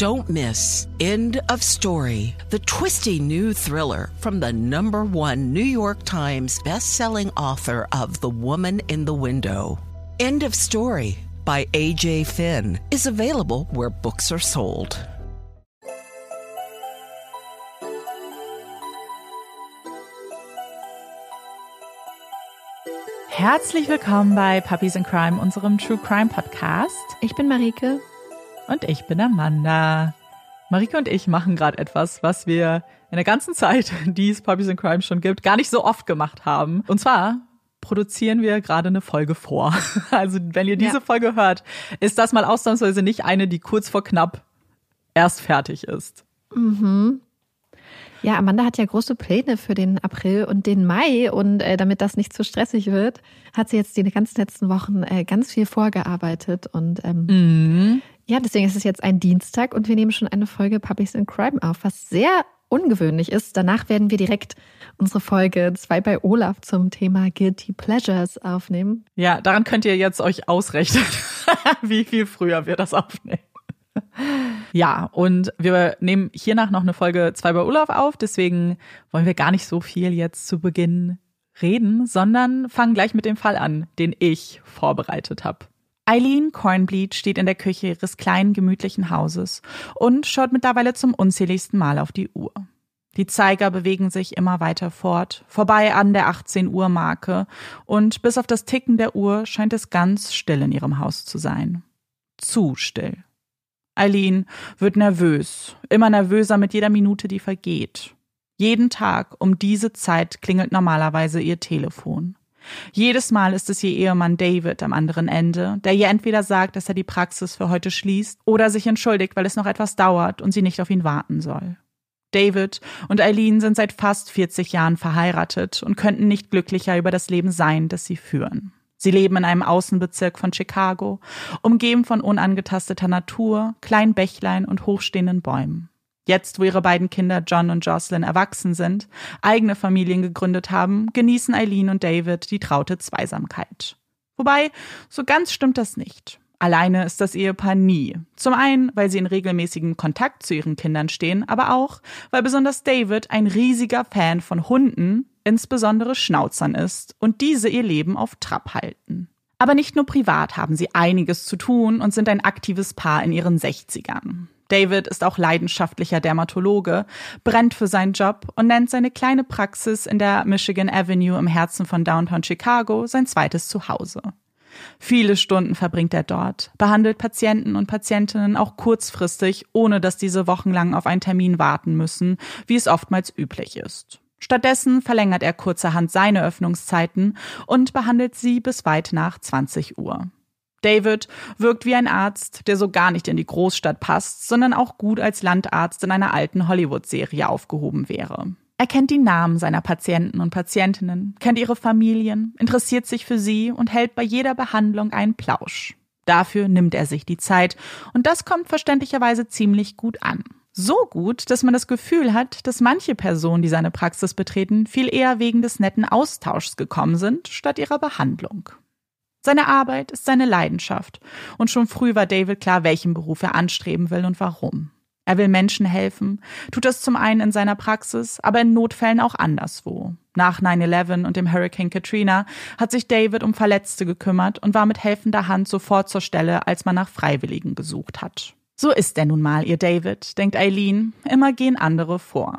Don't miss End of Story, the twisty new thriller from the number one New York Times bestselling author of The Woman in the Window. End of Story by AJ Finn is available where books are sold. Herzlich willkommen bei Puppies in Crime, unserem True Crime Podcast. Ich bin Marike. Und ich bin Amanda. Marike und ich machen gerade etwas, was wir in der ganzen Zeit, die es Puppies in Crime schon gibt, gar nicht so oft gemacht haben. Und zwar produzieren wir gerade eine Folge vor. Also wenn ihr diese ja. Folge hört, ist das mal ausnahmsweise nicht eine, die kurz vor knapp erst fertig ist. Mhm. Ja, Amanda hat ja große Pläne für den April und den Mai und äh, damit das nicht zu stressig wird, hat sie jetzt die ganzen letzten Wochen äh, ganz viel vorgearbeitet und ähm, mhm. Ja, deswegen ist es jetzt ein Dienstag und wir nehmen schon eine Folge Puppies in Crime auf, was sehr ungewöhnlich ist. Danach werden wir direkt unsere Folge 2 bei Olaf zum Thema Guilty Pleasures aufnehmen. Ja, daran könnt ihr jetzt euch ausrechnen, wie viel früher wir das aufnehmen. Ja, und wir nehmen hiernach noch eine Folge 2 bei Olaf auf, deswegen wollen wir gar nicht so viel jetzt zu Beginn reden, sondern fangen gleich mit dem Fall an, den ich vorbereitet habe. Eileen Cornbleed steht in der Küche ihres kleinen, gemütlichen Hauses und schaut mittlerweile zum unzähligsten Mal auf die Uhr. Die Zeiger bewegen sich immer weiter fort, vorbei an der 18 Uhr Marke, und bis auf das Ticken der Uhr scheint es ganz still in ihrem Haus zu sein. Zu still. Eileen wird nervös, immer nervöser mit jeder Minute, die vergeht. Jeden Tag um diese Zeit klingelt normalerweise ihr Telefon. Jedes Mal ist es ihr Ehemann David am anderen Ende, der ihr entweder sagt, dass er die Praxis für heute schließt oder sich entschuldigt, weil es noch etwas dauert und sie nicht auf ihn warten soll. David und Eileen sind seit fast 40 Jahren verheiratet und könnten nicht glücklicher über das Leben sein, das sie führen. Sie leben in einem Außenbezirk von Chicago, umgeben von unangetasteter Natur, kleinen Bächlein und hochstehenden Bäumen. Jetzt, wo ihre beiden Kinder John und Jocelyn erwachsen sind, eigene Familien gegründet haben, genießen Eileen und David die traute Zweisamkeit. Wobei, so ganz stimmt das nicht. Alleine ist das Ehepaar nie. Zum einen, weil sie in regelmäßigem Kontakt zu ihren Kindern stehen, aber auch, weil besonders David ein riesiger Fan von Hunden insbesondere Schnauzern ist und diese ihr Leben auf Trab halten. Aber nicht nur privat haben sie einiges zu tun und sind ein aktives Paar in ihren 60ern. David ist auch leidenschaftlicher Dermatologe, brennt für seinen Job und nennt seine kleine Praxis in der Michigan Avenue im Herzen von Downtown Chicago sein zweites Zuhause. Viele Stunden verbringt er dort, behandelt Patienten und Patientinnen auch kurzfristig, ohne dass diese wochenlang auf einen Termin warten müssen, wie es oftmals üblich ist. Stattdessen verlängert er kurzerhand seine Öffnungszeiten und behandelt sie bis weit nach 20 Uhr. David wirkt wie ein Arzt, der so gar nicht in die Großstadt passt, sondern auch gut als Landarzt in einer alten Hollywood-Serie aufgehoben wäre. Er kennt die Namen seiner Patienten und Patientinnen, kennt ihre Familien, interessiert sich für sie und hält bei jeder Behandlung einen Plausch. Dafür nimmt er sich die Zeit und das kommt verständlicherweise ziemlich gut an. So gut, dass man das Gefühl hat, dass manche Personen, die seine Praxis betreten, viel eher wegen des netten Austauschs gekommen sind, statt ihrer Behandlung. Seine Arbeit ist seine Leidenschaft, und schon früh war David klar, welchen Beruf er anstreben will und warum. Er will Menschen helfen, tut das zum einen in seiner Praxis, aber in Notfällen auch anderswo. Nach 9-11 und dem Hurricane Katrina hat sich David um Verletzte gekümmert und war mit helfender Hand sofort zur Stelle, als man nach Freiwilligen gesucht hat. So ist er nun mal, ihr David, denkt Eileen, immer gehen andere vor.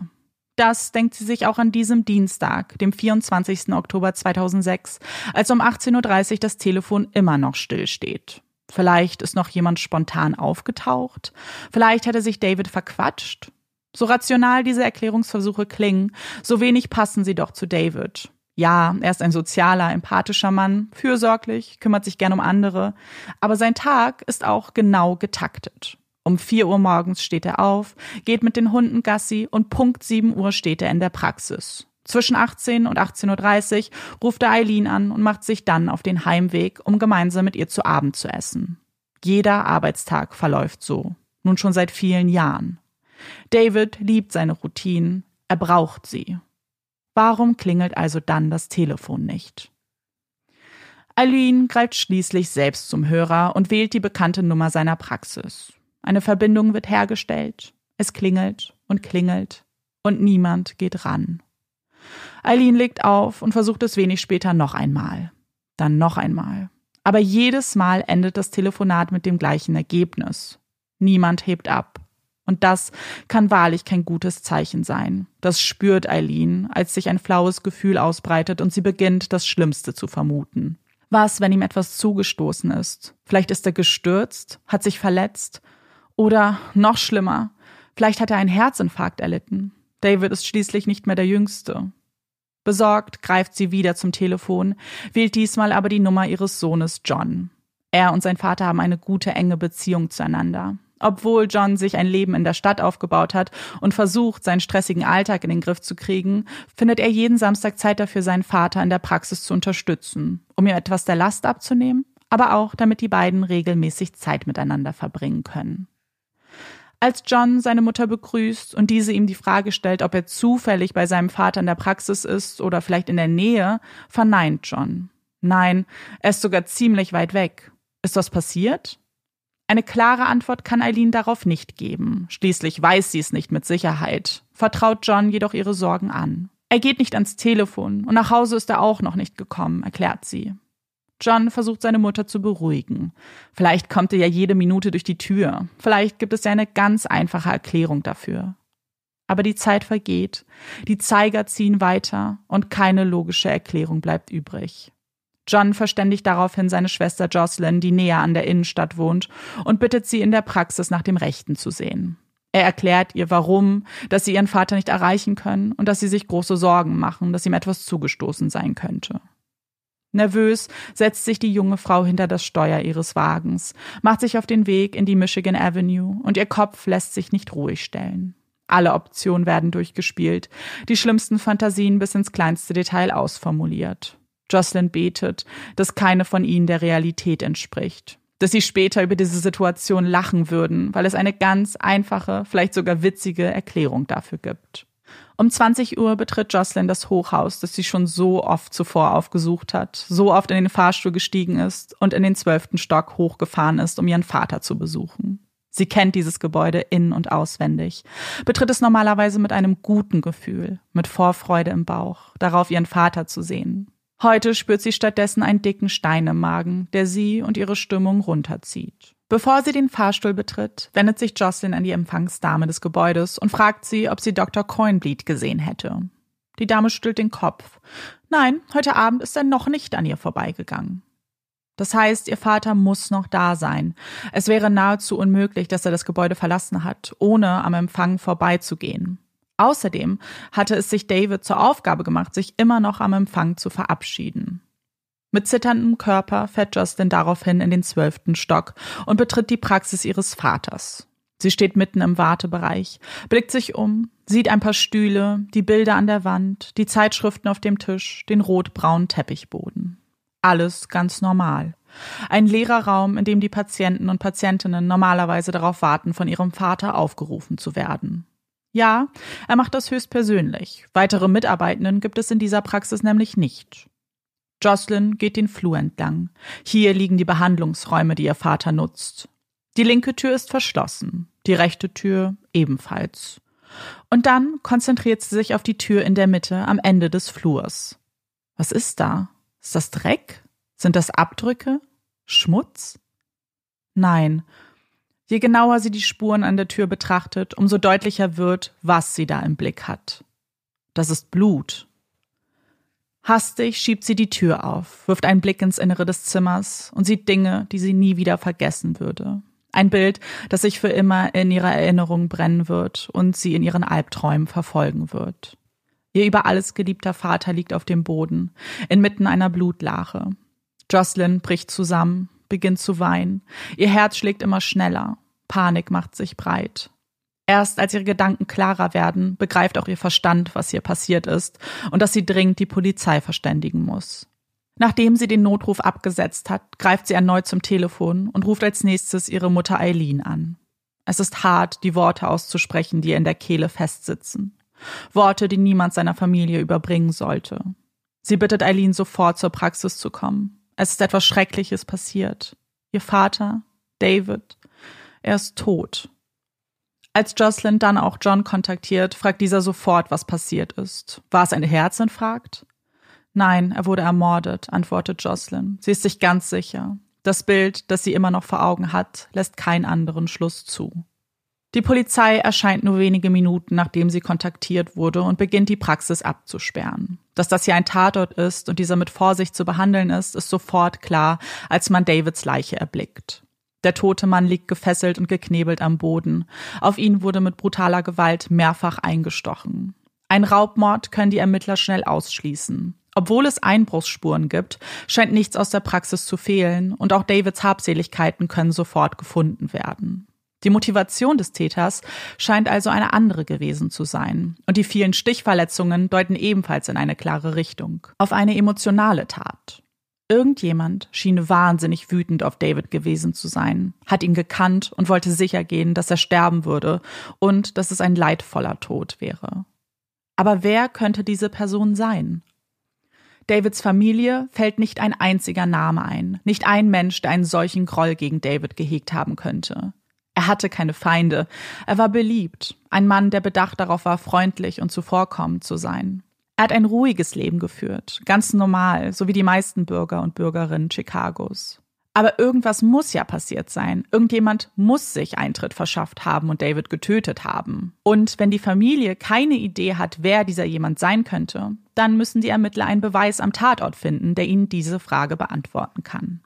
Das denkt sie sich auch an diesem Dienstag, dem 24. Oktober 2006, als um 18.30 Uhr das Telefon immer noch stillsteht. Vielleicht ist noch jemand spontan aufgetaucht. Vielleicht hatte sich David verquatscht. So rational diese Erklärungsversuche klingen, so wenig passen sie doch zu David. Ja, er ist ein sozialer, empathischer Mann, fürsorglich, kümmert sich gern um andere, aber sein Tag ist auch genau getaktet. Um vier Uhr morgens steht er auf, geht mit den Hunden Gassi und Punkt sieben Uhr steht er in der Praxis. Zwischen 18 und 18.30 Uhr ruft er Eileen an und macht sich dann auf den Heimweg, um gemeinsam mit ihr zu Abend zu essen. Jeder Arbeitstag verläuft so. Nun schon seit vielen Jahren. David liebt seine Routinen. Er braucht sie. Warum klingelt also dann das Telefon nicht? Eileen greift schließlich selbst zum Hörer und wählt die bekannte Nummer seiner Praxis. Eine Verbindung wird hergestellt. Es klingelt und klingelt und niemand geht ran. Eileen legt auf und versucht es wenig später noch einmal. Dann noch einmal. Aber jedes Mal endet das Telefonat mit dem gleichen Ergebnis. Niemand hebt ab. Und das kann wahrlich kein gutes Zeichen sein. Das spürt Eileen, als sich ein flaues Gefühl ausbreitet und sie beginnt, das Schlimmste zu vermuten. Was, wenn ihm etwas zugestoßen ist? Vielleicht ist er gestürzt, hat sich verletzt. Oder noch schlimmer, vielleicht hat er einen Herzinfarkt erlitten. David ist schließlich nicht mehr der Jüngste. Besorgt greift sie wieder zum Telefon, wählt diesmal aber die Nummer ihres Sohnes John. Er und sein Vater haben eine gute, enge Beziehung zueinander. Obwohl John sich ein Leben in der Stadt aufgebaut hat und versucht, seinen stressigen Alltag in den Griff zu kriegen, findet er jeden Samstag Zeit dafür, seinen Vater in der Praxis zu unterstützen, um ihm etwas der Last abzunehmen, aber auch damit die beiden regelmäßig Zeit miteinander verbringen können. Als John seine Mutter begrüßt und diese ihm die Frage stellt, ob er zufällig bei seinem Vater in der Praxis ist oder vielleicht in der Nähe, verneint John. Nein, er ist sogar ziemlich weit weg. Ist was passiert? Eine klare Antwort kann Eileen darauf nicht geben. Schließlich weiß sie es nicht mit Sicherheit, vertraut John jedoch ihre Sorgen an. Er geht nicht ans Telefon und nach Hause ist er auch noch nicht gekommen, erklärt sie. John versucht seine Mutter zu beruhigen. Vielleicht kommt er ja jede Minute durch die Tür. Vielleicht gibt es ja eine ganz einfache Erklärung dafür. Aber die Zeit vergeht, die Zeiger ziehen weiter und keine logische Erklärung bleibt übrig. John verständigt daraufhin seine Schwester Jocelyn, die näher an der Innenstadt wohnt, und bittet sie in der Praxis nach dem Rechten zu sehen. Er erklärt ihr, warum, dass sie ihren Vater nicht erreichen können und dass sie sich große Sorgen machen, dass ihm etwas zugestoßen sein könnte. Nervös setzt sich die junge Frau hinter das Steuer ihres Wagens, macht sich auf den Weg in die Michigan Avenue und ihr Kopf lässt sich nicht ruhig stellen. Alle Optionen werden durchgespielt, die schlimmsten Fantasien bis ins kleinste Detail ausformuliert. Jocelyn betet, dass keine von ihnen der Realität entspricht. Dass sie später über diese Situation lachen würden, weil es eine ganz einfache, vielleicht sogar witzige Erklärung dafür gibt. Um 20 Uhr betritt Jocelyn das Hochhaus, das sie schon so oft zuvor aufgesucht hat, so oft in den Fahrstuhl gestiegen ist und in den zwölften Stock hochgefahren ist, um ihren Vater zu besuchen. Sie kennt dieses Gebäude in- und auswendig, betritt es normalerweise mit einem guten Gefühl, mit Vorfreude im Bauch, darauf ihren Vater zu sehen. Heute spürt sie stattdessen einen dicken Stein im Magen, der sie und ihre Stimmung runterzieht. Bevor sie den Fahrstuhl betritt, wendet sich Jocelyn an die Empfangsdame des Gebäudes und fragt sie, ob sie Dr. Coinbleed gesehen hätte. Die Dame stüllt den Kopf. Nein, heute Abend ist er noch nicht an ihr vorbeigegangen. Das heißt, ihr Vater muss noch da sein. Es wäre nahezu unmöglich, dass er das Gebäude verlassen hat, ohne am Empfang vorbeizugehen. Außerdem hatte es sich David zur Aufgabe gemacht, sich immer noch am Empfang zu verabschieden. Mit zitterndem Körper fährt Justin daraufhin in den zwölften Stock und betritt die Praxis ihres Vaters. Sie steht mitten im Wartebereich, blickt sich um, sieht ein paar Stühle, die Bilder an der Wand, die Zeitschriften auf dem Tisch, den rotbraunen Teppichboden. Alles ganz normal. Ein leerer Raum, in dem die Patienten und Patientinnen normalerweise darauf warten, von ihrem Vater aufgerufen zu werden. Ja, er macht das höchstpersönlich. Weitere Mitarbeitenden gibt es in dieser Praxis nämlich nicht. Jocelyn geht den Flur entlang. Hier liegen die Behandlungsräume, die ihr Vater nutzt. Die linke Tür ist verschlossen, die rechte Tür ebenfalls. Und dann konzentriert sie sich auf die Tür in der Mitte am Ende des Flurs. Was ist da? Ist das Dreck? Sind das Abdrücke? Schmutz? Nein. Je genauer sie die Spuren an der Tür betrachtet, umso deutlicher wird, was sie da im Blick hat. Das ist Blut. Hastig schiebt sie die Tür auf, wirft einen Blick ins Innere des Zimmers und sieht Dinge, die sie nie wieder vergessen würde. Ein Bild, das sich für immer in ihrer Erinnerung brennen wird und sie in ihren Albträumen verfolgen wird. Ihr über alles geliebter Vater liegt auf dem Boden, inmitten einer Blutlache. Jocelyn bricht zusammen, beginnt zu weinen. Ihr Herz schlägt immer schneller. Panik macht sich breit. Erst als ihre Gedanken klarer werden, begreift auch ihr Verstand, was hier passiert ist und dass sie dringend die Polizei verständigen muss. Nachdem sie den Notruf abgesetzt hat, greift sie erneut zum Telefon und ruft als nächstes ihre Mutter Eileen an. Es ist hart, die Worte auszusprechen, die ihr in der Kehle festsitzen. Worte, die niemand seiner Familie überbringen sollte. Sie bittet Eileen sofort zur Praxis zu kommen. Es ist etwas Schreckliches passiert. Ihr Vater, David, Er ist tot. Als Jocelyn dann auch John kontaktiert, fragt dieser sofort, was passiert ist. War es ein Herzinfarkt? Nein, er wurde ermordet, antwortet Jocelyn. Sie ist sich ganz sicher. Das Bild, das sie immer noch vor Augen hat, lässt keinen anderen Schluss zu. Die Polizei erscheint nur wenige Minuten, nachdem sie kontaktiert wurde und beginnt die Praxis abzusperren. Dass das hier ein Tatort ist und dieser mit Vorsicht zu behandeln ist, ist sofort klar, als man Davids Leiche erblickt. Der tote Mann liegt gefesselt und geknebelt am Boden. Auf ihn wurde mit brutaler Gewalt mehrfach eingestochen. Ein Raubmord können die Ermittler schnell ausschließen. Obwohl es Einbruchsspuren gibt, scheint nichts aus der Praxis zu fehlen und auch Davids Habseligkeiten können sofort gefunden werden. Die Motivation des Täters scheint also eine andere gewesen zu sein. Und die vielen Stichverletzungen deuten ebenfalls in eine klare Richtung. Auf eine emotionale Tat. Irgendjemand schien wahnsinnig wütend auf David gewesen zu sein, hat ihn gekannt und wollte sicher gehen, dass er sterben würde und dass es ein leidvoller Tod wäre. Aber wer könnte diese Person sein? Davids Familie fällt nicht ein einziger Name ein, nicht ein Mensch, der einen solchen Groll gegen David gehegt haben könnte. Er hatte keine Feinde. Er war beliebt. Ein Mann, der bedacht darauf war, freundlich und zuvorkommend zu sein. Er hat ein ruhiges Leben geführt, ganz normal, so wie die meisten Bürger und Bürgerinnen Chicagos. Aber irgendwas muss ja passiert sein. Irgendjemand muss sich Eintritt verschafft haben und David getötet haben. Und wenn die Familie keine Idee hat, wer dieser jemand sein könnte, dann müssen die Ermittler einen Beweis am Tatort finden, der ihnen diese Frage beantworten kann.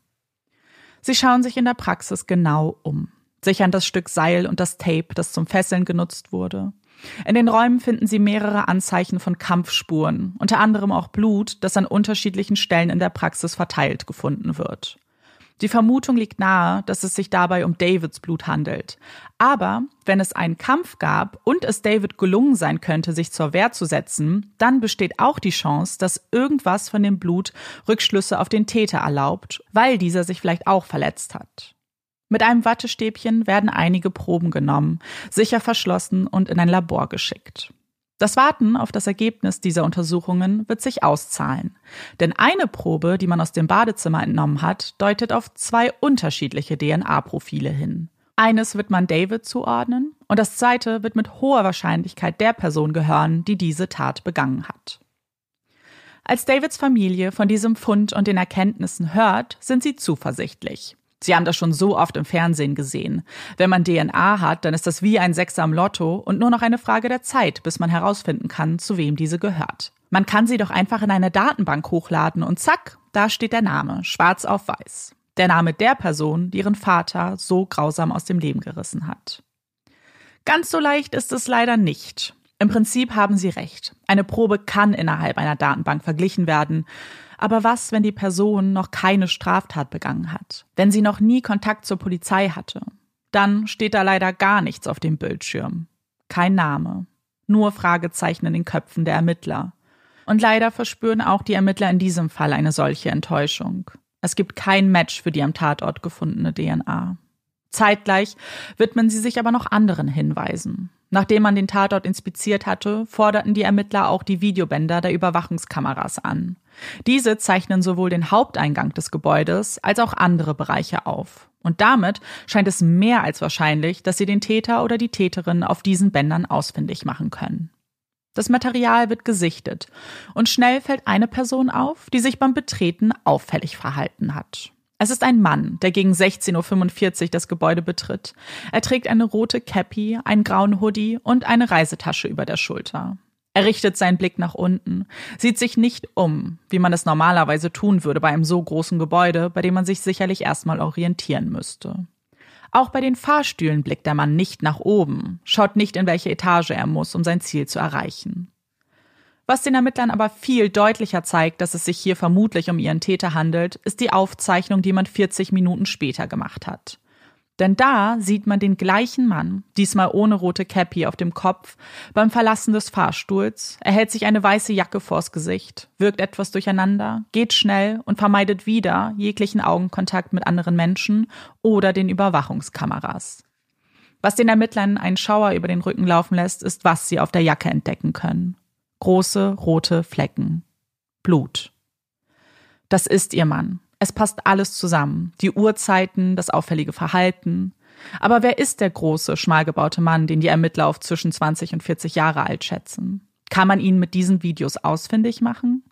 Sie schauen sich in der Praxis genau um sichern das Stück Seil und das Tape, das zum Fesseln genutzt wurde. In den Räumen finden sie mehrere Anzeichen von Kampfspuren, unter anderem auch Blut, das an unterschiedlichen Stellen in der Praxis verteilt gefunden wird. Die Vermutung liegt nahe, dass es sich dabei um Davids Blut handelt. Aber wenn es einen Kampf gab und es David gelungen sein könnte, sich zur Wehr zu setzen, dann besteht auch die Chance, dass irgendwas von dem Blut Rückschlüsse auf den Täter erlaubt, weil dieser sich vielleicht auch verletzt hat. Mit einem Wattestäbchen werden einige Proben genommen, sicher verschlossen und in ein Labor geschickt. Das Warten auf das Ergebnis dieser Untersuchungen wird sich auszahlen. Denn eine Probe, die man aus dem Badezimmer entnommen hat, deutet auf zwei unterschiedliche DNA-Profile hin. Eines wird man David zuordnen und das zweite wird mit hoher Wahrscheinlichkeit der Person gehören, die diese Tat begangen hat. Als Davids Familie von diesem Fund und den Erkenntnissen hört, sind sie zuversichtlich. Sie haben das schon so oft im Fernsehen gesehen. Wenn man DNA hat, dann ist das wie ein Sechser am Lotto und nur noch eine Frage der Zeit, bis man herausfinden kann, zu wem diese gehört. Man kann sie doch einfach in eine Datenbank hochladen und zack, da steht der Name, schwarz auf weiß. Der Name der Person, die ihren Vater so grausam aus dem Leben gerissen hat. Ganz so leicht ist es leider nicht. Im Prinzip haben Sie recht. Eine Probe kann innerhalb einer Datenbank verglichen werden. Aber was, wenn die Person noch keine Straftat begangen hat? Wenn sie noch nie Kontakt zur Polizei hatte? Dann steht da leider gar nichts auf dem Bildschirm. Kein Name. Nur Fragezeichen in den Köpfen der Ermittler. Und leider verspüren auch die Ermittler in diesem Fall eine solche Enttäuschung. Es gibt kein Match für die am Tatort gefundene DNA. Zeitgleich widmen sie sich aber noch anderen Hinweisen. Nachdem man den Tatort inspiziert hatte, forderten die Ermittler auch die Videobänder der Überwachungskameras an. Diese zeichnen sowohl den Haupteingang des Gebäudes als auch andere Bereiche auf. Und damit scheint es mehr als wahrscheinlich, dass sie den Täter oder die Täterin auf diesen Bändern ausfindig machen können. Das Material wird gesichtet und schnell fällt eine Person auf, die sich beim Betreten auffällig verhalten hat. Es ist ein Mann, der gegen 16.45 Uhr das Gebäude betritt. Er trägt eine rote Cappy, einen grauen Hoodie und eine Reisetasche über der Schulter. Er richtet seinen Blick nach unten, sieht sich nicht um, wie man es normalerweise tun würde bei einem so großen Gebäude, bei dem man sich sicherlich erstmal orientieren müsste. Auch bei den Fahrstühlen blickt der Mann nicht nach oben, schaut nicht, in welche Etage er muss, um sein Ziel zu erreichen. Was den Ermittlern aber viel deutlicher zeigt, dass es sich hier vermutlich um ihren Täter handelt, ist die Aufzeichnung, die man 40 Minuten später gemacht hat. Denn da sieht man den gleichen Mann, diesmal ohne rote Cappy auf dem Kopf, beim Verlassen des Fahrstuhls, er hält sich eine weiße Jacke vors Gesicht, wirkt etwas durcheinander, geht schnell und vermeidet wieder jeglichen Augenkontakt mit anderen Menschen oder den Überwachungskameras. Was den Ermittlern einen Schauer über den Rücken laufen lässt, ist, was sie auf der Jacke entdecken können große rote Flecken. Blut. Das ist ihr Mann. Es passt alles zusammen. Die Uhrzeiten, das auffällige Verhalten. Aber wer ist der große, schmalgebaute Mann, den die Ermittler auf zwischen 20 und 40 Jahre alt schätzen? Kann man ihn mit diesen Videos ausfindig machen?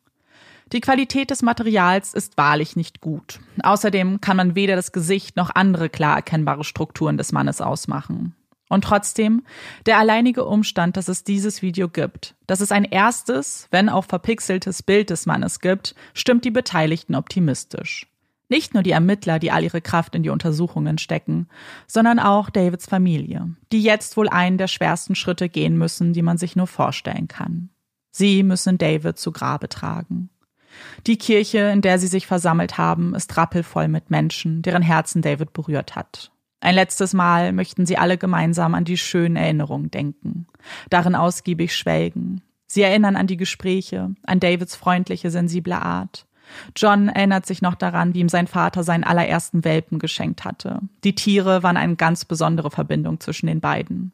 Die Qualität des Materials ist wahrlich nicht gut. Außerdem kann man weder das Gesicht noch andere klar erkennbare Strukturen des Mannes ausmachen. Und trotzdem, der alleinige Umstand, dass es dieses Video gibt, dass es ein erstes, wenn auch verpixeltes Bild des Mannes gibt, stimmt die Beteiligten optimistisch. Nicht nur die Ermittler, die all ihre Kraft in die Untersuchungen stecken, sondern auch Davids Familie, die jetzt wohl einen der schwersten Schritte gehen müssen, die man sich nur vorstellen kann. Sie müssen David zu Grabe tragen. Die Kirche, in der sie sich versammelt haben, ist rappelvoll mit Menschen, deren Herzen David berührt hat. Ein letztes Mal möchten sie alle gemeinsam an die schönen Erinnerungen denken, darin ausgiebig schwelgen. Sie erinnern an die Gespräche, an Davids freundliche, sensible Art. John erinnert sich noch daran, wie ihm sein Vater seinen allerersten Welpen geschenkt hatte. Die Tiere waren eine ganz besondere Verbindung zwischen den beiden.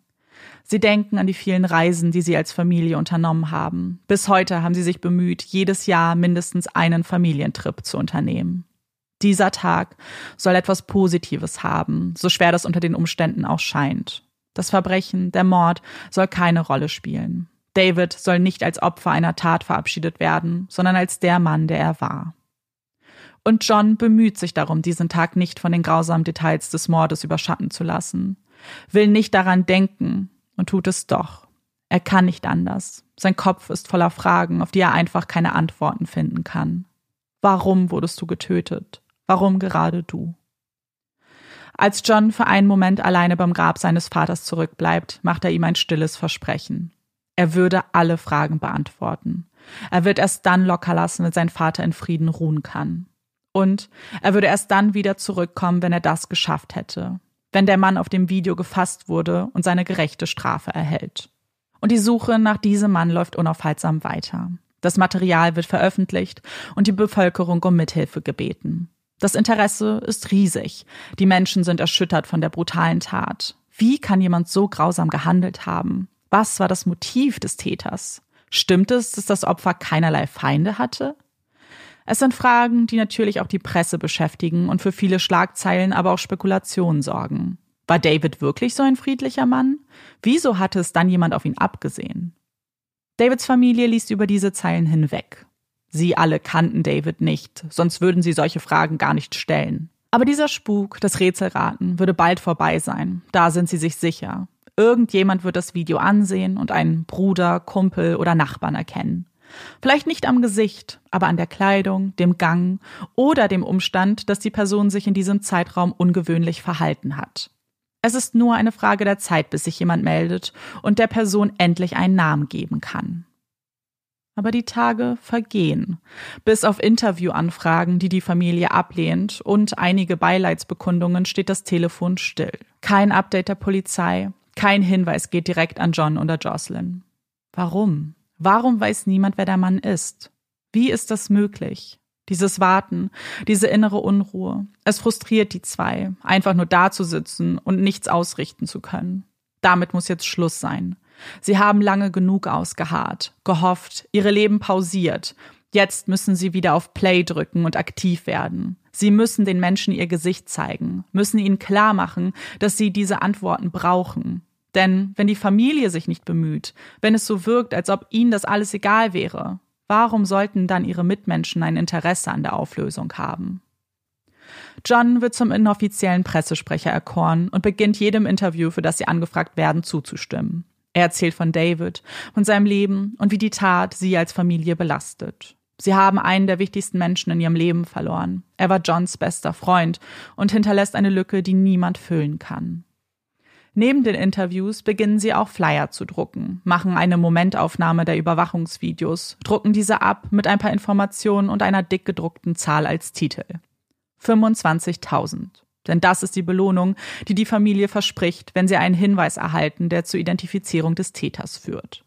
Sie denken an die vielen Reisen, die sie als Familie unternommen haben. Bis heute haben sie sich bemüht, jedes Jahr mindestens einen Familientrip zu unternehmen. Dieser Tag soll etwas Positives haben, so schwer das unter den Umständen auch scheint. Das Verbrechen, der Mord soll keine Rolle spielen. David soll nicht als Opfer einer Tat verabschiedet werden, sondern als der Mann, der er war. Und John bemüht sich darum, diesen Tag nicht von den grausamen Details des Mordes überschatten zu lassen, will nicht daran denken und tut es doch. Er kann nicht anders. Sein Kopf ist voller Fragen, auf die er einfach keine Antworten finden kann. Warum wurdest du getötet? Warum gerade du? Als John für einen Moment alleine beim Grab seines Vaters zurückbleibt, macht er ihm ein stilles Versprechen. Er würde alle Fragen beantworten. Er wird erst dann locker lassen, wenn sein Vater in Frieden ruhen kann. Und er würde erst dann wieder zurückkommen, wenn er das geschafft hätte. Wenn der Mann auf dem Video gefasst wurde und seine gerechte Strafe erhält. Und die Suche nach diesem Mann läuft unaufhaltsam weiter. Das Material wird veröffentlicht und die Bevölkerung um Mithilfe gebeten. Das Interesse ist riesig. Die Menschen sind erschüttert von der brutalen Tat. Wie kann jemand so grausam gehandelt haben? Was war das Motiv des Täters? Stimmt es, dass das Opfer keinerlei Feinde hatte? Es sind Fragen, die natürlich auch die Presse beschäftigen und für viele Schlagzeilen, aber auch Spekulationen sorgen. War David wirklich so ein friedlicher Mann? Wieso hatte es dann jemand auf ihn abgesehen? Davids Familie liest über diese Zeilen hinweg. Sie alle kannten David nicht, sonst würden sie solche Fragen gar nicht stellen. Aber dieser Spuk, das Rätselraten, würde bald vorbei sein. Da sind sie sich sicher. Irgendjemand wird das Video ansehen und einen Bruder, Kumpel oder Nachbarn erkennen. Vielleicht nicht am Gesicht, aber an der Kleidung, dem Gang oder dem Umstand, dass die Person sich in diesem Zeitraum ungewöhnlich verhalten hat. Es ist nur eine Frage der Zeit, bis sich jemand meldet und der Person endlich einen Namen geben kann. Aber die Tage vergehen. Bis auf Interviewanfragen, die die Familie ablehnt und einige Beileidsbekundungen steht das Telefon still. Kein Update der Polizei, kein Hinweis geht direkt an John oder Jocelyn. Warum? Warum weiß niemand, wer der Mann ist? Wie ist das möglich? Dieses Warten, diese innere Unruhe. Es frustriert die zwei, einfach nur dazusitzen und nichts ausrichten zu können. Damit muss jetzt Schluss sein. Sie haben lange genug ausgeharrt, gehofft, ihre Leben pausiert. Jetzt müssen sie wieder auf Play drücken und aktiv werden. Sie müssen den Menschen ihr Gesicht zeigen, müssen ihnen klar machen, dass sie diese Antworten brauchen. Denn wenn die Familie sich nicht bemüht, wenn es so wirkt, als ob ihnen das alles egal wäre, warum sollten dann ihre Mitmenschen ein Interesse an der Auflösung haben? John wird zum inoffiziellen Pressesprecher erkoren und beginnt jedem Interview, für das sie angefragt werden, zuzustimmen. Er erzählt von David, von seinem Leben und wie die Tat sie als Familie belastet. Sie haben einen der wichtigsten Menschen in ihrem Leben verloren. Er war Johns bester Freund und hinterlässt eine Lücke, die niemand füllen kann. Neben den Interviews beginnen sie auch Flyer zu drucken, machen eine Momentaufnahme der Überwachungsvideos, drucken diese ab mit ein paar Informationen und einer dick gedruckten Zahl als Titel. 25.000. Denn das ist die Belohnung, die die Familie verspricht, wenn sie einen Hinweis erhalten, der zur Identifizierung des Täters führt.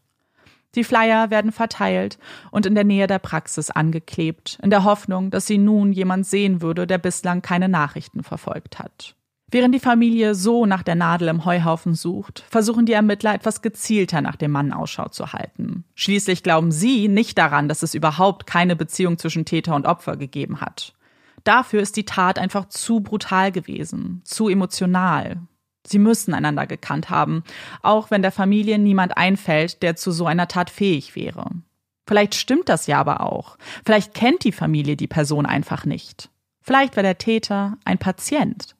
Die Flyer werden verteilt und in der Nähe der Praxis angeklebt, in der Hoffnung, dass sie nun jemand sehen würde, der bislang keine Nachrichten verfolgt hat. Während die Familie so nach der Nadel im Heuhaufen sucht, versuchen die Ermittler etwas gezielter nach dem Mann Ausschau zu halten. Schließlich glauben sie nicht daran, dass es überhaupt keine Beziehung zwischen Täter und Opfer gegeben hat. Dafür ist die Tat einfach zu brutal gewesen, zu emotional. Sie müssen einander gekannt haben, auch wenn der Familie niemand einfällt, der zu so einer Tat fähig wäre. Vielleicht stimmt das ja aber auch. Vielleicht kennt die Familie die Person einfach nicht. Vielleicht war der Täter ein Patient.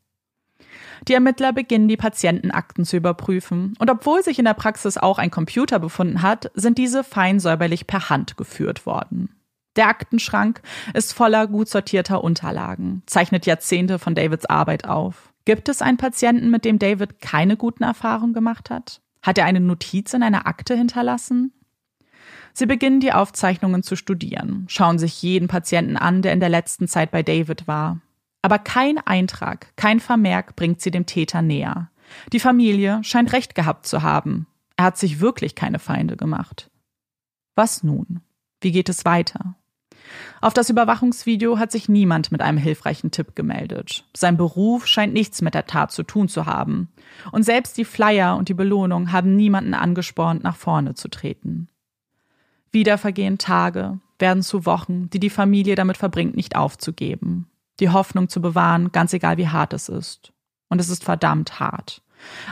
Die Ermittler beginnen die Patientenakten zu überprüfen, und obwohl sich in der Praxis auch ein Computer befunden hat, sind diese fein säuberlich per Hand geführt worden. Der Aktenschrank ist voller gut sortierter Unterlagen, zeichnet Jahrzehnte von Davids Arbeit auf. Gibt es einen Patienten, mit dem David keine guten Erfahrungen gemacht hat? Hat er eine Notiz in einer Akte hinterlassen? Sie beginnen die Aufzeichnungen zu studieren, schauen sich jeden Patienten an, der in der letzten Zeit bei David war. Aber kein Eintrag, kein Vermerk bringt sie dem Täter näher. Die Familie scheint recht gehabt zu haben. Er hat sich wirklich keine Feinde gemacht. Was nun? Wie geht es weiter? Auf das Überwachungsvideo hat sich niemand mit einem hilfreichen Tipp gemeldet. Sein Beruf scheint nichts mit der Tat zu tun zu haben. Und selbst die Flyer und die Belohnung haben niemanden angespornt, nach vorne zu treten. Wieder vergehen Tage, werden zu Wochen, die die Familie damit verbringt, nicht aufzugeben. Die Hoffnung zu bewahren, ganz egal wie hart es ist. Und es ist verdammt hart.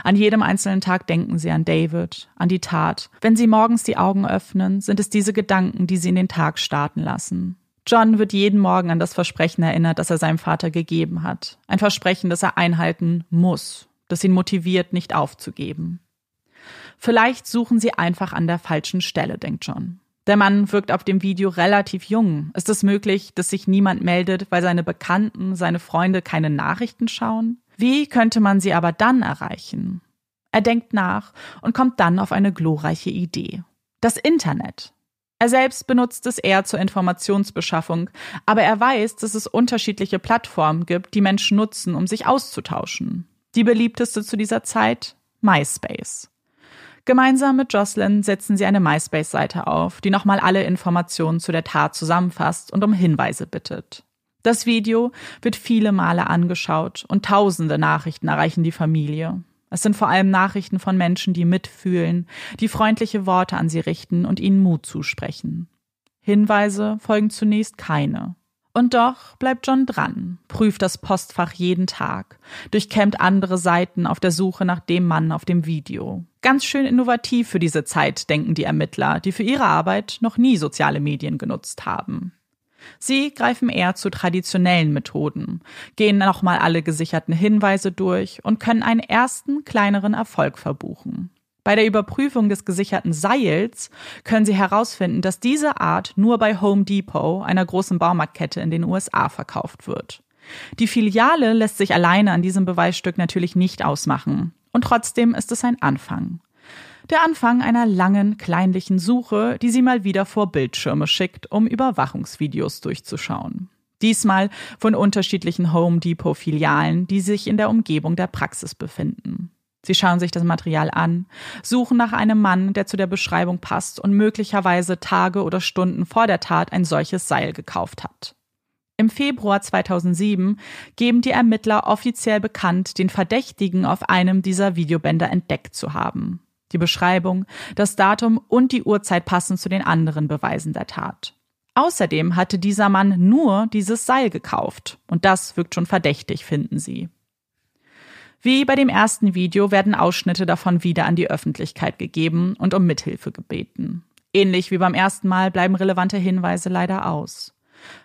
An jedem einzelnen Tag denken sie an David, an die Tat. Wenn sie morgens die Augen öffnen, sind es diese Gedanken, die sie in den Tag starten lassen. John wird jeden Morgen an das Versprechen erinnert, das er seinem Vater gegeben hat. Ein Versprechen, das er einhalten muss, das ihn motiviert, nicht aufzugeben. Vielleicht suchen sie einfach an der falschen Stelle, denkt John. Der Mann wirkt auf dem Video relativ jung. Ist es möglich, dass sich niemand meldet, weil seine Bekannten, seine Freunde keine Nachrichten schauen? Wie könnte man sie aber dann erreichen? Er denkt nach und kommt dann auf eine glorreiche Idee. Das Internet. Er selbst benutzt es eher zur Informationsbeschaffung, aber er weiß, dass es unterschiedliche Plattformen gibt, die Menschen nutzen, um sich auszutauschen. Die beliebteste zu dieser Zeit MySpace. Gemeinsam mit Jocelyn setzen sie eine MySpace-Seite auf, die nochmal alle Informationen zu der Tat zusammenfasst und um Hinweise bittet. Das Video wird viele Male angeschaut und tausende Nachrichten erreichen die Familie. Es sind vor allem Nachrichten von Menschen, die mitfühlen, die freundliche Worte an sie richten und ihnen Mut zusprechen. Hinweise folgen zunächst keine. Und doch bleibt John dran, prüft das Postfach jeden Tag, durchkämmt andere Seiten auf der Suche nach dem Mann auf dem Video. Ganz schön innovativ für diese Zeit, denken die Ermittler, die für ihre Arbeit noch nie soziale Medien genutzt haben. Sie greifen eher zu traditionellen Methoden, gehen nochmal alle gesicherten Hinweise durch und können einen ersten kleineren Erfolg verbuchen. Bei der Überprüfung des gesicherten Seils können Sie herausfinden, dass diese Art nur bei Home Depot, einer großen Baumarktkette in den USA, verkauft wird. Die Filiale lässt sich alleine an diesem Beweisstück natürlich nicht ausmachen. Und trotzdem ist es ein Anfang. Der Anfang einer langen, kleinlichen Suche, die sie mal wieder vor Bildschirme schickt, um Überwachungsvideos durchzuschauen. Diesmal von unterschiedlichen Home Depot Filialen, die sich in der Umgebung der Praxis befinden. Sie schauen sich das Material an, suchen nach einem Mann, der zu der Beschreibung passt und möglicherweise Tage oder Stunden vor der Tat ein solches Seil gekauft hat. Im Februar 2007 geben die Ermittler offiziell bekannt, den Verdächtigen auf einem dieser Videobänder entdeckt zu haben. Die Beschreibung, das Datum und die Uhrzeit passen zu den anderen Beweisen der Tat. Außerdem hatte dieser Mann nur dieses Seil gekauft. Und das wirkt schon verdächtig, finden sie. Wie bei dem ersten Video werden Ausschnitte davon wieder an die Öffentlichkeit gegeben und um Mithilfe gebeten. Ähnlich wie beim ersten Mal bleiben relevante Hinweise leider aus.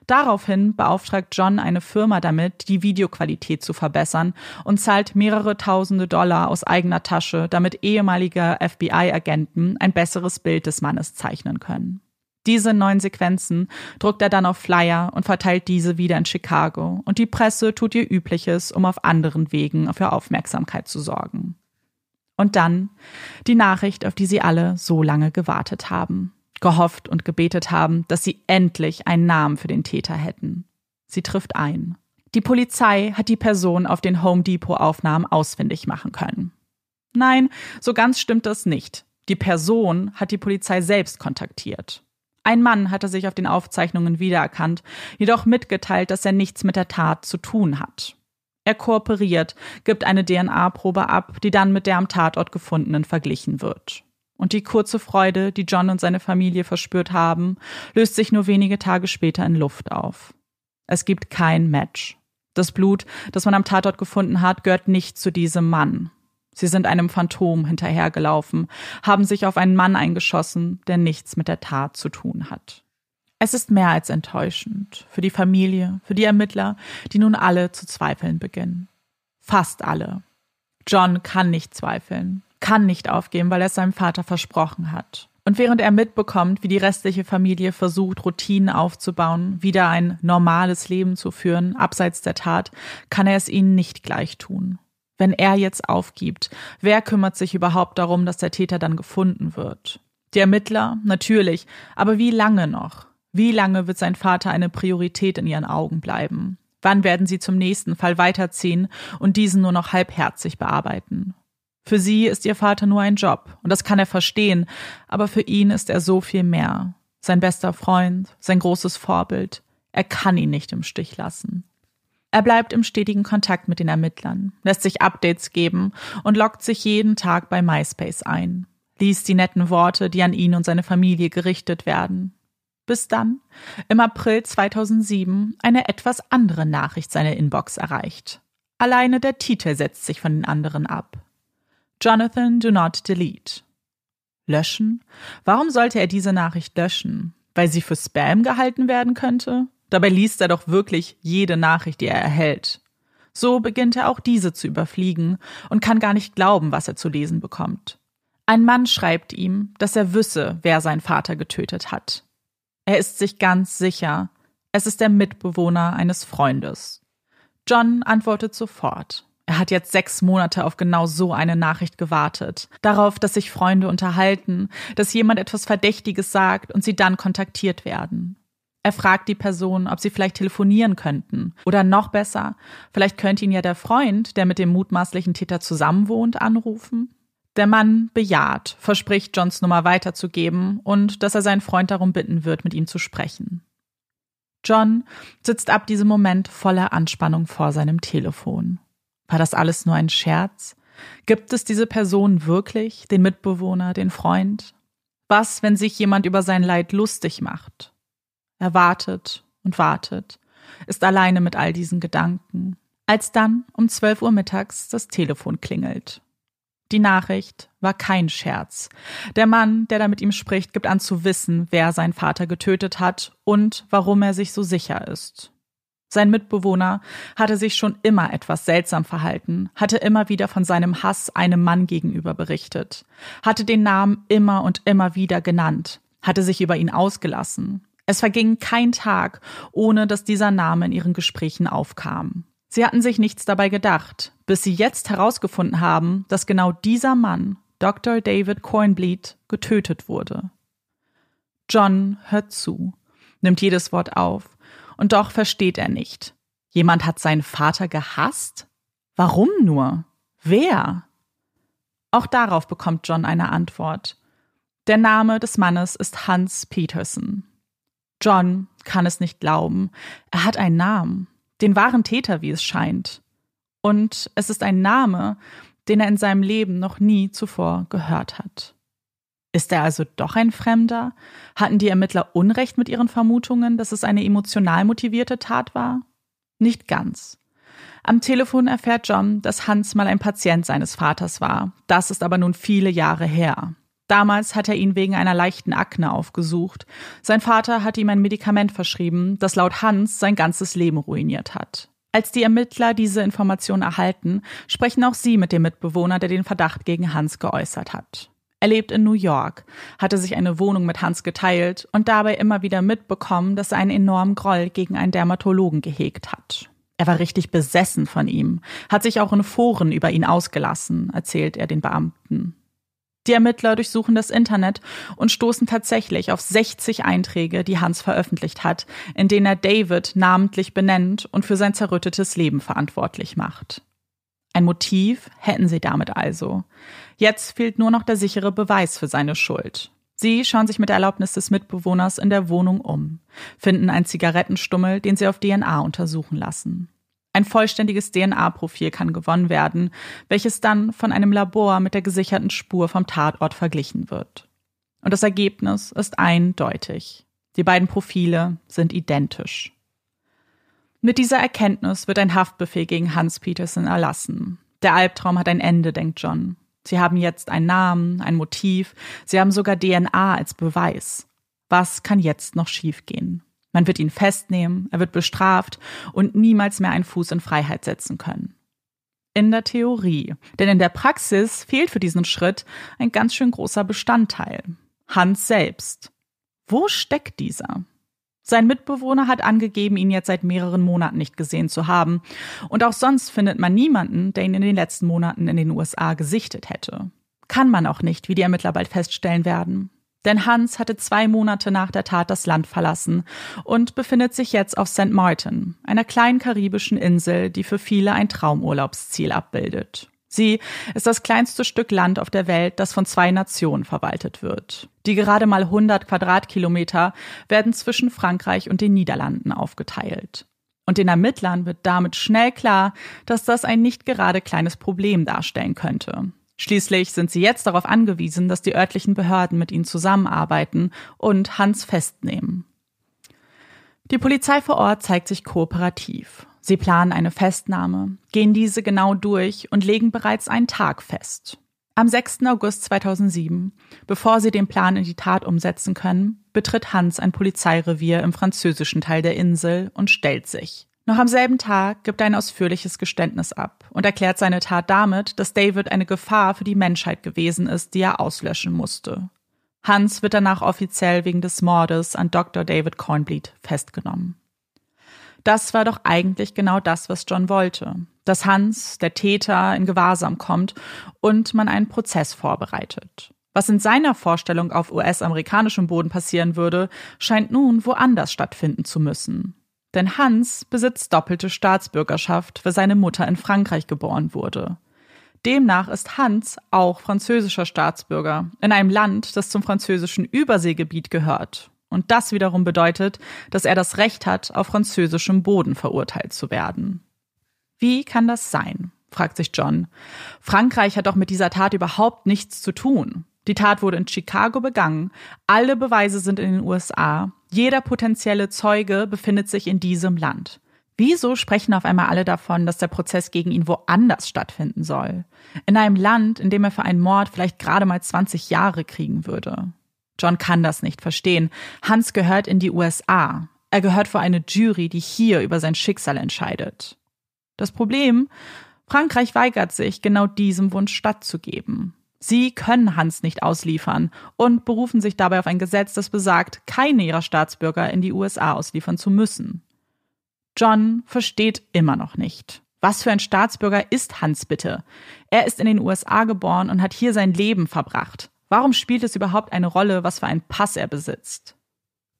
Daraufhin beauftragt John eine Firma damit, die Videoqualität zu verbessern und zahlt mehrere tausende Dollar aus eigener Tasche, damit ehemalige FBI-Agenten ein besseres Bild des Mannes zeichnen können. Diese neun Sequenzen druckt er dann auf Flyer und verteilt diese wieder in Chicago und die Presse tut ihr Übliches, um auf anderen Wegen für Aufmerksamkeit zu sorgen. Und dann die Nachricht, auf die sie alle so lange gewartet haben, gehofft und gebetet haben, dass sie endlich einen Namen für den Täter hätten. Sie trifft ein. Die Polizei hat die Person auf den Home Depot Aufnahmen ausfindig machen können. Nein, so ganz stimmt das nicht. Die Person hat die Polizei selbst kontaktiert. Ein Mann hatte sich auf den Aufzeichnungen wiedererkannt, jedoch mitgeteilt, dass er nichts mit der Tat zu tun hat. Er kooperiert, gibt eine DNA-Probe ab, die dann mit der am Tatort gefundenen verglichen wird. Und die kurze Freude, die John und seine Familie verspürt haben, löst sich nur wenige Tage später in Luft auf. Es gibt kein Match. Das Blut, das man am Tatort gefunden hat, gehört nicht zu diesem Mann. Sie sind einem Phantom hinterhergelaufen, haben sich auf einen Mann eingeschossen, der nichts mit der Tat zu tun hat. Es ist mehr als enttäuschend für die Familie, für die Ermittler, die nun alle zu zweifeln beginnen. Fast alle. John kann nicht zweifeln, kann nicht aufgeben, weil er es seinem Vater versprochen hat. Und während er mitbekommt, wie die restliche Familie versucht, Routinen aufzubauen, wieder ein normales Leben zu führen, abseits der Tat, kann er es ihnen nicht gleich tun. Wenn er jetzt aufgibt, wer kümmert sich überhaupt darum, dass der Täter dann gefunden wird? Die Ermittler? Natürlich. Aber wie lange noch? Wie lange wird sein Vater eine Priorität in ihren Augen bleiben? Wann werden sie zum nächsten Fall weiterziehen und diesen nur noch halbherzig bearbeiten? Für sie ist ihr Vater nur ein Job, und das kann er verstehen, aber für ihn ist er so viel mehr. Sein bester Freund, sein großes Vorbild. Er kann ihn nicht im Stich lassen. Er bleibt im stetigen Kontakt mit den Ermittlern, lässt sich Updates geben und loggt sich jeden Tag bei MySpace ein, liest die netten Worte, die an ihn und seine Familie gerichtet werden. Bis dann, im April 2007, eine etwas andere Nachricht seine Inbox erreicht. Alleine der Titel setzt sich von den anderen ab. Jonathan, do not delete. Löschen? Warum sollte er diese Nachricht löschen? Weil sie für Spam gehalten werden könnte? Dabei liest er doch wirklich jede Nachricht, die er erhält. So beginnt er auch diese zu überfliegen und kann gar nicht glauben, was er zu lesen bekommt. Ein Mann schreibt ihm, dass er wisse, wer sein Vater getötet hat. Er ist sich ganz sicher, es ist der Mitbewohner eines Freundes. John antwortet sofort. Er hat jetzt sechs Monate auf genau so eine Nachricht gewartet. Darauf, dass sich Freunde unterhalten, dass jemand etwas Verdächtiges sagt und sie dann kontaktiert werden. Er fragt die Person, ob sie vielleicht telefonieren könnten. Oder noch besser, vielleicht könnte ihn ja der Freund, der mit dem mutmaßlichen Täter zusammenwohnt, anrufen. Der Mann bejaht, verspricht Johns Nummer weiterzugeben und dass er seinen Freund darum bitten wird, mit ihm zu sprechen. John sitzt ab diesem Moment voller Anspannung vor seinem Telefon. War das alles nur ein Scherz? Gibt es diese Person wirklich, den Mitbewohner, den Freund? Was, wenn sich jemand über sein Leid lustig macht? Er wartet und wartet, ist alleine mit all diesen Gedanken, als dann um 12 Uhr mittags das Telefon klingelt. Die Nachricht war kein Scherz. Der Mann, der da mit ihm spricht, gibt an zu wissen, wer sein Vater getötet hat und warum er sich so sicher ist. Sein Mitbewohner hatte sich schon immer etwas seltsam verhalten, hatte immer wieder von seinem Hass einem Mann gegenüber berichtet, hatte den Namen immer und immer wieder genannt, hatte sich über ihn ausgelassen. Es verging kein Tag, ohne dass dieser Name in ihren Gesprächen aufkam. Sie hatten sich nichts dabei gedacht, bis sie jetzt herausgefunden haben, dass genau dieser Mann, Dr. David Cornbleed, getötet wurde. John hört zu, nimmt jedes Wort auf, und doch versteht er nicht. Jemand hat seinen Vater gehasst? Warum nur? Wer? Auch darauf bekommt John eine Antwort. Der Name des Mannes ist Hans Peterson. John kann es nicht glauben. Er hat einen Namen, den wahren Täter, wie es scheint. Und es ist ein Name, den er in seinem Leben noch nie zuvor gehört hat. Ist er also doch ein Fremder? Hatten die Ermittler Unrecht mit ihren Vermutungen, dass es eine emotional motivierte Tat war? Nicht ganz. Am Telefon erfährt John, dass Hans mal ein Patient seines Vaters war. Das ist aber nun viele Jahre her. Damals hat er ihn wegen einer leichten Akne aufgesucht. Sein Vater hat ihm ein Medikament verschrieben, das laut Hans sein ganzes Leben ruiniert hat. Als die Ermittler diese Information erhalten, sprechen auch sie mit dem Mitbewohner, der den Verdacht gegen Hans geäußert hat. Er lebt in New York, hatte sich eine Wohnung mit Hans geteilt und dabei immer wieder mitbekommen, dass er einen enormen Groll gegen einen Dermatologen gehegt hat. Er war richtig besessen von ihm, hat sich auch in Foren über ihn ausgelassen, erzählt er den Beamten. Die Ermittler durchsuchen das Internet und stoßen tatsächlich auf 60 Einträge, die Hans veröffentlicht hat, in denen er David namentlich benennt und für sein zerrüttetes Leben verantwortlich macht. Ein Motiv hätten sie damit also. Jetzt fehlt nur noch der sichere Beweis für seine Schuld. Sie schauen sich mit Erlaubnis des Mitbewohners in der Wohnung um, finden einen Zigarettenstummel, den sie auf DNA untersuchen lassen. Ein vollständiges DNA-Profil kann gewonnen werden, welches dann von einem Labor mit der gesicherten Spur vom Tatort verglichen wird. Und das Ergebnis ist eindeutig. Die beiden Profile sind identisch. Mit dieser Erkenntnis wird ein Haftbefehl gegen Hans Peterson erlassen. Der Albtraum hat ein Ende, denkt John. Sie haben jetzt einen Namen, ein Motiv, sie haben sogar DNA als Beweis. Was kann jetzt noch schiefgehen? Man wird ihn festnehmen, er wird bestraft und niemals mehr einen Fuß in Freiheit setzen können. In der Theorie. Denn in der Praxis fehlt für diesen Schritt ein ganz schön großer Bestandteil. Hans selbst. Wo steckt dieser? Sein Mitbewohner hat angegeben, ihn jetzt seit mehreren Monaten nicht gesehen zu haben. Und auch sonst findet man niemanden, der ihn in den letzten Monaten in den USA gesichtet hätte. Kann man auch nicht, wie die Ermittler bald feststellen werden. Denn Hans hatte zwei Monate nach der Tat das Land verlassen und befindet sich jetzt auf St. Martin, einer kleinen karibischen Insel, die für viele ein Traumurlaubsziel abbildet. Sie ist das kleinste Stück Land auf der Welt, das von zwei Nationen verwaltet wird. Die gerade mal 100 Quadratkilometer werden zwischen Frankreich und den Niederlanden aufgeteilt. Und den Ermittlern wird damit schnell klar, dass das ein nicht gerade kleines Problem darstellen könnte. Schließlich sind sie jetzt darauf angewiesen, dass die örtlichen Behörden mit ihnen zusammenarbeiten und Hans festnehmen. Die Polizei vor Ort zeigt sich kooperativ. Sie planen eine Festnahme, gehen diese genau durch und legen bereits einen Tag fest. Am 6. August 2007, bevor sie den Plan in die Tat umsetzen können, betritt Hans ein Polizeirevier im französischen Teil der Insel und stellt sich. Noch am selben Tag gibt er ein ausführliches Geständnis ab und erklärt seine Tat damit, dass David eine Gefahr für die Menschheit gewesen ist, die er auslöschen musste. Hans wird danach offiziell wegen des Mordes an Dr. David Cornbleed festgenommen. Das war doch eigentlich genau das, was John wollte. Dass Hans, der Täter, in Gewahrsam kommt und man einen Prozess vorbereitet. Was in seiner Vorstellung auf US-amerikanischem Boden passieren würde, scheint nun woanders stattfinden zu müssen. Denn Hans besitzt doppelte Staatsbürgerschaft, weil seine Mutter in Frankreich geboren wurde. Demnach ist Hans auch französischer Staatsbürger in einem Land, das zum französischen Überseegebiet gehört und das wiederum bedeutet, dass er das Recht hat, auf französischem Boden verurteilt zu werden. Wie kann das sein? fragt sich John. Frankreich hat doch mit dieser Tat überhaupt nichts zu tun. Die Tat wurde in Chicago begangen, alle Beweise sind in den USA, jeder potenzielle Zeuge befindet sich in diesem Land. Wieso sprechen auf einmal alle davon, dass der Prozess gegen ihn woanders stattfinden soll? In einem Land, in dem er für einen Mord vielleicht gerade mal 20 Jahre kriegen würde. John kann das nicht verstehen. Hans gehört in die USA. Er gehört vor eine Jury, die hier über sein Schicksal entscheidet. Das Problem, Frankreich weigert sich, genau diesem Wunsch stattzugeben. Sie können Hans nicht ausliefern und berufen sich dabei auf ein Gesetz, das besagt, keine ihrer Staatsbürger in die USA ausliefern zu müssen. John versteht immer noch nicht. Was für ein Staatsbürger ist Hans bitte? Er ist in den USA geboren und hat hier sein Leben verbracht. Warum spielt es überhaupt eine Rolle, was für einen Pass er besitzt?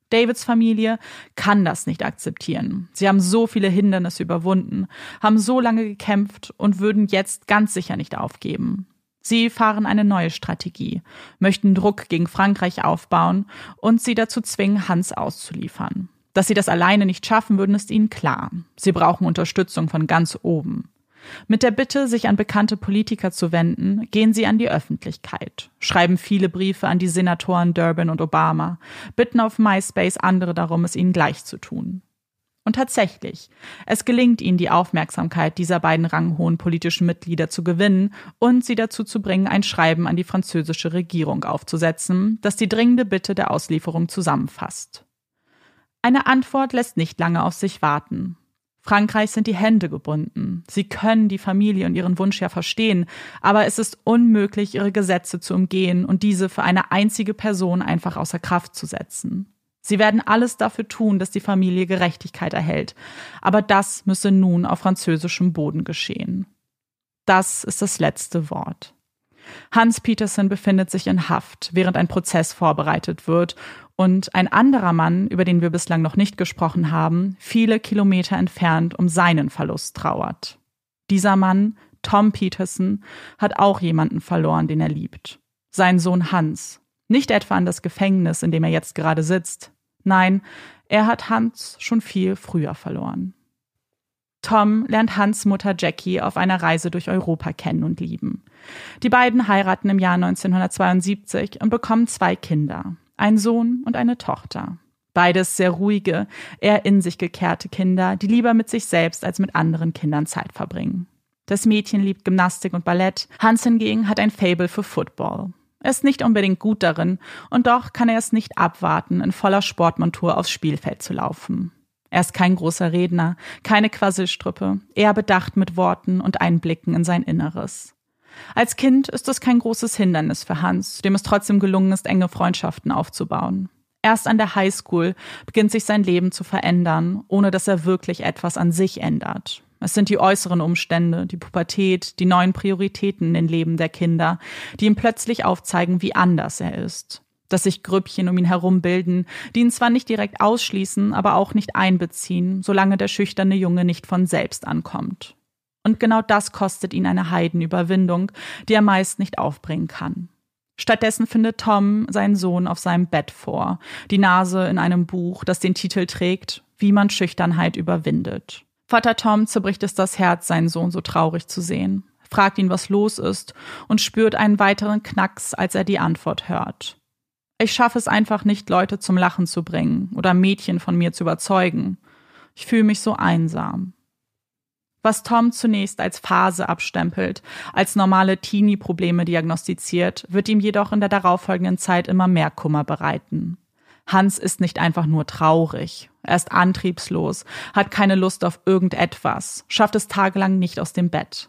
Davids Familie kann das nicht akzeptieren. Sie haben so viele Hindernisse überwunden, haben so lange gekämpft und würden jetzt ganz sicher nicht aufgeben. Sie fahren eine neue Strategie, möchten Druck gegen Frankreich aufbauen und sie dazu zwingen, Hans auszuliefern. Dass sie das alleine nicht schaffen würden, ist ihnen klar. Sie brauchen Unterstützung von ganz oben. Mit der Bitte, sich an bekannte Politiker zu wenden, gehen sie an die Öffentlichkeit, schreiben viele Briefe an die Senatoren Durbin und Obama, bitten auf MySpace andere darum, es ihnen gleich zu tun. Und tatsächlich, es gelingt ihnen, die Aufmerksamkeit dieser beiden ranghohen politischen Mitglieder zu gewinnen und sie dazu zu bringen, ein Schreiben an die französische Regierung aufzusetzen, das die dringende Bitte der Auslieferung zusammenfasst. Eine Antwort lässt nicht lange auf sich warten. Frankreich sind die Hände gebunden. Sie können die Familie und ihren Wunsch ja verstehen, aber es ist unmöglich, ihre Gesetze zu umgehen und diese für eine einzige Person einfach außer Kraft zu setzen. Sie werden alles dafür tun, dass die Familie Gerechtigkeit erhält, aber das müsse nun auf französischem Boden geschehen. Das ist das letzte Wort. Hans Peterson befindet sich in Haft, während ein Prozess vorbereitet wird und ein anderer Mann, über den wir bislang noch nicht gesprochen haben, viele Kilometer entfernt um seinen Verlust trauert. Dieser Mann, Tom Peterson, hat auch jemanden verloren, den er liebt. Sein Sohn Hans. Nicht etwa an das Gefängnis, in dem er jetzt gerade sitzt. Nein, er hat Hans schon viel früher verloren. Tom lernt Hans Mutter Jackie auf einer Reise durch Europa kennen und lieben. Die beiden heiraten im Jahr 1972 und bekommen zwei Kinder ein Sohn und eine Tochter. Beides sehr ruhige, eher in sich gekehrte Kinder, die lieber mit sich selbst als mit anderen Kindern Zeit verbringen. Das Mädchen liebt Gymnastik und Ballett. Hans hingegen hat ein Fable für Football. Er ist nicht unbedingt gut darin und doch kann er es nicht abwarten, in voller Sportmontur aufs Spielfeld zu laufen. Er ist kein großer Redner, keine Quasselstruppe, eher bedacht mit Worten und Einblicken in sein Inneres. Als Kind ist es kein großes Hindernis für Hans, dem es trotzdem gelungen ist, enge Freundschaften aufzubauen. Erst an der Highschool beginnt sich sein Leben zu verändern, ohne dass er wirklich etwas an sich ändert. Es sind die äußeren Umstände, die Pubertät, die neuen Prioritäten in den Leben der Kinder, die ihm plötzlich aufzeigen, wie anders er ist. Dass sich Grüppchen um ihn herum bilden, die ihn zwar nicht direkt ausschließen, aber auch nicht einbeziehen, solange der schüchterne Junge nicht von selbst ankommt. Und genau das kostet ihn eine Heidenüberwindung, die er meist nicht aufbringen kann. Stattdessen findet Tom seinen Sohn auf seinem Bett vor, die Nase in einem Buch, das den Titel trägt, Wie man Schüchternheit überwindet. Vater Tom zerbricht es das Herz, seinen Sohn so traurig zu sehen, fragt ihn, was los ist, und spürt einen weiteren Knacks, als er die Antwort hört. Ich schaffe es einfach nicht, Leute zum Lachen zu bringen oder Mädchen von mir zu überzeugen. Ich fühle mich so einsam. Was Tom zunächst als Phase abstempelt, als normale Teenie-Probleme diagnostiziert, wird ihm jedoch in der darauffolgenden Zeit immer mehr Kummer bereiten. Hans ist nicht einfach nur traurig. Er ist antriebslos, hat keine Lust auf irgendetwas, schafft es tagelang nicht aus dem Bett.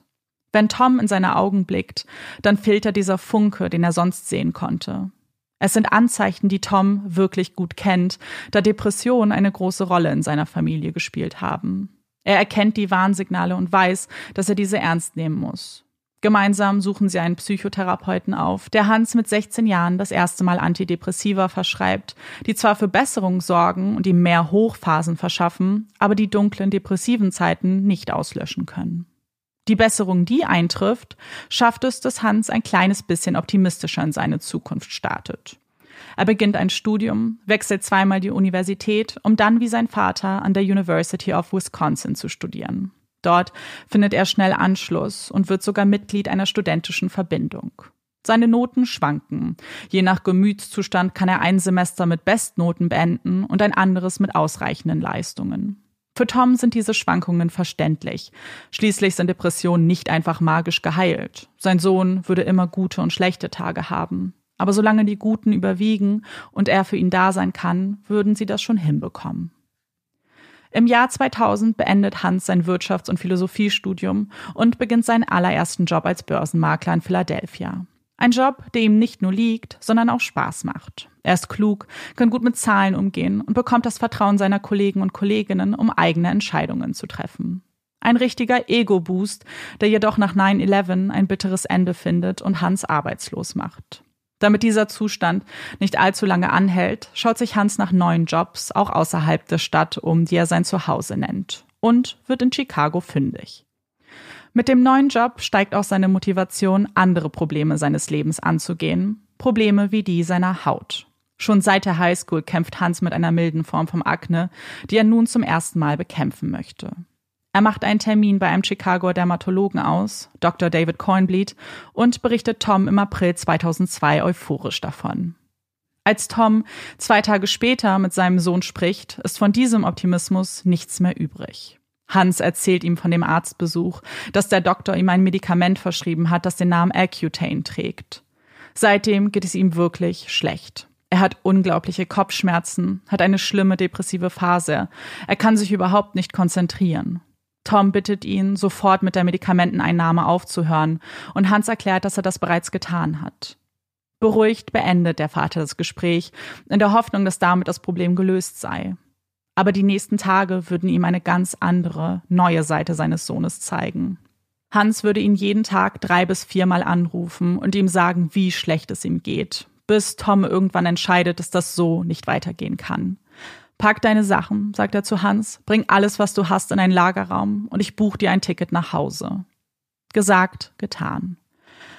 Wenn Tom in seine Augen blickt, dann fehlt er dieser Funke, den er sonst sehen konnte. Es sind Anzeichen, die Tom wirklich gut kennt, da Depressionen eine große Rolle in seiner Familie gespielt haben. Er erkennt die Warnsignale und weiß, dass er diese ernst nehmen muss. Gemeinsam suchen sie einen Psychotherapeuten auf, der Hans mit 16 Jahren das erste Mal Antidepressiva verschreibt, die zwar für Besserung sorgen und ihm mehr Hochphasen verschaffen, aber die dunklen depressiven Zeiten nicht auslöschen können. Die Besserung, die eintrifft, schafft es, dass Hans ein kleines bisschen optimistischer in seine Zukunft startet. Er beginnt ein Studium, wechselt zweimal die Universität, um dann wie sein Vater an der University of Wisconsin zu studieren. Dort findet er schnell Anschluss und wird sogar Mitglied einer studentischen Verbindung. Seine Noten schwanken. Je nach Gemütszustand kann er ein Semester mit Bestnoten beenden und ein anderes mit ausreichenden Leistungen. Für Tom sind diese Schwankungen verständlich. Schließlich sind Depressionen nicht einfach magisch geheilt. Sein Sohn würde immer gute und schlechte Tage haben. Aber solange die Guten überwiegen und er für ihn da sein kann, würden sie das schon hinbekommen. Im Jahr 2000 beendet Hans sein Wirtschafts- und Philosophiestudium und beginnt seinen allerersten Job als Börsenmakler in Philadelphia. Ein Job, der ihm nicht nur liegt, sondern auch Spaß macht. Er ist klug, kann gut mit Zahlen umgehen und bekommt das Vertrauen seiner Kollegen und Kolleginnen, um eigene Entscheidungen zu treffen. Ein richtiger Ego-Boost, der jedoch nach 9-11 ein bitteres Ende findet und Hans arbeitslos macht. Damit dieser Zustand nicht allzu lange anhält, schaut sich Hans nach neuen Jobs, auch außerhalb der Stadt um, die er sein Zuhause nennt, und wird in Chicago fündig. Mit dem neuen Job steigt auch seine Motivation, andere Probleme seines Lebens anzugehen, Probleme wie die seiner Haut. Schon seit der Highschool kämpft Hans mit einer milden Form vom Akne, die er nun zum ersten Mal bekämpfen möchte. Er macht einen Termin bei einem Chicagoer Dermatologen aus, Dr. David Coinbleed, und berichtet Tom im April 2002 euphorisch davon. Als Tom zwei Tage später mit seinem Sohn spricht, ist von diesem Optimismus nichts mehr übrig. Hans erzählt ihm von dem Arztbesuch, dass der Doktor ihm ein Medikament verschrieben hat, das den Namen Accutane trägt. Seitdem geht es ihm wirklich schlecht. Er hat unglaubliche Kopfschmerzen, hat eine schlimme depressive Phase. Er kann sich überhaupt nicht konzentrieren. Tom bittet ihn, sofort mit der Medikamenteneinnahme aufzuhören, und Hans erklärt, dass er das bereits getan hat. Beruhigt beendet der Vater das Gespräch, in der Hoffnung, dass damit das Problem gelöst sei. Aber die nächsten Tage würden ihm eine ganz andere, neue Seite seines Sohnes zeigen. Hans würde ihn jeden Tag drei bis viermal anrufen und ihm sagen, wie schlecht es ihm geht, bis Tom irgendwann entscheidet, dass das so nicht weitergehen kann. Pack deine Sachen, sagt er zu Hans, bring alles, was du hast, in einen Lagerraum und ich buche dir ein Ticket nach Hause. Gesagt, getan.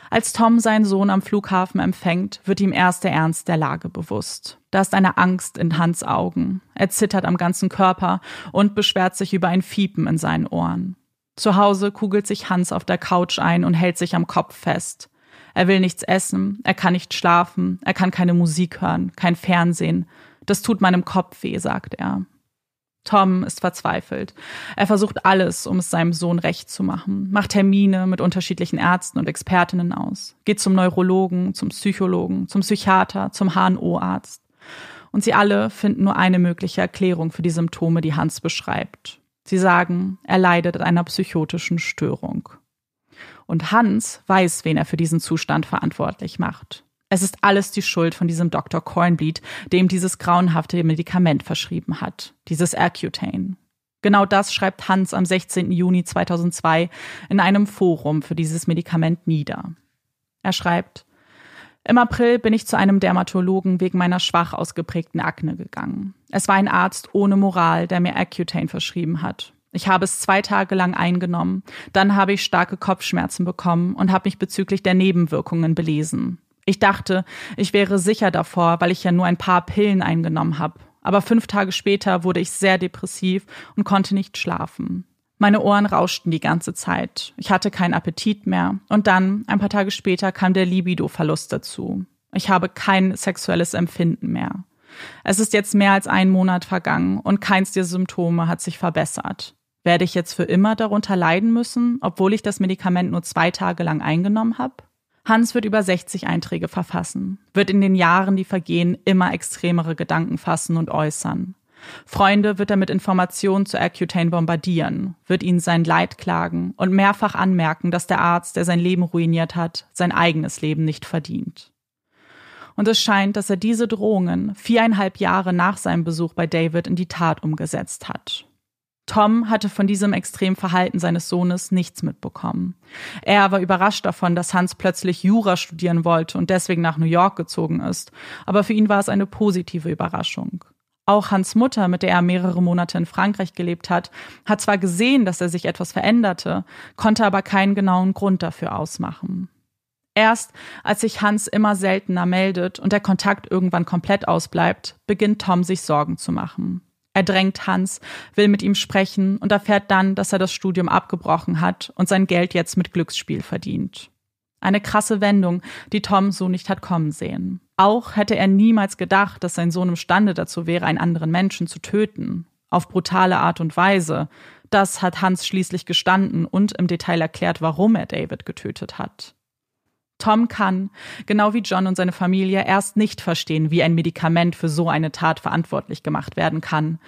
Als Tom seinen Sohn am Flughafen empfängt, wird ihm erst der Ernst der Lage bewusst. Da ist eine Angst in Hans Augen. Er zittert am ganzen Körper und beschwert sich über ein Fiepen in seinen Ohren. Zu Hause kugelt sich Hans auf der Couch ein und hält sich am Kopf fest. Er will nichts essen, er kann nicht schlafen, er kann keine Musik hören, kein Fernsehen, das tut meinem Kopf weh, sagt er. Tom ist verzweifelt. Er versucht alles, um es seinem Sohn recht zu machen, macht Termine mit unterschiedlichen Ärzten und Expertinnen aus, geht zum Neurologen, zum Psychologen, zum Psychiater, zum HNO-Arzt. Und sie alle finden nur eine mögliche Erklärung für die Symptome, die Hans beschreibt. Sie sagen, er leidet an einer psychotischen Störung. Und Hans weiß, wen er für diesen Zustand verantwortlich macht. Es ist alles die Schuld von diesem Dr. Cornbleed, dem dieses grauenhafte Medikament verschrieben hat, dieses Accutane. Genau das schreibt Hans am 16. Juni 2002 in einem Forum für dieses Medikament nieder. Er schreibt, im April bin ich zu einem Dermatologen wegen meiner schwach ausgeprägten Akne gegangen. Es war ein Arzt ohne Moral, der mir Accutane verschrieben hat. Ich habe es zwei Tage lang eingenommen, dann habe ich starke Kopfschmerzen bekommen und habe mich bezüglich der Nebenwirkungen belesen. Ich dachte, ich wäre sicher davor, weil ich ja nur ein paar Pillen eingenommen habe. Aber fünf Tage später wurde ich sehr depressiv und konnte nicht schlafen. Meine Ohren rauschten die ganze Zeit. Ich hatte keinen Appetit mehr. Und dann, ein paar Tage später, kam der Libido-Verlust dazu. Ich habe kein sexuelles Empfinden mehr. Es ist jetzt mehr als ein Monat vergangen und keins der Symptome hat sich verbessert. Werde ich jetzt für immer darunter leiden müssen, obwohl ich das Medikament nur zwei Tage lang eingenommen habe? Hans wird über 60 Einträge verfassen, wird in den Jahren, die vergehen, immer extremere Gedanken fassen und äußern. Freunde wird er mit Informationen zu Accutane bombardieren, wird ihnen sein Leid klagen und mehrfach anmerken, dass der Arzt, der sein Leben ruiniert hat, sein eigenes Leben nicht verdient. Und es scheint, dass er diese Drohungen viereinhalb Jahre nach seinem Besuch bei David in die Tat umgesetzt hat. Tom hatte von diesem extremen Verhalten seines Sohnes nichts mitbekommen. Er war überrascht davon, dass Hans plötzlich Jura studieren wollte und deswegen nach New York gezogen ist. Aber für ihn war es eine positive Überraschung. Auch Hans Mutter, mit der er mehrere Monate in Frankreich gelebt hat, hat zwar gesehen, dass er sich etwas veränderte, konnte aber keinen genauen Grund dafür ausmachen. Erst als sich Hans immer seltener meldet und der Kontakt irgendwann komplett ausbleibt, beginnt Tom sich Sorgen zu machen. Er drängt Hans, will mit ihm sprechen und erfährt dann, dass er das Studium abgebrochen hat und sein Geld jetzt mit Glücksspiel verdient. Eine krasse Wendung, die Tom so nicht hat kommen sehen. Auch hätte er niemals gedacht, dass sein Sohn imstande dazu wäre, einen anderen Menschen zu töten. Auf brutale Art und Weise. Das hat Hans schließlich gestanden und im Detail erklärt, warum er David getötet hat. Tom kann, genau wie John und seine Familie, erst nicht verstehen, wie ein Medikament für so eine Tat verantwortlich gemacht werden kann.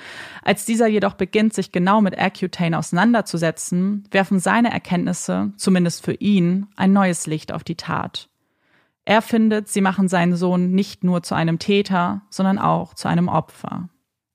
Als dieser jedoch beginnt, sich genau mit Accutane auseinanderzusetzen, werfen seine Erkenntnisse, zumindest für ihn, ein neues Licht auf die Tat. Er findet, sie machen seinen Sohn nicht nur zu einem Täter, sondern auch zu einem Opfer.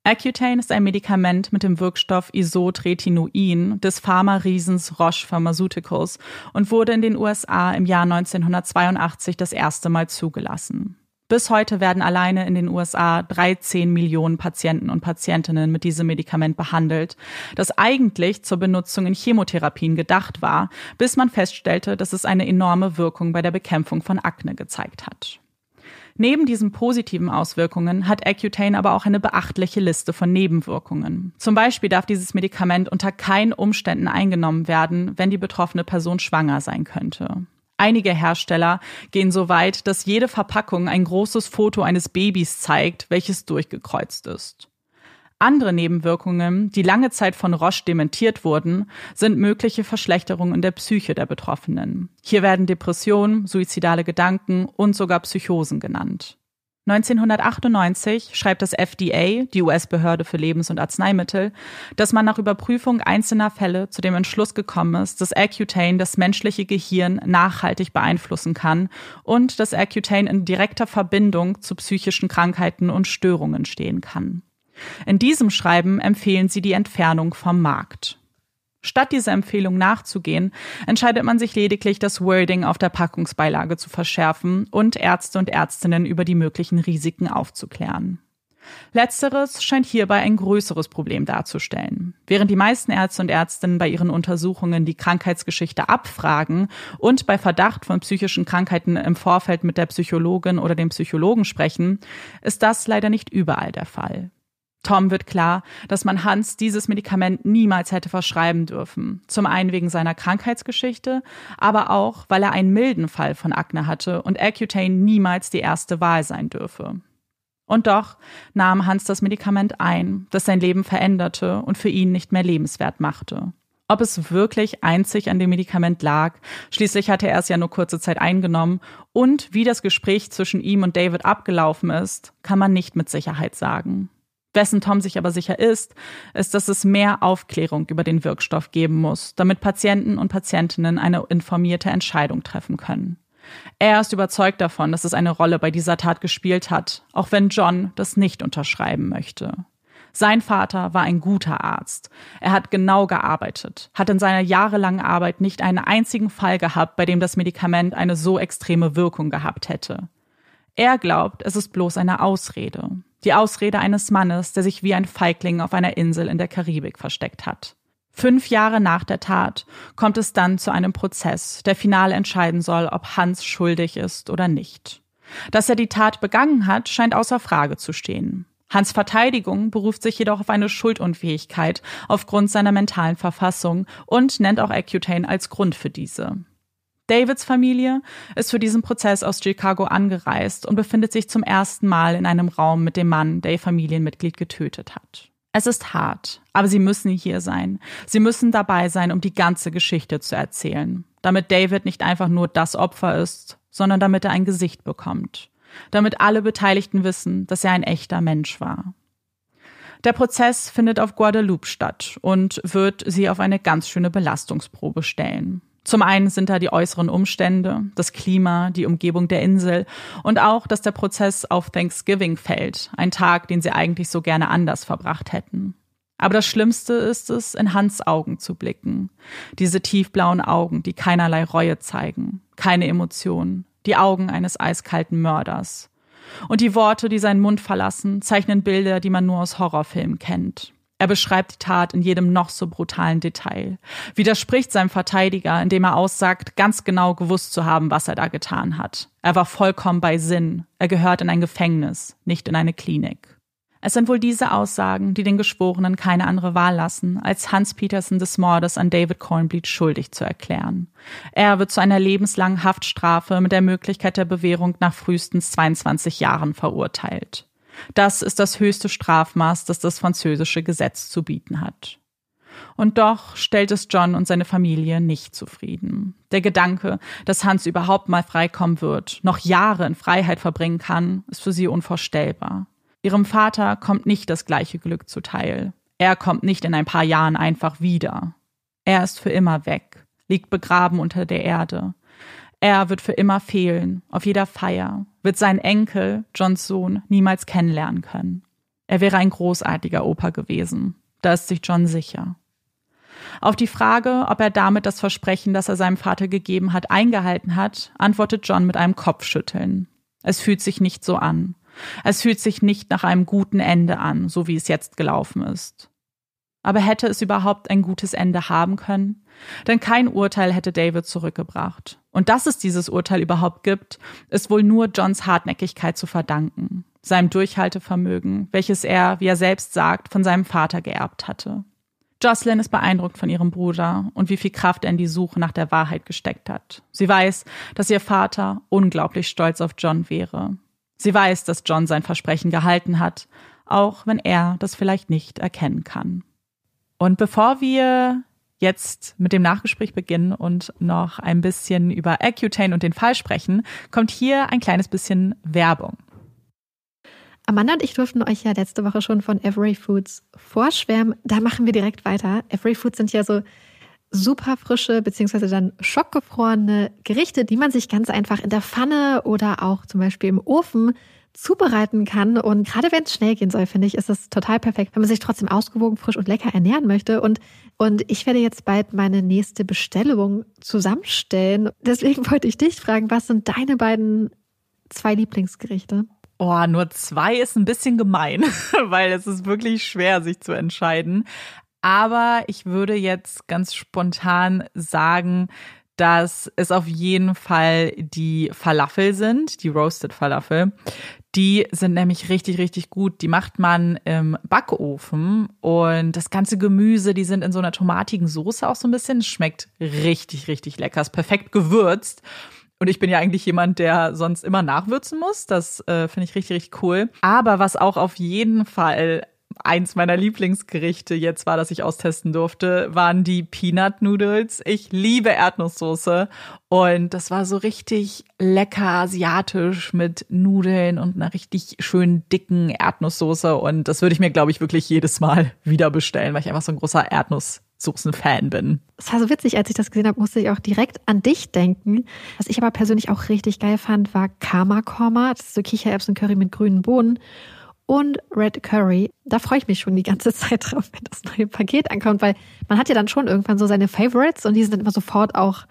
Accutane ist ein Medikament mit dem Wirkstoff Isotretinoin des Pharma-Riesens Roche Pharmaceuticals und wurde in den USA im Jahr 1982 das erste Mal zugelassen. Bis heute werden alleine in den USA 13 Millionen Patienten und Patientinnen mit diesem Medikament behandelt, das eigentlich zur Benutzung in Chemotherapien gedacht war, bis man feststellte, dass es eine enorme Wirkung bei der Bekämpfung von Akne gezeigt hat. Neben diesen positiven Auswirkungen hat Accutane aber auch eine beachtliche Liste von Nebenwirkungen. Zum Beispiel darf dieses Medikament unter keinen Umständen eingenommen werden, wenn die betroffene Person schwanger sein könnte. Einige Hersteller gehen so weit, dass jede Verpackung ein großes Foto eines Babys zeigt, welches durchgekreuzt ist. Andere Nebenwirkungen, die lange Zeit von Roche dementiert wurden, sind mögliche Verschlechterungen der Psyche der Betroffenen. Hier werden Depressionen, suizidale Gedanken und sogar Psychosen genannt. 1998 schreibt das FDA, die US-Behörde für Lebens- und Arzneimittel, dass man nach Überprüfung einzelner Fälle zu dem Entschluss gekommen ist, dass Accutane das menschliche Gehirn nachhaltig beeinflussen kann und dass Accutane in direkter Verbindung zu psychischen Krankheiten und Störungen stehen kann. In diesem Schreiben empfehlen sie die Entfernung vom Markt. Statt dieser Empfehlung nachzugehen, entscheidet man sich lediglich, das Wording auf der Packungsbeilage zu verschärfen und Ärzte und Ärztinnen über die möglichen Risiken aufzuklären. Letzteres scheint hierbei ein größeres Problem darzustellen. Während die meisten Ärzte und Ärztinnen bei ihren Untersuchungen die Krankheitsgeschichte abfragen und bei Verdacht von psychischen Krankheiten im Vorfeld mit der Psychologin oder dem Psychologen sprechen, ist das leider nicht überall der Fall. Tom wird klar, dass man Hans dieses Medikament niemals hätte verschreiben dürfen. Zum einen wegen seiner Krankheitsgeschichte, aber auch, weil er einen milden Fall von Akne hatte und Accutane niemals die erste Wahl sein dürfe. Und doch nahm Hans das Medikament ein, das sein Leben veränderte und für ihn nicht mehr lebenswert machte. Ob es wirklich einzig an dem Medikament lag, schließlich hatte er es ja nur kurze Zeit eingenommen, und wie das Gespräch zwischen ihm und David abgelaufen ist, kann man nicht mit Sicherheit sagen. Wessen Tom sich aber sicher ist, ist, dass es mehr Aufklärung über den Wirkstoff geben muss, damit Patienten und Patientinnen eine informierte Entscheidung treffen können. Er ist überzeugt davon, dass es eine Rolle bei dieser Tat gespielt hat, auch wenn John das nicht unterschreiben möchte. Sein Vater war ein guter Arzt. Er hat genau gearbeitet, hat in seiner jahrelangen Arbeit nicht einen einzigen Fall gehabt, bei dem das Medikament eine so extreme Wirkung gehabt hätte. Er glaubt, es ist bloß eine Ausrede. Die Ausrede eines Mannes, der sich wie ein Feigling auf einer Insel in der Karibik versteckt hat. Fünf Jahre nach der Tat kommt es dann zu einem Prozess, der final entscheiden soll, ob Hans schuldig ist oder nicht. Dass er die Tat begangen hat, scheint außer Frage zu stehen. Hans Verteidigung beruft sich jedoch auf eine Schuldunfähigkeit aufgrund seiner mentalen Verfassung und nennt auch Accutane als Grund für diese. Davids Familie ist für diesen Prozess aus Chicago angereist und befindet sich zum ersten Mal in einem Raum mit dem Mann, der ihr Familienmitglied getötet hat. Es ist hart, aber sie müssen hier sein. Sie müssen dabei sein, um die ganze Geschichte zu erzählen, damit David nicht einfach nur das Opfer ist, sondern damit er ein Gesicht bekommt damit alle Beteiligten wissen, dass er ein echter Mensch war. Der Prozess findet auf Guadeloupe statt und wird sie auf eine ganz schöne Belastungsprobe stellen. Zum einen sind da die äußeren Umstände, das Klima, die Umgebung der Insel und auch, dass der Prozess auf Thanksgiving fällt, ein Tag, den sie eigentlich so gerne anders verbracht hätten. Aber das Schlimmste ist es, in Hans Augen zu blicken. Diese tiefblauen Augen, die keinerlei Reue zeigen, keine Emotionen, die Augen eines eiskalten Mörders. Und die Worte, die seinen Mund verlassen, zeichnen Bilder, die man nur aus Horrorfilmen kennt. Er beschreibt die Tat in jedem noch so brutalen Detail, widerspricht seinem Verteidiger, indem er aussagt, ganz genau gewusst zu haben, was er da getan hat. Er war vollkommen bei Sinn, er gehört in ein Gefängnis, nicht in eine Klinik. Es sind wohl diese Aussagen, die den Geschworenen keine andere Wahl lassen, als Hans Petersen des Mordes an David Cornbleed schuldig zu erklären. Er wird zu einer lebenslangen Haftstrafe mit der Möglichkeit der Bewährung nach frühestens 22 Jahren verurteilt. Das ist das höchste Strafmaß, das das französische Gesetz zu bieten hat. Und doch stellt es John und seine Familie nicht zufrieden. Der Gedanke, dass Hans überhaupt mal freikommen wird, noch Jahre in Freiheit verbringen kann, ist für sie unvorstellbar. Ihrem Vater kommt nicht das gleiche Glück zuteil. Er kommt nicht in ein paar Jahren einfach wieder. Er ist für immer weg, liegt begraben unter der Erde. Er wird für immer fehlen, auf jeder Feier, wird seinen Enkel, Johns Sohn, niemals kennenlernen können. Er wäre ein großartiger Opa gewesen, da ist sich John sicher. Auf die Frage, ob er damit das Versprechen, das er seinem Vater gegeben hat, eingehalten hat, antwortet John mit einem Kopfschütteln. Es fühlt sich nicht so an. Es fühlt sich nicht nach einem guten Ende an, so wie es jetzt gelaufen ist. Aber hätte es überhaupt ein gutes Ende haben können? Denn kein Urteil hätte David zurückgebracht. Und dass es dieses Urteil überhaupt gibt, ist wohl nur Johns Hartnäckigkeit zu verdanken, seinem Durchhaltevermögen, welches er, wie er selbst sagt, von seinem Vater geerbt hatte. Jocelyn ist beeindruckt von ihrem Bruder und wie viel Kraft er in die Suche nach der Wahrheit gesteckt hat. Sie weiß, dass ihr Vater unglaublich stolz auf John wäre. Sie weiß, dass John sein Versprechen gehalten hat, auch wenn er das vielleicht nicht erkennen kann. Und bevor wir jetzt mit dem Nachgespräch beginnen und noch ein bisschen über Accutane und den Fall sprechen, kommt hier ein kleines bisschen Werbung. Amanda und ich durften euch ja letzte Woche schon von Every Foods vorschwärmen. Da machen wir direkt weiter. Every Foods sind ja so super frische beziehungsweise dann schockgefrorene Gerichte, die man sich ganz einfach in der Pfanne oder auch zum Beispiel im Ofen zubereiten kann. Und gerade wenn es schnell gehen soll, finde ich, ist es total perfekt, wenn man sich trotzdem ausgewogen, frisch und lecker ernähren möchte. Und, und ich werde jetzt bald meine nächste Bestellung zusammenstellen. Deswegen wollte ich dich fragen, was sind deine beiden zwei Lieblingsgerichte? Oh, nur zwei ist ein bisschen gemein, weil es ist wirklich schwer, sich zu entscheiden. Aber ich würde jetzt ganz spontan sagen, dass es auf jeden Fall die Falafel sind, die Roasted Falafel. Die sind nämlich richtig, richtig gut. Die macht man im Backofen und das ganze Gemüse, die sind in so einer tomatigen Soße auch so ein bisschen. Schmeckt richtig, richtig lecker. Ist perfekt gewürzt. Und ich bin ja eigentlich jemand, der sonst immer nachwürzen muss. Das äh, finde ich richtig, richtig cool. Aber was auch auf jeden Fall eins meiner Lieblingsgerichte jetzt war, das ich austesten durfte, waren die Peanut Noodles. Ich liebe Erdnusssoße und das war so richtig lecker asiatisch mit Nudeln und einer richtig schönen dicken Erdnusssoße und das würde ich mir glaube ich wirklich jedes Mal wieder bestellen, weil ich einfach so ein großer Erdnuss Soßen-Fan bin. Es war so witzig, als ich das gesehen habe, musste ich auch direkt an dich denken. Was ich aber persönlich auch richtig geil fand, war Karma Korma. Das ist so Kichererbsen-Curry mit grünen Bohnen und Red Curry. Da freue ich mich schon die ganze Zeit drauf, wenn das neue Paket ankommt, weil man hat ja dann schon irgendwann so seine Favorites und die sind dann immer sofort auch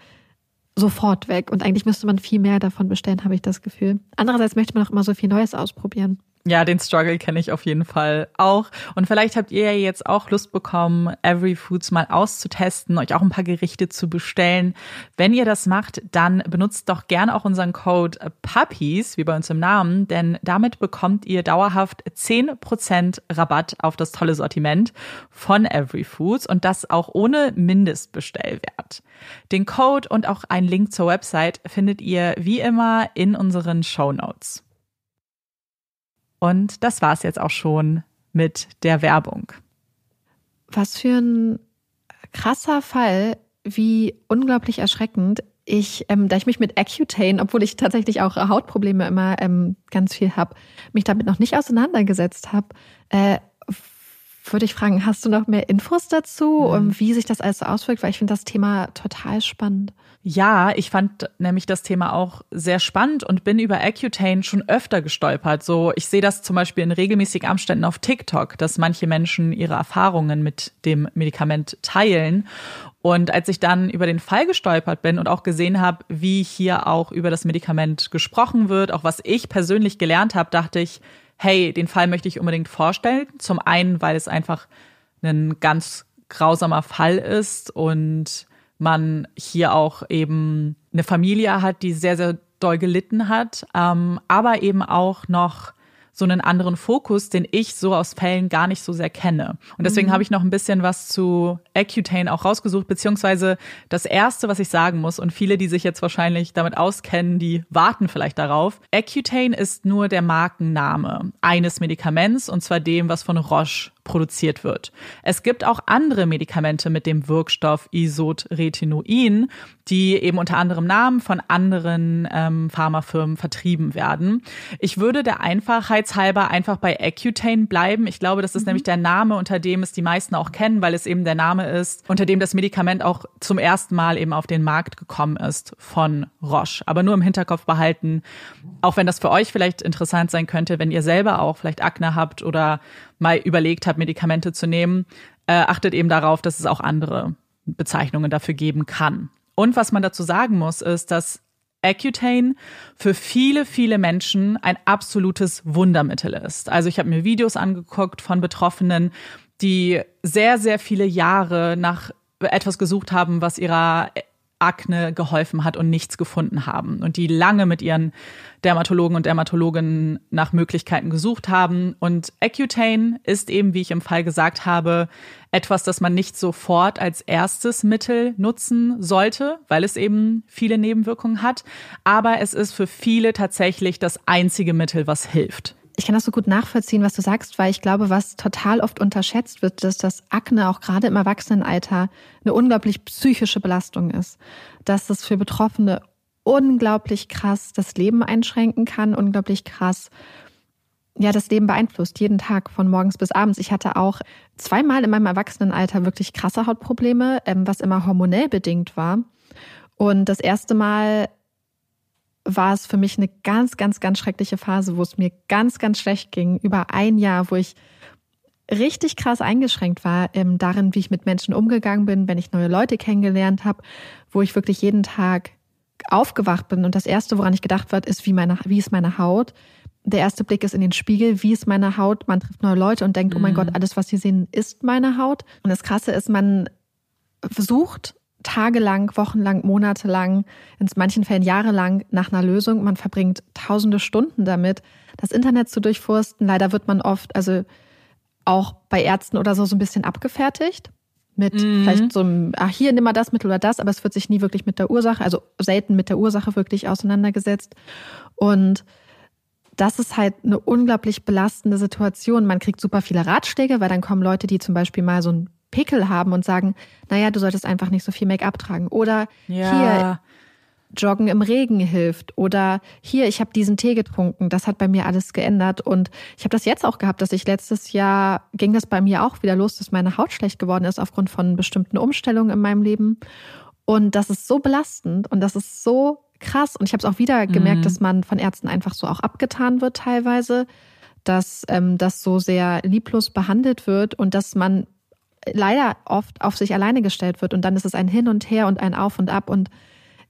sofort weg. Und eigentlich müsste man viel mehr davon bestellen, habe ich das Gefühl. Andererseits möchte man auch immer so viel Neues ausprobieren. Ja, den Struggle kenne ich auf jeden Fall auch. Und vielleicht habt ihr ja jetzt auch Lust bekommen, Every Foods mal auszutesten, euch auch ein paar Gerichte zu bestellen. Wenn ihr das macht, dann benutzt doch gern auch unseren Code PUPPIES, wie bei uns im Namen, denn damit bekommt ihr dauerhaft 10% Rabatt auf das tolle Sortiment von Every Foods und das auch ohne Mindestbestellwert. Den Code und auch einen Link zur Website findet ihr wie immer in unseren Show Notes. Und das war es jetzt auch schon mit der Werbung. Was für ein krasser Fall, wie unglaublich erschreckend. Ich, ähm, da ich mich mit Accutane, obwohl ich tatsächlich auch Hautprobleme immer ähm, ganz viel habe, mich damit noch nicht auseinandergesetzt habe, äh, würde ich fragen, hast du noch mehr Infos dazu, mhm. wie sich das alles so auswirkt? Weil ich finde das Thema total spannend. Ja, ich fand nämlich das Thema auch sehr spannend und bin über Accutane schon öfter gestolpert. So, ich sehe das zum Beispiel in regelmäßigen Abständen auf TikTok, dass manche Menschen ihre Erfahrungen mit dem Medikament teilen. Und als ich dann über den Fall gestolpert bin und auch gesehen habe, wie hier auch über das Medikament gesprochen wird, auch was ich persönlich gelernt habe, dachte ich, hey, den Fall möchte ich unbedingt vorstellen. Zum einen, weil es einfach ein ganz grausamer Fall ist und man hier auch eben eine Familie hat, die sehr, sehr doll gelitten hat, ähm, aber eben auch noch so einen anderen Fokus, den ich so aus Fällen gar nicht so sehr kenne. Und deswegen mhm. habe ich noch ein bisschen was zu Accutane auch rausgesucht, beziehungsweise das erste, was ich sagen muss, und viele, die sich jetzt wahrscheinlich damit auskennen, die warten vielleicht darauf. Accutane ist nur der Markenname eines Medikaments, und zwar dem, was von Roche produziert wird. Es gibt auch andere Medikamente mit dem Wirkstoff Isotretinoin, die eben unter anderem Namen von anderen ähm, Pharmafirmen vertrieben werden. Ich würde der Einfachheit halber einfach bei Accutane bleiben. Ich glaube, das ist mhm. nämlich der Name, unter dem es die meisten auch kennen, weil es eben der Name ist, unter dem das Medikament auch zum ersten Mal eben auf den Markt gekommen ist von Roche. Aber nur im Hinterkopf behalten, auch wenn das für euch vielleicht interessant sein könnte, wenn ihr selber auch vielleicht Akne habt oder mal überlegt habt, Medikamente zu nehmen, äh, achtet eben darauf, dass es auch andere Bezeichnungen dafür geben kann. Und was man dazu sagen muss, ist, dass Accutane für viele, viele Menschen ein absolutes Wundermittel ist. Also ich habe mir Videos angeguckt von Betroffenen, die sehr, sehr viele Jahre nach etwas gesucht haben, was ihrer Akne geholfen hat und nichts gefunden haben und die lange mit ihren Dermatologen und Dermatologinnen nach Möglichkeiten gesucht haben. Und Accutane ist eben, wie ich im Fall gesagt habe, etwas, das man nicht sofort als erstes Mittel nutzen sollte, weil es eben viele Nebenwirkungen hat. Aber es ist für viele tatsächlich das einzige Mittel, was hilft ich kann das so gut nachvollziehen, was du sagst, weil ich glaube, was total oft unterschätzt wird, ist, dass Akne auch gerade im Erwachsenenalter eine unglaublich psychische Belastung ist. Dass es für Betroffene unglaublich krass das Leben einschränken kann, unglaublich krass ja, das Leben beeinflusst, jeden Tag von morgens bis abends. Ich hatte auch zweimal in meinem Erwachsenenalter wirklich krasse Hautprobleme, ähm, was immer hormonell bedingt war. Und das erste Mal war es für mich eine ganz, ganz, ganz schreckliche Phase, wo es mir ganz, ganz schlecht ging. Über ein Jahr, wo ich richtig krass eingeschränkt war ähm, darin, wie ich mit Menschen umgegangen bin, wenn ich neue Leute kennengelernt habe, wo ich wirklich jeden Tag aufgewacht bin und das erste, woran ich gedacht wird, ist, wie meine, wie ist meine Haut? Der erste Blick ist in den Spiegel, wie ist meine Haut? Man trifft neue Leute und denkt, mhm. oh mein mhm. Gott, alles, was sie sehen, ist meine Haut. Und das Krasse ist, man versucht tagelang, wochenlang, monatelang, in manchen Fällen jahrelang nach einer Lösung. Man verbringt tausende Stunden damit, das Internet zu durchforsten. Leider wird man oft, also auch bei Ärzten oder so, so ein bisschen abgefertigt. mit mhm. vielleicht so einem, ach, hier nimm mal das Mittel oder das, aber es wird sich nie wirklich mit der Ursache, also selten mit der Ursache wirklich auseinandergesetzt. Und das ist halt eine unglaublich belastende Situation. Man kriegt super viele Ratschläge, weil dann kommen Leute, die zum Beispiel mal so einen Pickel haben und sagen, naja, du solltest einfach nicht so viel Make-up tragen. Oder ja. hier, Joggen im Regen hilft oder hier, ich habe diesen Tee getrunken, das hat bei mir alles geändert und ich habe das jetzt auch gehabt, dass ich letztes Jahr ging das bei mir auch wieder los, dass meine Haut schlecht geworden ist aufgrund von bestimmten Umstellungen in meinem Leben und das ist so belastend und das ist so krass und ich habe es auch wieder gemerkt, mhm. dass man von Ärzten einfach so auch abgetan wird teilweise, dass ähm, das so sehr lieblos behandelt wird und dass man leider oft auf sich alleine gestellt wird und dann ist es ein Hin und Her und ein Auf und Ab und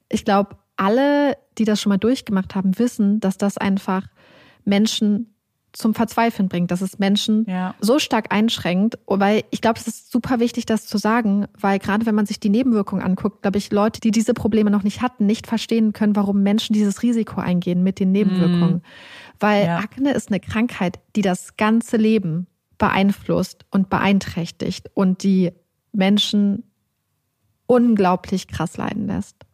ich glaube, alle, die das schon mal durchgemacht haben, wissen, dass das einfach Menschen zum Verzweifeln bringt, dass es Menschen ja. so stark einschränkt. Weil ich glaube, es ist super wichtig, das zu sagen, weil gerade wenn man sich die Nebenwirkungen anguckt, glaube ich, Leute, die diese Probleme noch nicht hatten, nicht verstehen können, warum Menschen dieses Risiko eingehen mit den Nebenwirkungen. Mhm. Weil ja. Akne ist eine Krankheit, die das ganze Leben beeinflusst und beeinträchtigt und die Menschen unglaublich krass leiden lässt.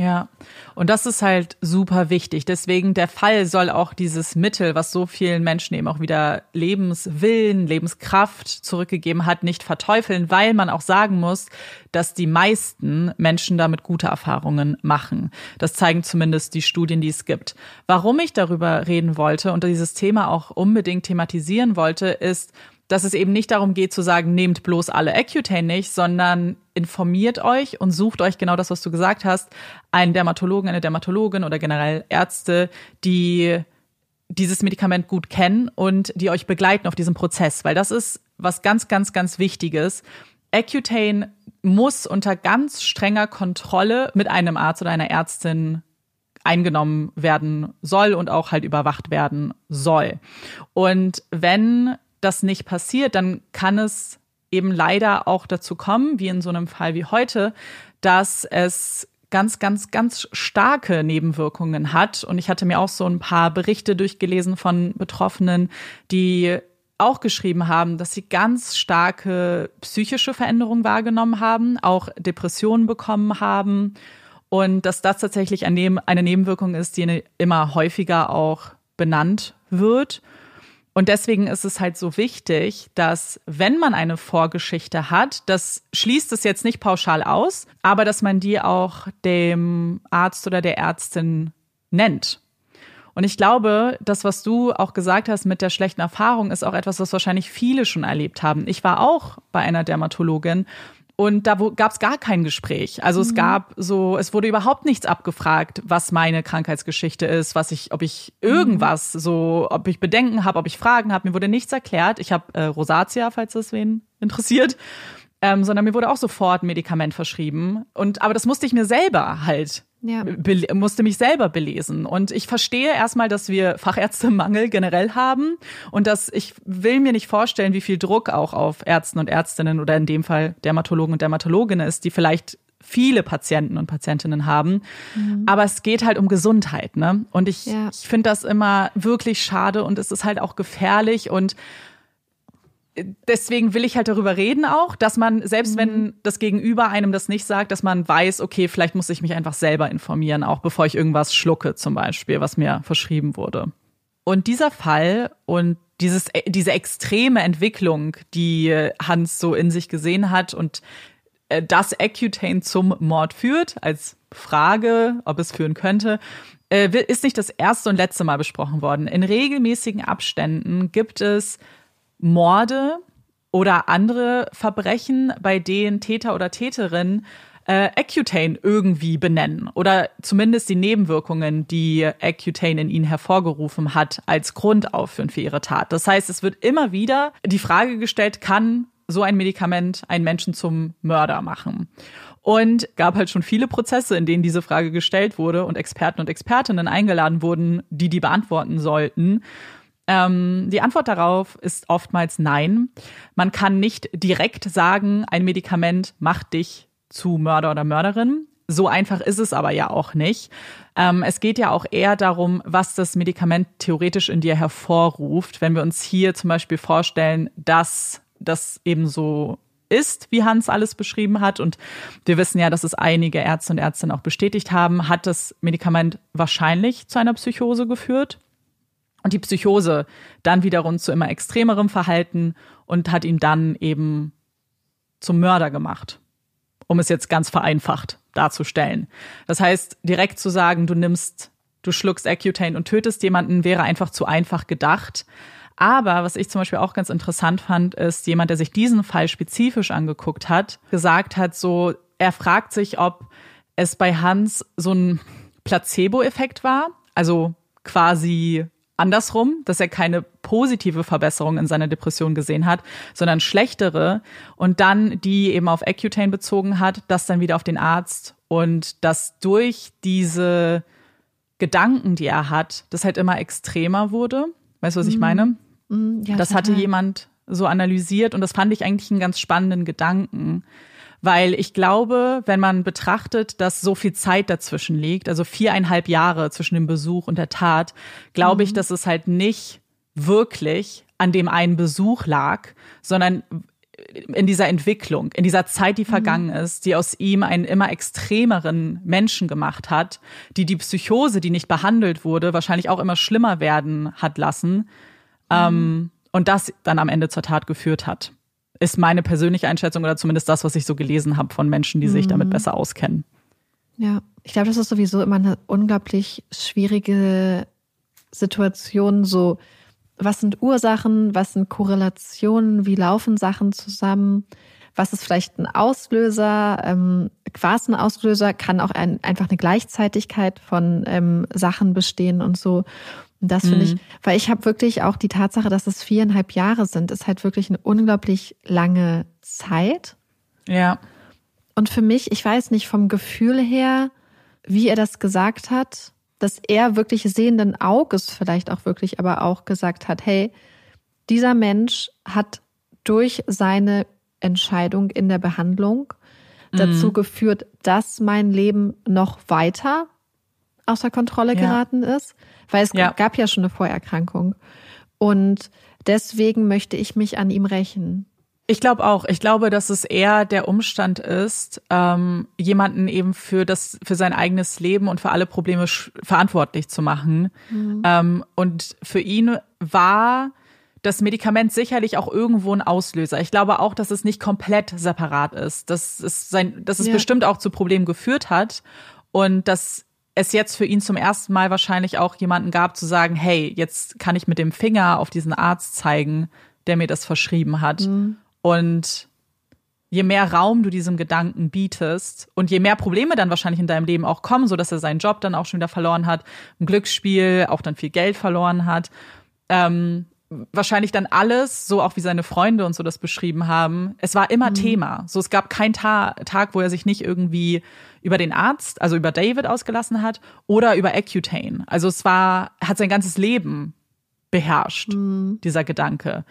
Ja, und das ist halt super wichtig. Deswegen der Fall soll auch dieses Mittel, was so vielen Menschen eben auch wieder Lebenswillen, Lebenskraft zurückgegeben hat, nicht verteufeln, weil man auch sagen muss, dass die meisten Menschen damit gute Erfahrungen machen. Das zeigen zumindest die Studien, die es gibt. Warum ich darüber reden wollte und dieses Thema auch unbedingt thematisieren wollte, ist, dass es eben nicht darum geht zu sagen, nehmt bloß alle Accutane nicht, sondern informiert euch und sucht euch genau das, was du gesagt hast, einen Dermatologen, eine Dermatologin oder generell Ärzte, die dieses Medikament gut kennen und die euch begleiten auf diesem Prozess, weil das ist was ganz, ganz, ganz Wichtiges. Accutane muss unter ganz strenger Kontrolle mit einem Arzt oder einer Ärztin eingenommen werden soll und auch halt überwacht werden soll. Und wenn das nicht passiert, dann kann es eben leider auch dazu kommen, wie in so einem Fall wie heute, dass es ganz, ganz, ganz starke Nebenwirkungen hat. Und ich hatte mir auch so ein paar Berichte durchgelesen von Betroffenen, die auch geschrieben haben, dass sie ganz starke psychische Veränderungen wahrgenommen haben, auch Depressionen bekommen haben und dass das tatsächlich eine Nebenwirkung ist, die immer häufiger auch benannt wird. Und deswegen ist es halt so wichtig, dass wenn man eine Vorgeschichte hat, das schließt es jetzt nicht pauschal aus, aber dass man die auch dem Arzt oder der Ärztin nennt. Und ich glaube, das, was du auch gesagt hast mit der schlechten Erfahrung, ist auch etwas, was wahrscheinlich viele schon erlebt haben. Ich war auch bei einer Dermatologin und da gab es gar kein Gespräch. Also mhm. es gab so, es wurde überhaupt nichts abgefragt, was meine Krankheitsgeschichte ist, was ich, ob ich irgendwas, mhm. so, ob ich Bedenken habe, ob ich Fragen habe. Mir wurde nichts erklärt. Ich habe äh, Rosatia, falls das wen interessiert. Ähm, sondern mir wurde auch sofort ein Medikament verschrieben. Und aber das musste ich mir selber halt ja. musste mich selber belesen. Und ich verstehe erstmal, dass wir Fachärztemangel generell haben und dass ich will mir nicht vorstellen, wie viel Druck auch auf Ärzten und Ärztinnen oder in dem Fall Dermatologen und Dermatologinnen ist, die vielleicht viele Patienten und Patientinnen haben. Mhm. Aber es geht halt um Gesundheit, ne? Und ich, ja. ich finde das immer wirklich schade und es ist halt auch gefährlich und deswegen will ich halt darüber reden auch, dass man, selbst mhm. wenn das Gegenüber einem das nicht sagt, dass man weiß, okay, vielleicht muss ich mich einfach selber informieren, auch bevor ich irgendwas schlucke, zum Beispiel, was mir verschrieben wurde. Und dieser Fall und dieses, diese extreme Entwicklung, die Hans so in sich gesehen hat und äh, das Accutane zum Mord führt, als Frage, ob es führen könnte, äh, ist nicht das erste und letzte Mal besprochen worden. In regelmäßigen Abständen gibt es Morde oder andere Verbrechen, bei denen Täter oder Täterin äh, Accutane irgendwie benennen oder zumindest die Nebenwirkungen, die Accutane in ihnen hervorgerufen hat, als Grund aufführen für ihre Tat. Das heißt, es wird immer wieder die Frage gestellt, kann so ein Medikament einen Menschen zum Mörder machen? Und gab halt schon viele Prozesse, in denen diese Frage gestellt wurde und Experten und Expertinnen eingeladen wurden, die die beantworten sollten. Ähm, die Antwort darauf ist oftmals nein. Man kann nicht direkt sagen, ein Medikament macht dich zu Mörder oder Mörderin. So einfach ist es aber ja auch nicht. Ähm, es geht ja auch eher darum, was das Medikament theoretisch in dir hervorruft. Wenn wir uns hier zum Beispiel vorstellen, dass das eben so ist, wie Hans alles beschrieben hat. Und wir wissen ja, dass es einige Ärzte und Ärztinnen auch bestätigt haben, hat das Medikament wahrscheinlich zu einer Psychose geführt. Und die Psychose dann wiederum zu immer extremerem Verhalten und hat ihn dann eben zum Mörder gemacht. Um es jetzt ganz vereinfacht darzustellen. Das heißt, direkt zu sagen, du nimmst, du schluckst Accutane und tötest jemanden, wäre einfach zu einfach gedacht. Aber was ich zum Beispiel auch ganz interessant fand, ist jemand, der sich diesen Fall spezifisch angeguckt hat, gesagt hat, so, er fragt sich, ob es bei Hans so ein Placebo-Effekt war. Also quasi andersrum, dass er keine positive Verbesserung in seiner Depression gesehen hat, sondern schlechtere und dann die eben auf Accutane bezogen hat, das dann wieder auf den Arzt und dass durch diese Gedanken, die er hat, das halt immer extremer wurde. Weißt du, was ich mhm. meine? Mhm, ja, das hatte jemand so analysiert und das fand ich eigentlich einen ganz spannenden Gedanken, weil ich glaube, wenn man betrachtet, dass so viel Zeit dazwischen liegt, also viereinhalb Jahre zwischen dem Besuch und der Tat, glaube mhm. ich, dass es halt nicht wirklich an dem einen Besuch lag, sondern in dieser Entwicklung, in dieser Zeit, die mhm. vergangen ist, die aus ihm einen immer extremeren Menschen gemacht hat, die die Psychose, die nicht behandelt wurde, wahrscheinlich auch immer schlimmer werden hat lassen mhm. ähm, und das dann am Ende zur Tat geführt hat ist meine persönliche Einschätzung oder zumindest das, was ich so gelesen habe von Menschen, die sich damit mhm. besser auskennen. Ja, ich glaube, das ist sowieso immer eine unglaublich schwierige Situation. So, was sind Ursachen, was sind Korrelationen, wie laufen Sachen zusammen? Was ist vielleicht ein Auslöser? Ähm, was ein Auslöser kann auch ein, einfach eine Gleichzeitigkeit von ähm, Sachen bestehen und so. Und das finde mhm. ich, weil ich habe wirklich auch die Tatsache, dass es viereinhalb Jahre sind, ist halt wirklich eine unglaublich lange Zeit. Ja. Und für mich, ich weiß nicht vom Gefühl her, wie er das gesagt hat, dass er wirklich sehenden Auges vielleicht auch wirklich, aber auch gesagt hat, hey, dieser Mensch hat durch seine Entscheidung in der Behandlung mhm. dazu geführt, dass mein Leben noch weiter außer Kontrolle ja. geraten ist, weil es ja. gab ja schon eine Vorerkrankung. Und deswegen möchte ich mich an ihm rächen. Ich glaube auch. Ich glaube, dass es eher der Umstand ist, ähm, jemanden eben für das, für sein eigenes Leben und für alle Probleme verantwortlich zu machen. Mhm. Ähm, und für ihn war das Medikament sicherlich auch irgendwo ein Auslöser. Ich glaube auch, dass es nicht komplett separat ist, dass es sein, dass es ja. bestimmt auch zu Problemen geführt hat und dass es jetzt für ihn zum ersten Mal wahrscheinlich auch jemanden gab zu sagen, hey, jetzt kann ich mit dem Finger auf diesen Arzt zeigen, der mir das verschrieben hat. Mhm. Und je mehr Raum du diesem Gedanken bietest und je mehr Probleme dann wahrscheinlich in deinem Leben auch kommen, so dass er seinen Job dann auch schon wieder verloren hat, ein Glücksspiel, auch dann viel Geld verloren hat, ähm, wahrscheinlich dann alles, so auch wie seine Freunde und so das beschrieben haben, es war immer mhm. Thema. So, es gab keinen Ta Tag, wo er sich nicht irgendwie über den Arzt, also über David ausgelassen hat oder über Accutane. Also es war, hat sein ganzes Leben beherrscht, mhm. dieser Gedanke.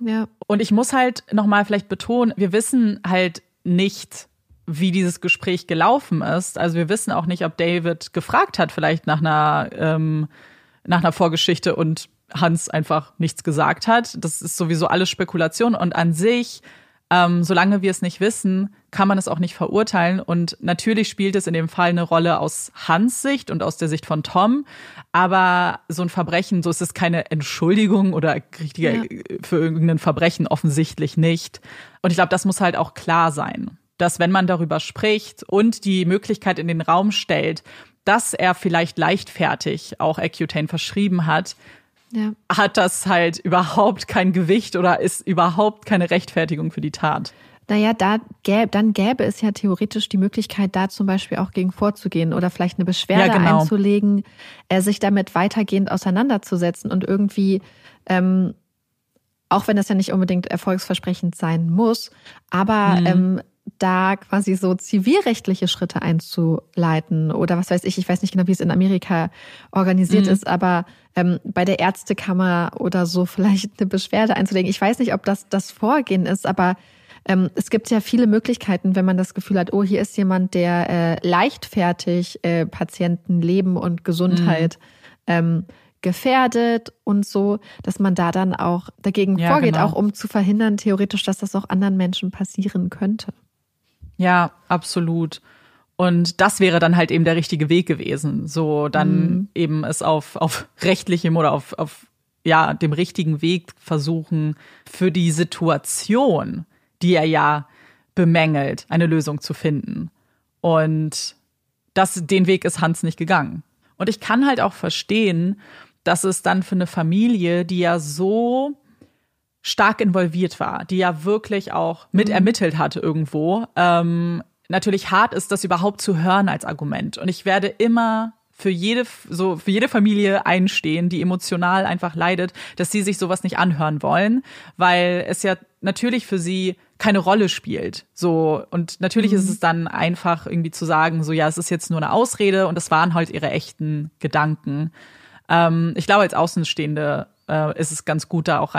Ja. Und ich muss halt nochmal vielleicht betonen, wir wissen halt nicht, wie dieses Gespräch gelaufen ist. Also wir wissen auch nicht, ob David gefragt hat, vielleicht nach einer, ähm, nach einer Vorgeschichte und Hans einfach nichts gesagt hat. Das ist sowieso alles Spekulation und an sich, ähm, solange wir es nicht wissen, kann man es auch nicht verurteilen. Und natürlich spielt es in dem Fall eine Rolle aus Hans Sicht und aus der Sicht von Tom. Aber so ein Verbrechen, so ist es keine Entschuldigung oder richtiger ja. für irgendein Verbrechen offensichtlich nicht. Und ich glaube, das muss halt auch klar sein dass wenn man darüber spricht und die Möglichkeit in den Raum stellt, dass er vielleicht leichtfertig auch Accutane verschrieben hat, ja. hat das halt überhaupt kein Gewicht oder ist überhaupt keine Rechtfertigung für die Tat. Naja, da gäb, dann gäbe es ja theoretisch die Möglichkeit, da zum Beispiel auch gegen vorzugehen oder vielleicht eine Beschwerde ja, genau. einzulegen, äh, sich damit weitergehend auseinanderzusetzen und irgendwie, ähm, auch wenn das ja nicht unbedingt erfolgsversprechend sein muss, aber mhm. ähm, da quasi so zivilrechtliche Schritte einzuleiten oder was weiß ich, ich weiß nicht genau, wie es in Amerika organisiert mhm. ist, aber ähm, bei der Ärztekammer oder so vielleicht eine Beschwerde einzulegen. Ich weiß nicht, ob das das Vorgehen ist, aber ähm, es gibt ja viele Möglichkeiten, wenn man das Gefühl hat, oh, hier ist jemand, der äh, leichtfertig äh, Patientenleben und Gesundheit mhm. ähm, gefährdet und so, dass man da dann auch dagegen Ja, vorgeht, genau. auch um zu verhindern, theoretisch, dass das auch anderen Menschen passieren könnte. Ja, absolut. Und das wäre dann halt eben der richtige Weg gewesen. So dann eben es auf, auf rechtlichem oder auf, auf ja, dem richtigen Weg versuchen, für die Situation, die er ja bemängelt, eine Lösung zu finden. Und das, den Weg ist Hans nicht gegangen. Und ich kann halt auch verstehen, dass es dann für eine Familie, die ja so stark involviert war, die ja wirklich auch mit ermittelt hatte irgendwo, ähm, natürlich hart ist, das überhaupt zu hören als Argument. Und ich werde immer für jede, so, für jede Familie einstehen, die emotional einfach leidet, dass sie sich sowas nicht anhören wollen, weil es ja natürlich für sie keine Rolle spielt. So, und natürlich ist es dann einfach irgendwie zu sagen, so, ja, es ist jetzt nur eine Ausrede und es waren halt ihre echten Gedanken. Ähm, ich glaube, als Außenstehende äh, ist es ganz gut, da auch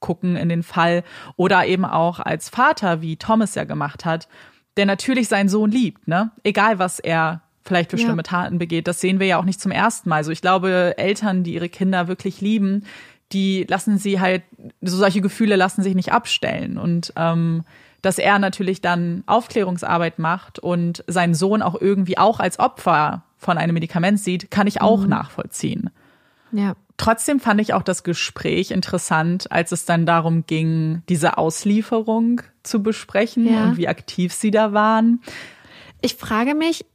reinzugucken in den Fall. Oder eben auch als Vater, wie Thomas ja gemacht hat, der natürlich seinen Sohn liebt, ne? Egal, was er vielleicht für Ja. schlimme Taten begeht. Das sehen wir ja auch nicht zum ersten Mal. Also ich glaube, Eltern, die ihre Kinder wirklich lieben, die lassen sie halt, so solche Gefühle lassen sich nicht abstellen. Und ähm, dass er natürlich dann Aufklärungsarbeit macht und seinen Sohn auch irgendwie auch als Opfer von einem Medikament sieht, kann ich auch nachvollziehen. Ja. Trotzdem fand ich auch das Gespräch interessant, als es dann darum ging, diese Auslieferung zu besprechen Ja. und wie aktiv sie da waren. Ich frage mich,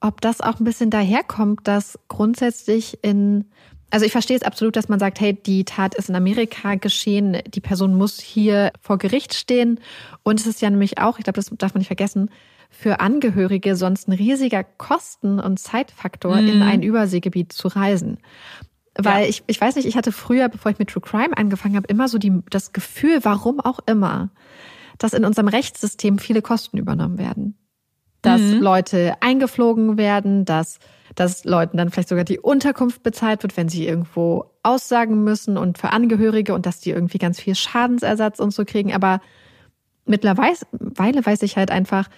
ob das auch ein bisschen daherkommt, dass grundsätzlich in, also ich verstehe es absolut, dass man sagt, hey, die Tat ist in Amerika geschehen, die Person muss hier vor Gericht stehen. Und es ist ja nämlich auch, ich glaube, das darf man nicht vergessen, für Angehörige sonst ein riesiger Kosten- und Zeitfaktor, in ein Überseegebiet zu reisen. Weil Ja. ich, ich weiß nicht, ich hatte früher, bevor ich mit True Crime angefangen habe, immer so die, das Gefühl, warum auch immer, dass in unserem Rechtssystem viele Kosten übernommen werden dass Leute eingeflogen werden, dass, dass Leuten dann vielleicht sogar die Unterkunft bezahlt wird, wenn sie irgendwo aussagen müssen und für Angehörige und dass die irgendwie ganz viel Schadensersatz und so kriegen. Aber mittlerweile weiß ich halt einfach,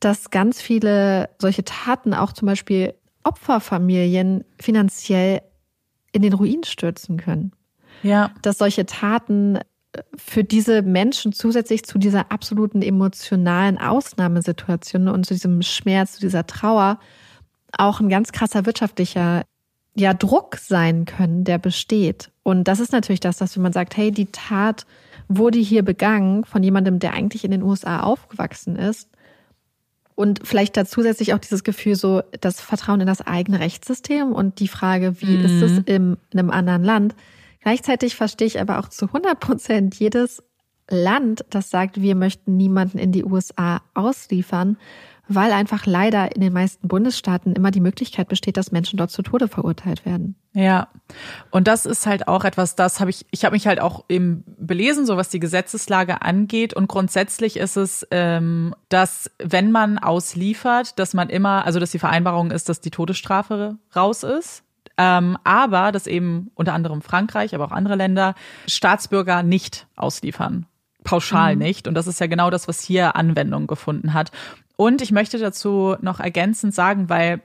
dass ganz viele solche Taten auch zum Beispiel Opferfamilien finanziell in den Ruin stürzen können Ja. dass solche Taten äh, für diese Menschen zusätzlich zu dieser absoluten emotionalen Ausnahmesituation und zu diesem Schmerz, zu dieser Trauer auch ein ganz krasser wirtschaftlicher ja, Druck sein können, der besteht. Und das ist natürlich das, dass wenn man sagt, hey, die Tat wurde hier begangen von jemandem, der eigentlich in den USA aufgewachsen ist, und vielleicht da zusätzlich auch dieses Gefühl, so das Vertrauen in das eigene Rechtssystem und die Frage, wie ist es im, in einem anderen Land. Gleichzeitig verstehe ich aber auch zu 100 Prozent jedes Land, das sagt, wir möchten niemanden in die USA ausliefern, weil einfach leider in den meisten Bundesstaaten immer die Möglichkeit besteht, dass Menschen dort zu Tode verurteilt werden. Ja, und das ist halt auch etwas, das habe ich, ich habe mich halt auch eben belesen, so was die Gesetzeslage angeht. Und grundsätzlich ist es, ähm, dass wenn man ausliefert, dass man immer, also dass die Vereinbarung ist, dass die Todesstrafe raus ist. Ähm, aber dass eben unter anderem Frankreich, aber auch andere Länder Staatsbürger nicht ausliefern. Pauschal nicht. Und das ist ja genau das, was hier Anwendung gefunden hat. Und ich möchte dazu noch ergänzend sagen, weil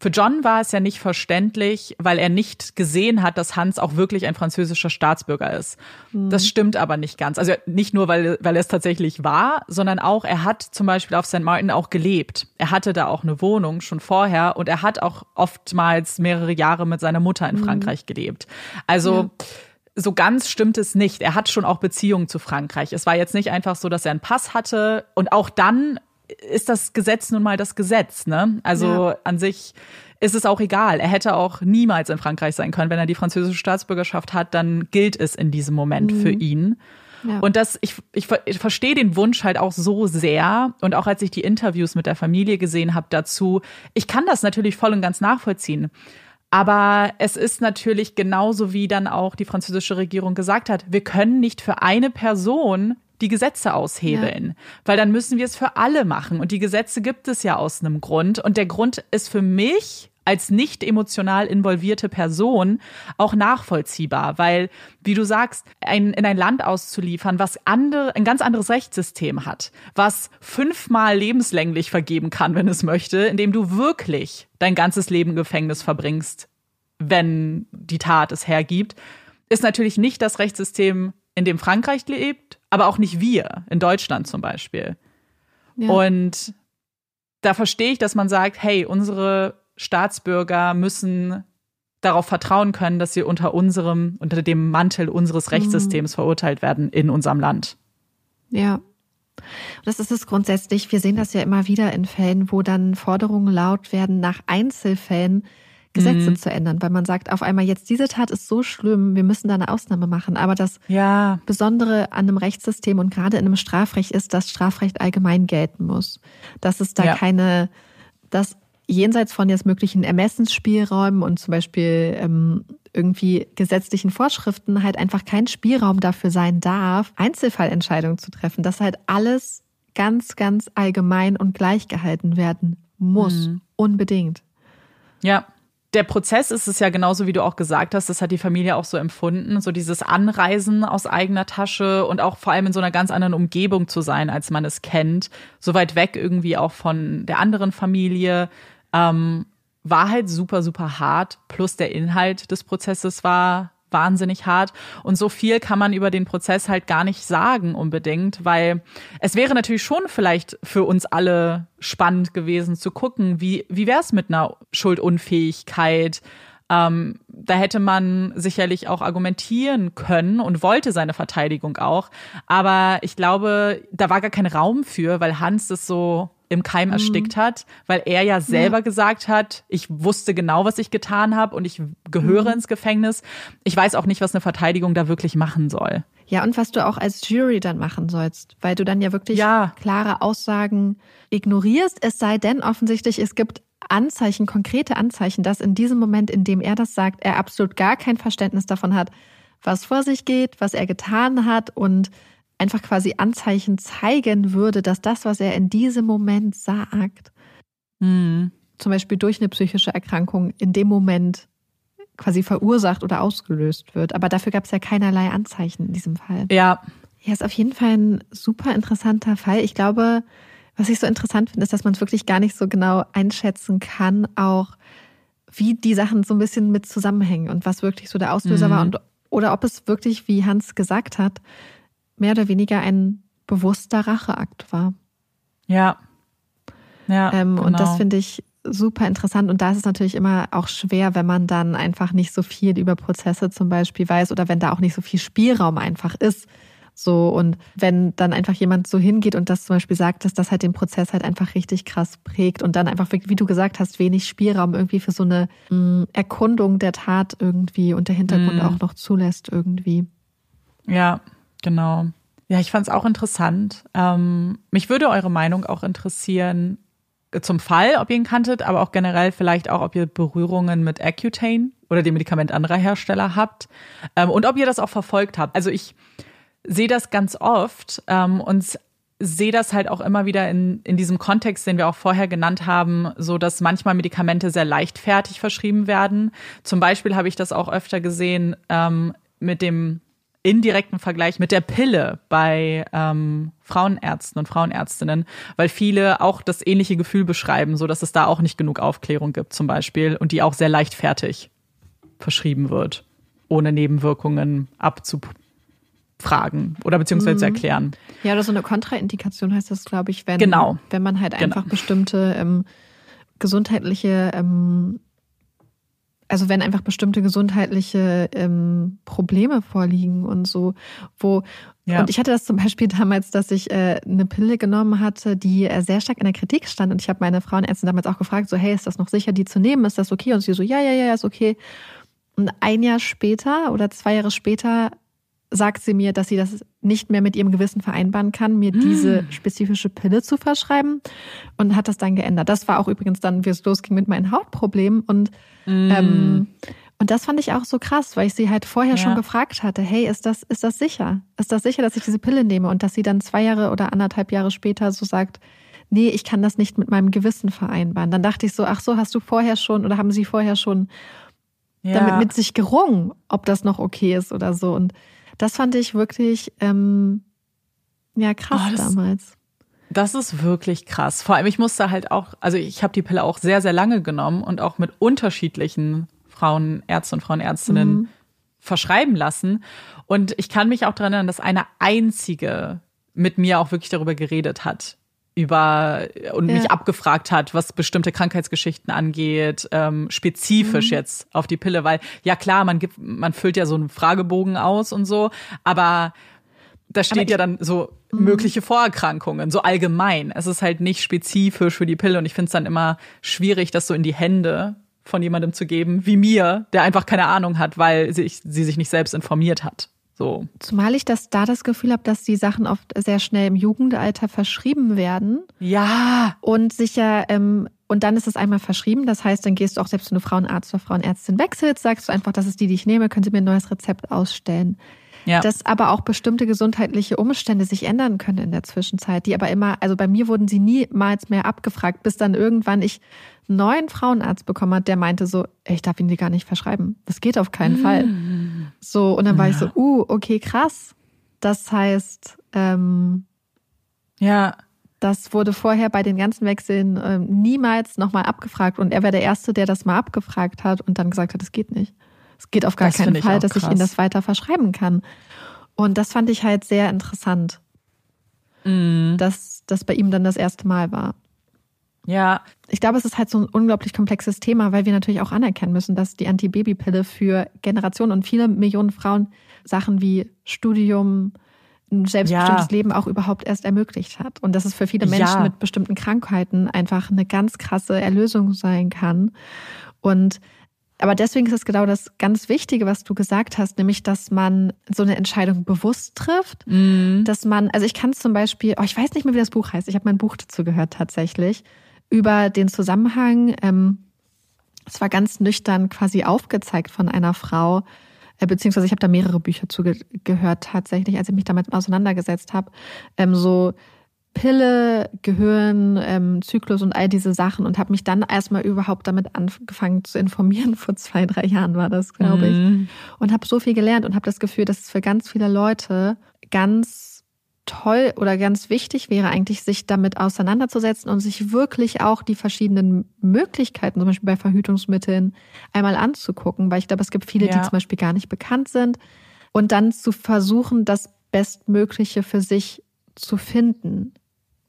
für John war es ja nicht verständlich, weil er nicht gesehen hat, dass Hans auch wirklich ein französischer Staatsbürger ist. Das stimmt aber nicht ganz. Also nicht nur, weil, weil er es tatsächlich war, sondern auch, er hat zum Beispiel auf St. Martin auch gelebt. Er hatte da auch eine Wohnung schon vorher und er hat auch oftmals mehrere Jahre mit seiner Mutter in Frankreich gelebt. Also so ganz stimmt es nicht. Er hat schon auch Beziehungen zu Frankreich. Es war jetzt nicht einfach so, dass er einen Pass hatte und auch dann ist das Gesetz nun mal das Gesetz, ne? Also Ja. an sich ist es auch egal. Er hätte auch niemals in Frankreich sein können. Wenn er die französische Staatsbürgerschaft hat, dann gilt es in diesem Moment für ihn. Ja. Und das, ich, ich, ich verstehe den Wunsch halt auch so sehr. Und auch als ich die Interviews mit der Familie gesehen habe dazu, ich kann das natürlich voll und ganz nachvollziehen. Aber es ist natürlich genauso, wie dann auch die französische Regierung gesagt hat, wir können nicht für eine Person die Gesetze aushebeln, weil dann müssen wir es für alle machen. Und die Gesetze gibt es ja aus einem Grund. Und der Grund ist für mich als nicht emotional involvierte Person auch nachvollziehbar, weil, wie du sagst, ein, in ein Land auszuliefern, was andere, ein ganz anderes Rechtssystem hat, was fünfmal lebenslänglich vergeben kann, wenn es möchte, indem du wirklich dein ganzes Leben Gefängnis verbringst, wenn die Tat es hergibt, ist natürlich nicht das Rechtssystem, in dem Frankreich lebt, aber auch nicht wir, in Deutschland zum Beispiel. Ja. Und da verstehe ich, dass man sagt, hey, unsere Staatsbürger müssen darauf vertrauen können, dass sie unter unserem, unter dem Mantel unseres mhm. Rechtssystems mhm. verurteilt werden in unserem Land. Ja. Das ist es grundsätzlich. Wir sehen das ja immer wieder in Fällen, wo dann Forderungen laut werden nach Einzelfällen, Gesetze mhm. zu ändern, weil man sagt auf einmal jetzt diese Tat ist so schlimm, wir müssen da eine Ausnahme machen. Aber das ja. Besondere an einem Rechtssystem und gerade in einem Strafrecht ist, dass Strafrecht allgemein gelten muss. Dass es da ja. keine, dass jenseits von jetzt möglichen Ermessensspielräumen und zum Beispiel ähm, irgendwie gesetzlichen Vorschriften halt einfach kein Spielraum dafür sein darf, Einzelfallentscheidungen zu treffen, dass halt alles ganz, ganz allgemein und gleich gehalten werden muss. Mhm. Unbedingt. Ja, der Prozess ist es ja genauso, wie du auch gesagt hast, das hat die Familie auch so empfunden, so dieses Anreisen aus eigener Tasche und auch vor allem in so einer ganz anderen Umgebung zu sein, als man es kennt, so weit weg irgendwie auch von der anderen Familie, ähm, war halt super, super hart. Plus der Inhalt des Prozesses war wahnsinnig hart. Und so viel kann man über den Prozess halt gar nicht sagen unbedingt, weil es wäre natürlich schon vielleicht für uns alle spannend gewesen zu gucken, wie, wie wäre es mit einer Schuldunfähigkeit? Ähm, da hätte man sicherlich auch argumentieren können und wollte seine Verteidigung auch. Aber ich glaube, da war gar kein Raum für, weil Hans das so im Keim mhm. erstickt hat, weil er ja selber ja. gesagt hat, ich wusste genau, was ich getan habe und ich gehöre mhm. ins Gefängnis. Ich weiß auch nicht, was eine Verteidigung da wirklich machen soll. Ja, und was du auch als Jury dann machen sollst, weil du dann ja wirklich ja. klare Aussagen ignorierst, es sei denn offensichtlich, es gibt Anzeichen, konkrete Anzeichen, dass in diesem Moment, in dem er das sagt, er absolut gar kein Verständnis davon hat, was vor sich geht, was er getan hat und einfach quasi Anzeichen zeigen würde, dass das, was er in diesem Moment sagt, mhm. zum Beispiel durch eine psychische Erkrankung in dem Moment quasi verursacht oder ausgelöst wird. Aber dafür gab es ja keinerlei Anzeichen in diesem Fall. Ja. Ja, ist auf jeden Fall ein super interessanter Fall. Ich glaube, was ich so interessant finde, ist, dass man es wirklich gar nicht so genau einschätzen kann, auch wie die Sachen so ein bisschen mit zusammenhängen und was wirklich so der Auslöser mhm. war und oder ob es wirklich, wie Hans gesagt hat, mehr oder weniger ein bewusster Racheakt war. Ja. Ja. Ähm, genau. Und das finde ich super interessant. Und da ist es natürlich immer auch schwer, wenn man dann einfach nicht so viel über Prozesse zum Beispiel weiß oder wenn da auch nicht so viel Spielraum einfach ist. So, und wenn dann einfach jemand so hingeht und das zum Beispiel sagt, dass das halt den Prozess halt einfach richtig krass prägt und dann einfach, wie du gesagt hast, wenig Spielraum irgendwie für so eine mh, mm, Erkundung der Tat irgendwie und der Hintergrund mm. auch noch zulässt irgendwie. Ja, Genau. Ja, ich fand es auch interessant. Ähm, mich würde eure Meinung auch interessieren äh, zum Fall, ob ihr ihn kanntet, aber auch generell vielleicht auch, ob ihr Berührungen mit Accutane oder dem Medikament anderer Hersteller habt ähm, und ob ihr das auch verfolgt habt. Also ich sehe das ganz oft ähm, und sehe das halt auch immer wieder in, in diesem Kontext, den wir auch vorher genannt haben, so dass manchmal Medikamente sehr leichtfertig verschrieben werden. Zum Beispiel habe ich das auch öfter gesehen ähm, mit dem indirekten Vergleich mit der Pille bei ähm, Frauenärzten und Frauenärztinnen, weil viele auch das ähnliche Gefühl beschreiben, so dass es da auch nicht genug Aufklärung gibt zum Beispiel und die auch sehr leichtfertig verschrieben wird, ohne Nebenwirkungen abzufragen oder beziehungsweise mhm. zu erklären. Ja, oder so eine Kontraindikation heißt das, glaube ich, wenn, genau. wenn man halt einfach genau. bestimmte ähm, gesundheitliche ähm, also wenn einfach bestimmte gesundheitliche ähm, Probleme vorliegen und so, wo ja. und ich hatte das zum Beispiel damals, dass ich äh, eine Pille genommen hatte, die äh, sehr stark in der Kritik stand und ich habe meine Frauenärztin damals auch gefragt, so hey, ist das noch sicher, die zu nehmen? Ist das okay? Und sie so, ja, ja, ja, ist okay. Und ein Jahr später oder zwei Jahre später sagt sie mir, dass sie das nicht mehr mit ihrem Gewissen vereinbaren kann, mir diese mm. spezifische Pille zu verschreiben und hat das dann geändert. Das war auch übrigens dann, wie es losging mit meinen Hautproblemen und mm. ähm, und das fand ich auch so krass, weil ich sie halt vorher ja. schon gefragt hatte, hey, ist das, ist das sicher? Ist das sicher, dass ich diese Pille nehme? Und dass sie dann zwei Jahre oder anderthalb Jahre später so sagt, nee, ich kann das nicht mit meinem Gewissen vereinbaren. Dann dachte ich so, ach so, hast du vorher schon oder haben sie vorher schon ja. damit mit sich gerungen, ob das noch okay ist oder so. Und das fand ich wirklich ähm, ja krass oh, das, damals. Das ist wirklich krass. Vor allem, ich musste halt auch, also ich habe die Pille auch sehr, sehr lange genommen und auch mit unterschiedlichen Frauenärzte und Frauenärztinnen mhm. verschreiben lassen. Und ich kann mich auch daran erinnern, dass eine einzige mit mir auch wirklich darüber geredet hat über und ja. mich abgefragt hat, was bestimmte Krankheitsgeschichten angeht, ähm, spezifisch mhm. jetzt auf die Pille, weil ja klar, man gibt, man füllt ja so einen Fragebogen aus und so, aber da steht ja dann so mhm. mögliche Vorerkrankungen, so allgemein. Es ist halt nicht spezifisch für die Pille und ich finde es dann immer schwierig, das so in die Hände von jemandem zu geben, wie mir, der einfach keine Ahnung hat, weil sie, sie sich nicht selbst informiert hat. So. Zumal ich das da das Gefühl habe, dass die Sachen oft sehr schnell im Jugendalter verschrieben werden. Ja. Und sicher, ähm, und dann ist es einmal verschrieben. Das heißt, dann gehst du auch selbst, wenn du Frauenarzt oder Frauenärztin wechselst, sagst du einfach, das ist die, die ich nehme, können Sie mir ein neues Rezept ausstellen. Ja. Dass aber auch bestimmte gesundheitliche Umstände sich ändern können in der Zwischenzeit, die aber immer, also bei mir wurden sie niemals mehr abgefragt, bis dann irgendwann ich einen neuen Frauenarzt bekommen hat, der meinte so, ey, ich darf ihn dir gar nicht verschreiben. Das geht auf keinen Fall. So, und dann war ja. ich so, uh, okay, krass. Das heißt, ähm, ja. Das wurde vorher bei den ganzen Wechseln äh, niemals nochmal abgefragt und er wäre der Erste, der das mal abgefragt hat und dann gesagt hat, es geht nicht. Es geht auf gar das keinen Fall, dass ich Ihnen das weiter verschreiben kann. Und das fand ich halt sehr interessant, mm. dass das bei ihm dann das erste Mal war. Ja. Ich glaube, es ist halt so ein unglaublich komplexes Thema, weil wir natürlich auch anerkennen müssen, dass die Antibabypille für Generationen und viele Millionen Frauen Sachen wie Studium, ein selbstbestimmtes ja. Leben auch überhaupt erst ermöglicht hat. Und dass es für viele Menschen ja. mit bestimmten Krankheiten einfach eine ganz krasse Erlösung sein kann. Und aber deswegen ist es genau das ganz Wichtige, was du gesagt hast, nämlich, dass man so eine Entscheidung bewusst trifft, mm. dass man, also ich kann es zum Beispiel, oh, ich weiß nicht mehr, wie das Buch heißt, ich habe mein Buch dazu gehört tatsächlich, über den Zusammenhang, ähm, es war ganz nüchtern quasi aufgezeigt von einer Frau, äh, beziehungsweise ich habe da mehrere Bücher zugehört tatsächlich, als ich mich damit auseinandergesetzt habe, ähm, so Pille, Gehirn, ähm, Zyklus und all diese Sachen und habe mich dann erstmal überhaupt damit angefangen zu informieren. Vor zwei, drei Jahren war das, glaube ich. Mhm. Und habe so viel gelernt und habe das Gefühl, dass es für ganz viele Leute ganz toll oder ganz wichtig wäre, eigentlich sich damit auseinanderzusetzen und sich wirklich auch die verschiedenen Möglichkeiten, zum Beispiel bei Verhütungsmitteln, einmal anzugucken, weil ich glaube, es gibt viele, ja. die zum Beispiel gar nicht bekannt sind. Und dann zu versuchen, das Bestmögliche für sich zu finden.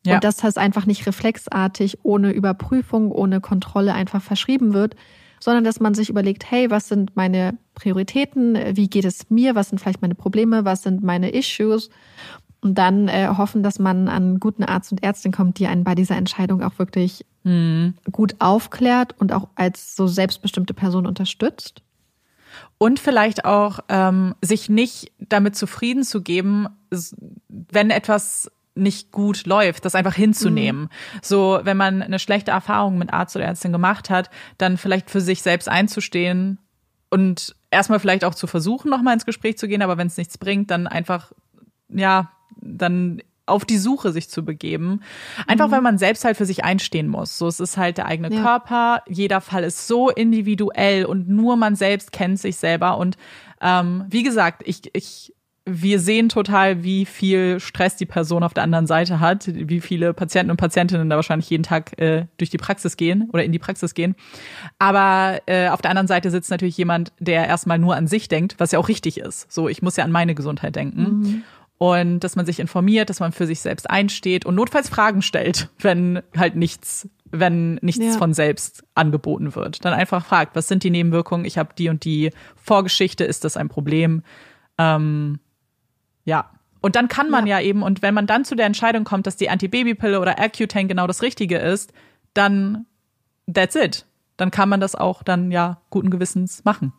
Ja. Und dass das einfach nicht reflexartig, ohne Überprüfung, ohne Kontrolle einfach verschrieben wird, sondern dass man sich überlegt, hey, was sind meine Prioritäten, wie geht es mir, was sind vielleicht meine Probleme, was sind meine Issues und dann äh, hoffen, dass man an einen guten Arzt und Ärztin kommt, die einen bei dieser Entscheidung auch wirklich mhm. gut aufklärt und auch als so selbstbestimmte Person unterstützt. Und vielleicht auch ähm, sich nicht damit zufrieden zu geben, wenn etwas nicht gut läuft, das einfach hinzunehmen. Mhm. So, wenn man eine schlechte Erfahrung mit Arzt oder Ärztin gemacht hat, dann vielleicht für sich selbst einzustehen und erstmal vielleicht auch zu versuchen, nochmal ins Gespräch zu gehen, aber wenn es nichts bringt, dann einfach, ja, dann auf die Suche sich zu begeben. Einfach, mhm. weil man selbst halt für sich einstehen muss. So, es ist halt der eigene ja. Körper. Jeder Fall ist so individuell und nur man selbst kennt sich selber. Und ähm, wie gesagt, ich, ich wir sehen total, wie viel Stress die Person auf der anderen Seite hat, wie viele Patienten und Patientinnen da wahrscheinlich jeden Tag äh, durch die Praxis gehen oder in die Praxis gehen. Aber äh, auf der anderen Seite sitzt natürlich jemand, der erstmal nur an sich denkt, was ja auch richtig ist. So, ich muss ja an meine Gesundheit denken. Mhm. Und dass man sich informiert, dass man für sich selbst einsteht und notfalls Fragen stellt, wenn halt nichts wenn nichts ja. von selbst angeboten wird. Dann einfach fragt, was sind die Nebenwirkungen? Ich habe die und die Vorgeschichte, ist das ein Problem? Ähm, ja. Und dann kann man ja. ja eben, und wenn man dann zu der Entscheidung kommt, dass die Antibabypille oder Accutane genau das Richtige ist, dann that's it. Dann kann man das auch dann ja guten Gewissens machen.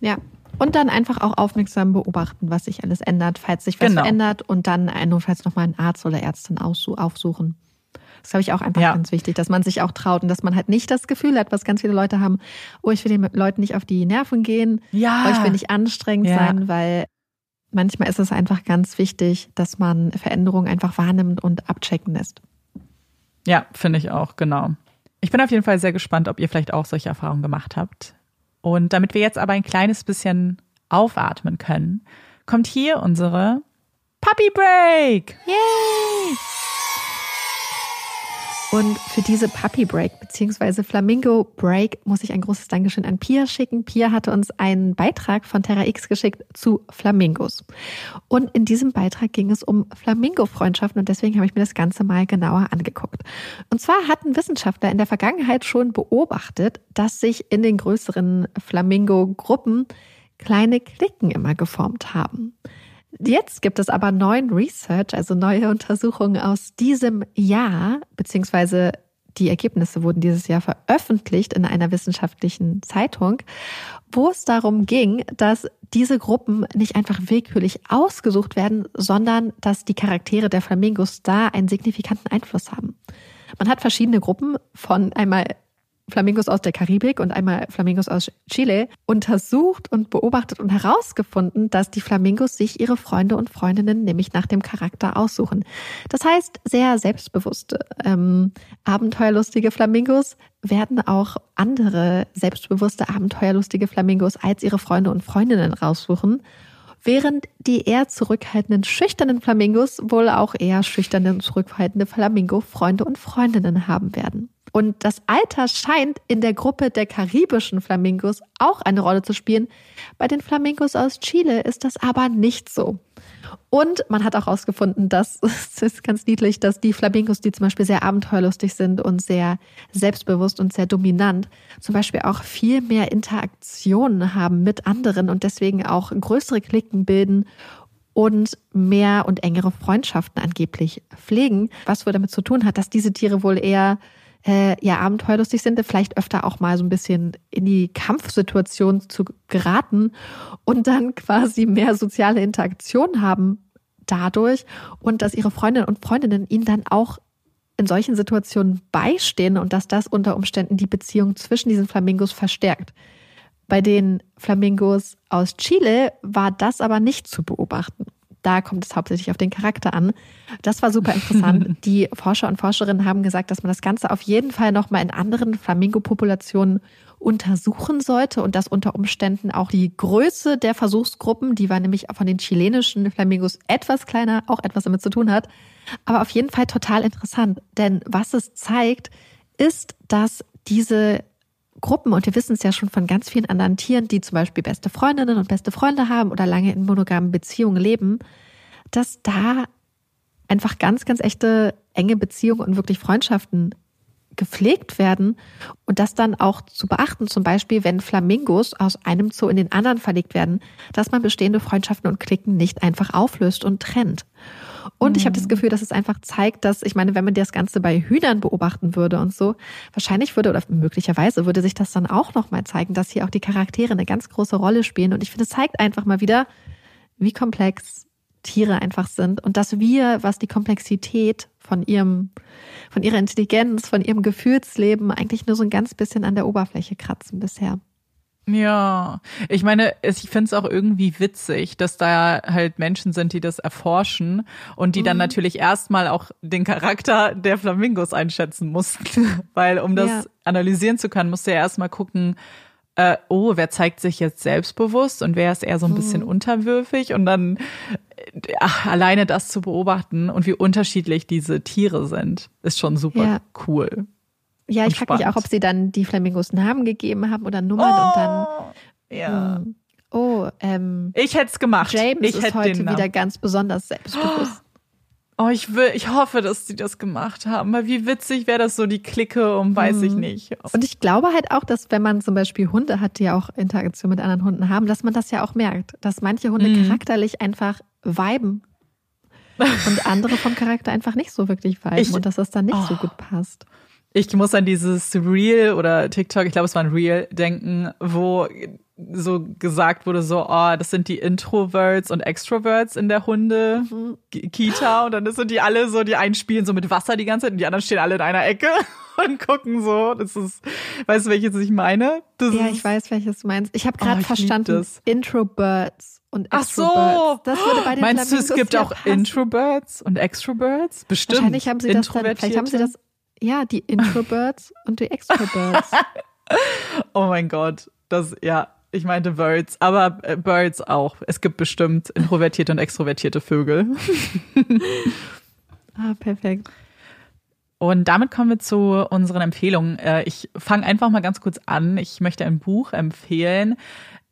Ja. Und dann einfach auch aufmerksam beobachten, was sich alles ändert, falls sich was genau. verändert und dann notfalls nochmal einen Arzt oder Ärztin aufsuchen. Das glaube ich auch einfach ja. ganz wichtig, dass man sich auch traut und dass man halt nicht das Gefühl hat, was ganz viele Leute haben, oh, ich will den Leuten nicht auf die Nerven gehen, ja. oh, ich will nicht anstrengend ja. sein, weil manchmal ist es einfach ganz wichtig, dass man Veränderungen einfach wahrnimmt und abchecken lässt. Ja, finde ich auch, genau. Ich bin auf jeden Fall sehr gespannt, ob ihr vielleicht auch solche Erfahrungen gemacht habt. Und damit wir jetzt aber ein kleines bisschen aufatmen können, kommt hier unsere Puppy Break. Yay! Und für diese Puppy Break bzw. Flamingo Break muss ich ein großes Dankeschön an Pia schicken. Pia hatte uns einen Beitrag von Terra X geschickt zu Flamingos. Und in diesem Beitrag ging es um Flamingo-Freundschaften und deswegen habe ich mir das Ganze mal genauer angeguckt. Und zwar hatten Wissenschaftler in der Vergangenheit schon beobachtet, dass sich in den größeren Flamingo-Gruppen kleine Klicken immer geformt haben. Jetzt gibt es aber neuen Research, also neue Untersuchungen aus diesem Jahr, beziehungsweise die Ergebnisse wurden dieses Jahr veröffentlicht in einer wissenschaftlichen Zeitung, wo es darum ging, dass diese Gruppen nicht einfach willkürlich ausgesucht werden, sondern dass die Charaktere der Flamingos da einen signifikanten Einfluss haben. Man hat verschiedene Gruppen von einmal Flamingos aus der Karibik und einmal Flamingos aus Chile untersucht und beobachtet und herausgefunden, dass die Flamingos sich ihre Freunde und Freundinnen nämlich nach dem Charakter aussuchen. Das heißt, sehr selbstbewusste, ähm, abenteuerlustige Flamingos werden auch andere selbstbewusste, abenteuerlustige Flamingos als ihre Freunde und Freundinnen raussuchen während die eher zurückhaltenden, schüchternen Flamingos wohl auch eher schüchterne und zurückhaltende Flamingo-Freunde und Freundinnen haben werden. Und das Alter scheint in der Gruppe der karibischen Flamingos auch eine Rolle zu spielen. Bei den Flamingos aus Chile ist das aber nicht so. Und man hat auch herausgefunden, dass es ist ganz niedlich, dass die Flamingos, die zum Beispiel sehr abenteuerlustig sind und sehr selbstbewusst und sehr dominant, zum Beispiel auch viel mehr Interaktionen haben mit anderen und deswegen auch größere Klicken bilden und mehr und engere Freundschaften angeblich pflegen, was wohl damit zu tun hat, dass diese Tiere wohl eher äh, ja abenteuerlustig sind, vielleicht öfter auch mal so ein bisschen in die Kampfsituation zu geraten und dann quasi mehr soziale Interaktion haben dadurch und dass ihre Freundinnen und Freundinnen ihnen dann auch in solchen Situationen beistehen und dass das unter Umständen die Beziehung zwischen diesen Flamingos verstärkt. Bei den Flamingos aus Chile war das aber nicht zu beobachten da kommt es hauptsächlich auf den Charakter an. Das war super interessant. Die Forscher und Forscherinnen haben gesagt, dass man das Ganze auf jeden Fall nochmal in anderen Flamingo-Populationen untersuchen sollte und dass unter Umständen auch die Größe der Versuchsgruppen, die war nämlich von den chilenischen Flamingos etwas kleiner, auch etwas damit zu tun hat. Aber auf jeden Fall total interessant, denn was es zeigt, ist, dass diese Gruppen, und wir wissen es ja schon von ganz vielen anderen Tieren, die zum Beispiel beste Freundinnen und beste Freunde haben oder lange in monogamen Beziehungen leben, dass da einfach ganz, ganz echte enge Beziehungen und wirklich Freundschaften gepflegt werden und das dann auch zu beachten, zum Beispiel, wenn Flamingos aus einem Zoo in den anderen verlegt werden, dass man bestehende Freundschaften und Klicken nicht einfach auflöst und trennt. Und ich habe das mhm. Gefühl, dass es einfach zeigt, dass, ich meine, wenn man das Ganze bei Hühnern beobachten würde und so, wahrscheinlich würde oder möglicherweise würde sich das dann auch nochmal zeigen, dass hier auch die Charaktere eine ganz große Rolle spielen. Und ich finde, es zeigt einfach mal wieder, wie komplex Tiere einfach sind und dass wir, was die Komplexität von ihrem, von ihrer Intelligenz, von ihrem Gefühlsleben eigentlich nur so ein ganz bisschen an der Oberfläche kratzen bisher. Ja, ich meine, ich finde es auch irgendwie witzig, dass da halt Menschen sind, die das erforschen und die mhm. dann natürlich erstmal auch den Charakter der Flamingos einschätzen mussten. Weil um das ja. analysieren zu können, musst du ja erstmal gucken, äh, oh, wer zeigt sich jetzt selbstbewusst und wer ist eher so ein bisschen mhm. unterwürfig und dann ach, alleine das zu beobachten und wie unterschiedlich diese Tiere sind, ist schon super ja. cool. Ja, ich frage mich auch, ob sie dann die Flamingos Namen gegeben haben oder Nummern oh, und dann. Oh, ja. Hm. Oh, ähm. Ich hätte es gemacht. James ich ist heute wieder ganz besonders selbstbewusst. Oh, ich will, ich hoffe, dass sie das gemacht haben. Weil wie witzig wäre das so, die Clique um, weiß hm. ich nicht. Und ich glaube halt auch, dass wenn man zum Beispiel Hunde hat, die ja auch Interaktion mit anderen Hunden haben, dass man das ja auch merkt. Dass manche Hunde mhm. charakterlich einfach viben. und andere vom Charakter einfach nicht so wirklich viben ich, und dass das dann nicht oh. so gut passt. Ich muss an dieses Reel oder TikTok, ich glaube, es war ein Reel, denken, wo so gesagt wurde, so, oh, das sind die Introverts und Extroverts in der Hunde-Kita. Und dann sind die alle so, die einen spielen so mit Wasser die ganze Zeit und die anderen stehen alle in einer Ecke und gucken so. Das ist, weißt du, welches ich meine? Das ja, ich weiß, welches du meinst. Ich habe gerade oh, verstanden, Introverts und Extroverts. Ach so. Das würde bei den Meinst Flamingos du, es gibt auch. Introverts und Extroverts? Bestimmt. Wahrscheinlich haben sie das dann, vielleicht haben sie das ja, die Introverts und die Extroverts. oh mein Gott. Das, ja, ich meinte Birds, aber äh, Birds auch. Es gibt bestimmt introvertierte und extrovertierte Vögel. ah, perfekt. Und damit kommen wir zu unseren Empfehlungen. Äh, ich fange einfach mal ganz kurz an. Ich möchte ein Buch empfehlen,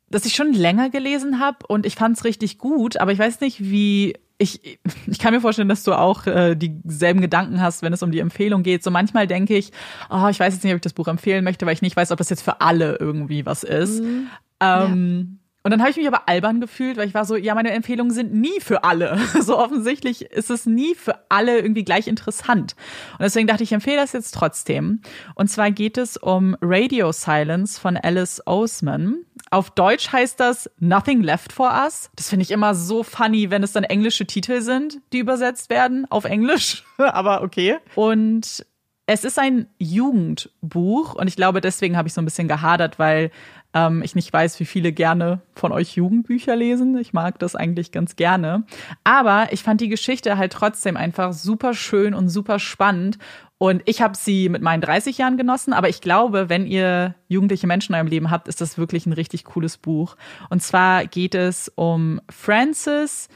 das ich schon länger gelesen habe und ich fand es richtig gut, aber ich weiß nicht, wie ich, ich kann mir vorstellen, dass du auch äh, dieselben Gedanken hast, wenn es um die Empfehlung geht. So manchmal denke ich, oh, ich weiß jetzt nicht, ob ich das Buch empfehlen möchte, weil ich nicht weiß, ob das jetzt für alle irgendwie was ist. Mhm. Ähm, ja. Und dann habe ich mich aber albern gefühlt, weil ich war so, ja, meine Empfehlungen sind nie für alle. So offensichtlich ist es nie für alle irgendwie gleich interessant. Und deswegen dachte ich, ich empfehle das jetzt trotzdem. Und zwar geht es um Radio Silence von Alice Oseman. Auf Deutsch heißt das Nothing Left for Us. Das finde ich immer so funny, wenn es dann englische Titel sind, die übersetzt werden auf Englisch. aber okay. Und es ist ein Jugendbuch und ich glaube, deswegen habe ich so ein bisschen gehadert, weil ähm, ich nicht weiß, wie viele gerne von euch Jugendbücher lesen. Ich mag das eigentlich ganz gerne. Aber ich fand die Geschichte halt trotzdem einfach super schön und super spannend. Und ich habe sie mit meinen 30 Jahren genossen, aber ich glaube, wenn ihr jugendliche Menschen in eurem Leben habt, ist das wirklich ein richtig cooles Buch. Und zwar geht es um Frances,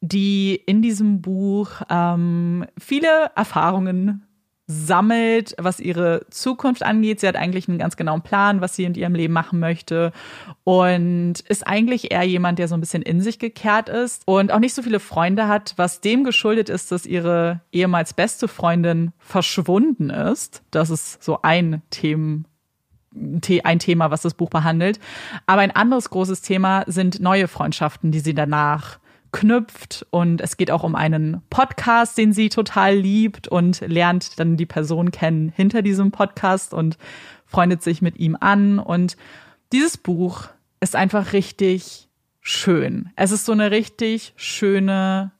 die in diesem Buch ähm, viele Erfahrungen sammelt, was ihre Zukunft angeht. Sie hat eigentlich einen ganz genauen Plan, was sie in ihrem Leben machen möchte und ist eigentlich eher jemand, der so ein bisschen in sich gekehrt ist und auch nicht so viele Freunde hat, was dem geschuldet ist, dass ihre ehemals beste Freundin verschwunden ist. Das ist so ein Thema ein Thema, was das Buch behandelt. Aber ein anderes großes Thema sind neue Freundschaften, die sie danach knüpft und es geht auch um einen Podcast, den sie total liebt und lernt dann die Person kennen hinter diesem Podcast und freundet sich mit ihm an und dieses Buch ist einfach richtig schön. Es ist so eine richtig schöne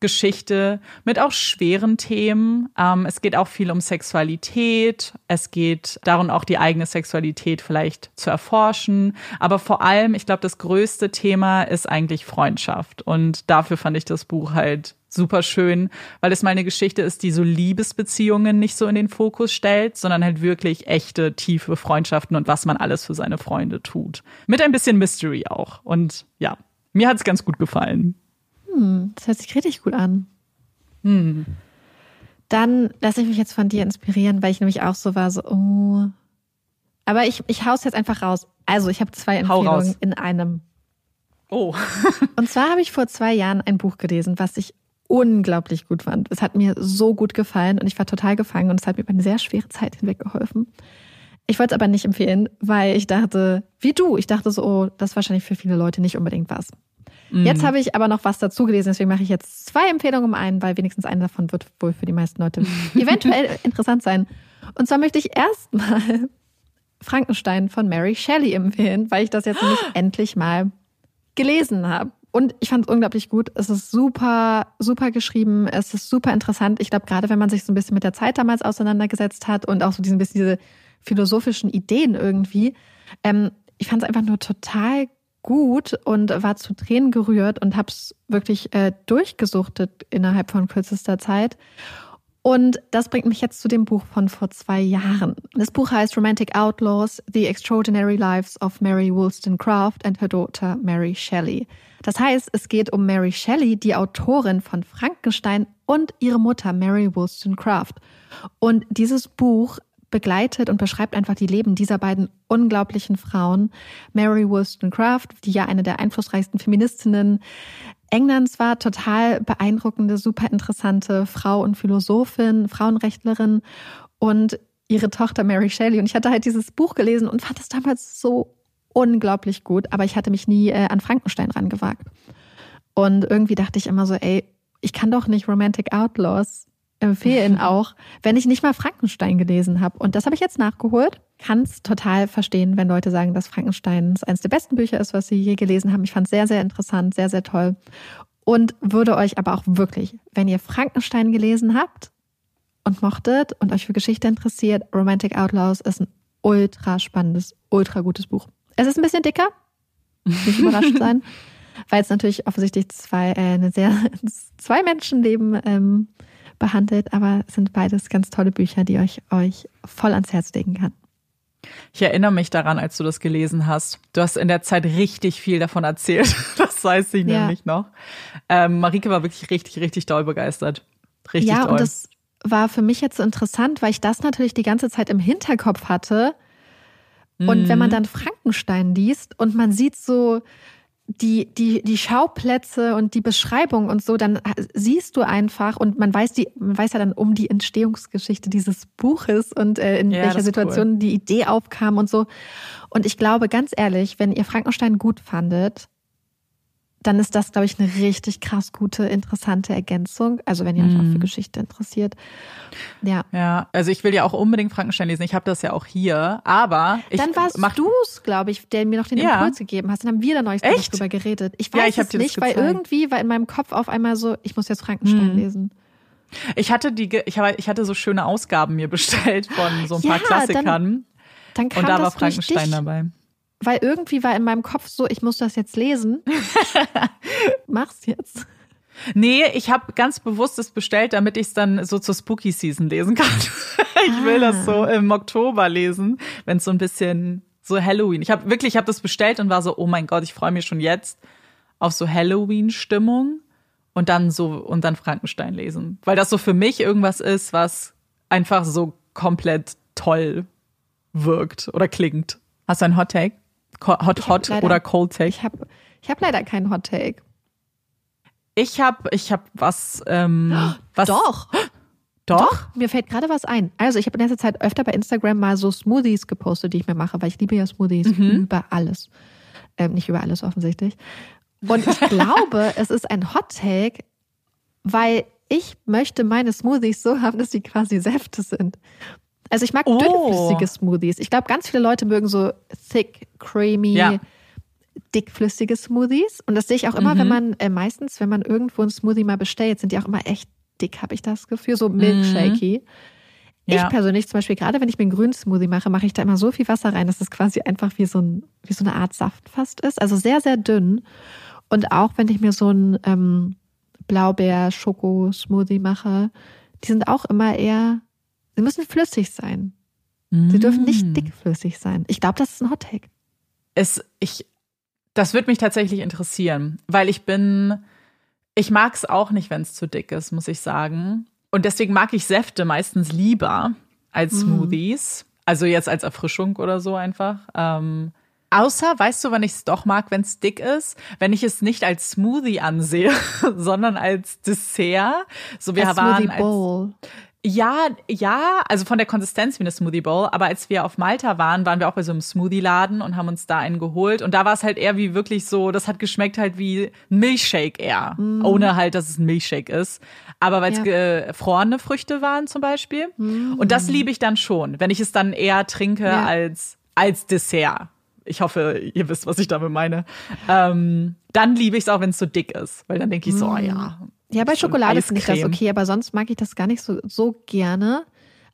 Geschichte mit auch schweren Themen. Ähm, es geht auch viel um Sexualität. Es geht darum, auch die eigene Sexualität vielleicht zu erforschen. Aber vor allem, ich glaube, das größte Thema ist eigentlich Freundschaft. Und dafür fand ich das Buch halt super schön, weil es mal eine Geschichte ist, die so Liebesbeziehungen nicht so in den Fokus stellt, sondern halt wirklich echte, tiefe Freundschaften und was man alles für seine Freunde tut. Mit ein bisschen Mystery auch. Und ja, mir hat's ganz gut gefallen. Hm, das hört sich richtig gut an. Hm. Dann lasse ich mich jetzt von dir inspirieren, weil ich nämlich auch so war, so, oh. Aber ich, ich hau's jetzt einfach raus. Also, ich habe zwei Empfehlungen in einem. Oh. Und zwar habe ich vor zwei Jahren ein Buch gelesen, was ich unglaublich gut fand. Es hat mir so gut gefallen und ich war total gefangen und es hat mir über eine sehr schwere Zeit hinweg geholfen. Ich wollte es aber nicht empfehlen, weil ich dachte, wie du, ich dachte so, oh, das ist wahrscheinlich für viele Leute nicht unbedingt was. Mhm. Jetzt habe ich aber noch was dazu gelesen, deswegen mache ich jetzt zwei Empfehlungen um einen, weil wenigstens eine davon wird wohl für die meisten Leute eventuell interessant sein. Und zwar möchte ich erstmal Frankenstein von Mary Shelley empfehlen, weil ich das jetzt nämlich endlich mal gelesen habe. Und ich fand es unglaublich gut. Es ist super, super geschrieben. Es ist super interessant. Ich glaube, gerade wenn man sich so ein bisschen mit der Zeit damals auseinandergesetzt hat und auch so diesen bisschen diese philosophischen Ideen irgendwie. Ähm, ich fand es einfach nur total gut und war zu Tränen gerührt und habe es wirklich äh, durchgesuchtet innerhalb von kürzester Zeit. Und das bringt mich jetzt zu dem Buch von vor zwei Jahren. Das Buch heißt Romantic Outlaws, The Extraordinary Lives of Mary Wollstonecraft and Her Daughter Mary Shelley. Das heißt, es geht um Mary Shelley, die Autorin von Frankenstein und ihre Mutter Mary Wollstonecraft. Und dieses Buch begleitet und beschreibt einfach die Leben dieser beiden unglaublichen Frauen. Mary Wollstonecraft, die ja eine der einflussreichsten Feministinnen Englands war, total beeindruckende, super interessante Frau und Philosophin, Frauenrechtlerin und ihre Tochter Mary Shelley. Und ich hatte halt dieses Buch gelesen und fand es damals so unglaublich gut, aber ich hatte mich nie äh, an Frankenstein rangewagt. Und irgendwie dachte ich immer so, ey, ich kann doch nicht Romantic Outlaws empfehlen auch, wenn ich nicht mal Frankenstein gelesen habe. Und das habe ich jetzt nachgeholt. Kann es total verstehen, wenn Leute sagen, dass Frankenstein eines der besten Bücher ist, was sie je gelesen haben. Ich fand es sehr, sehr interessant, sehr, sehr toll. Und würde euch aber auch wirklich, wenn ihr Frankenstein gelesen habt und mochtet und euch für Geschichte interessiert, Romantic Outlaws ist ein ultra spannendes, ultra gutes Buch. Es ist ein bisschen dicker, nicht überrascht sein, weil es natürlich offensichtlich zwei, äh, eine sehr, zwei Menschenleben ähm, behandelt, aber es sind beides ganz tolle Bücher, die euch euch voll ans Herz legen kann. Ich erinnere mich daran, als du das gelesen hast. Du hast in der Zeit richtig viel davon erzählt. Das weiß ich ja. nämlich noch. Ähm, Marike war wirklich richtig, richtig doll begeistert. Richtig ja, doll. Und das, war für mich jetzt so interessant, weil ich das natürlich die ganze Zeit im Hinterkopf hatte. Und mhm. wenn man dann Frankenstein liest und man sieht so die, die, die Schauplätze und die Beschreibung und so, dann siehst du einfach und man weiß die, man weiß ja dann um die Entstehungsgeschichte dieses Buches und äh, in ja, welcher Situation cool. die Idee aufkam und so. Und ich glaube, ganz ehrlich, wenn ihr Frankenstein gut fandet, dann ist das, glaube ich, eine richtig krass gute, interessante Ergänzung. Also wenn ihr euch auch für mhm. Geschichte interessiert. Ja. Ja, also ich will ja auch unbedingt Frankenstein lesen. Ich habe das ja auch hier, aber ich Dann warst du es, glaube ich, der mir noch den ja. Impuls gegeben hast. Dann haben wir da neulich drüber geredet. Ich weiß ja, ich es nicht, weil irgendwie war in meinem Kopf auf einmal so, ich muss jetzt Frankenstein mm. lesen. Ich hatte die, ich, habe, ich hatte so schöne Ausgaben mir bestellt von so ein paar ja, Klassikern. Dann, dann kam und da war Frankenstein dabei weil irgendwie war in meinem Kopf so, ich muss das jetzt lesen. Mach's jetzt. Nee, ich habe ganz bewusst es bestellt, damit ich es dann so zur Spooky Season lesen kann. ich will ah. das so ah. im Oktober lesen, wenn es so ein bisschen so Halloween. Ich habe wirklich, ich habe das bestellt und war so, oh mein Gott, ich freue mich schon jetzt auf so Halloween-Stimmung und dann so und dann Frankenstein lesen, weil das so für mich irgendwas ist, was einfach so komplett toll wirkt oder klingt. Hast du einen Hot Take? Hot Hot leider, oder Cold Take? Ich habe ich hab leider keinen Hot Take. Ich habe ich hab was, ähm, was. Doch. Doch? Doch, mir fällt gerade was ein. Also ich habe in letzter Zeit öfter bei Instagram mal so Smoothies gepostet, die ich mir mache, weil ich liebe ja Smoothies mhm. über alles. Ähm, nicht über alles offensichtlich. Und ich glaube, es ist ein Hot Take, weil ich möchte meine Smoothies so haben, dass sie quasi Säfte sind. Also ich mag oh. dünnflüssige Smoothies. Ich glaube, ganz viele Leute mögen so thick, creamy, ja. dickflüssige Smoothies. Und das sehe ich auch immer, mhm. wenn man, äh, meistens, wenn man irgendwo ein Smoothie mal bestellt, sind die auch immer echt dick, habe ich das Gefühl, so milkshakey. Mhm. Ja. Ich persönlich zum Beispiel, gerade wenn ich mir einen grünen Smoothie mache, mache ich da immer so viel Wasser rein, dass es quasi einfach wie so, ein, wie so eine Art Saft fast ist. Also sehr, sehr dünn. Und auch wenn ich mir so einen ähm, Blaubeer-Schoko-Smoothie mache, die sind auch immer eher Sie müssen flüssig sein. Mm. Sie dürfen nicht dickflüssig sein. Ich glaube, das ist ein Hottake. Es, ich, das würde mich tatsächlich interessieren, weil ich bin, ich mag es auch nicht, wenn es zu dick ist, muss ich sagen. Und deswegen mag ich Säfte meistens lieber als mm. Smoothies. Also jetzt als Erfrischung oder so einfach. Ähm, Außer, weißt du, wann ich es doch mag, wenn es dick ist? Wenn ich es nicht als Smoothie ansehe, sondern als Dessert. So wir A waren Smoothie Bowl. Als, ja, ja, also von der Konsistenz wie eine Smoothie Bowl. Aber als wir auf Malta waren, waren wir auch bei so einem Smoothie-Laden und haben uns da einen geholt. Und da war es halt eher wie wirklich so, das hat geschmeckt halt wie ein Milchshake eher. Mm. Ohne halt, dass es ein Milchshake ist. Aber weil es ja. gefrorene Früchte waren zum Beispiel. Mm. Und das liebe ich dann schon, wenn ich es dann eher trinke ja. als, als Dessert. Ich hoffe, ihr wisst, was ich damit meine. Ähm, dann liebe ich es auch, wenn es so dick ist. Weil dann denke ich so, mm. oh ja, ja, bei Schokolade finde ich das okay, aber sonst mag ich das gar nicht so, so gerne.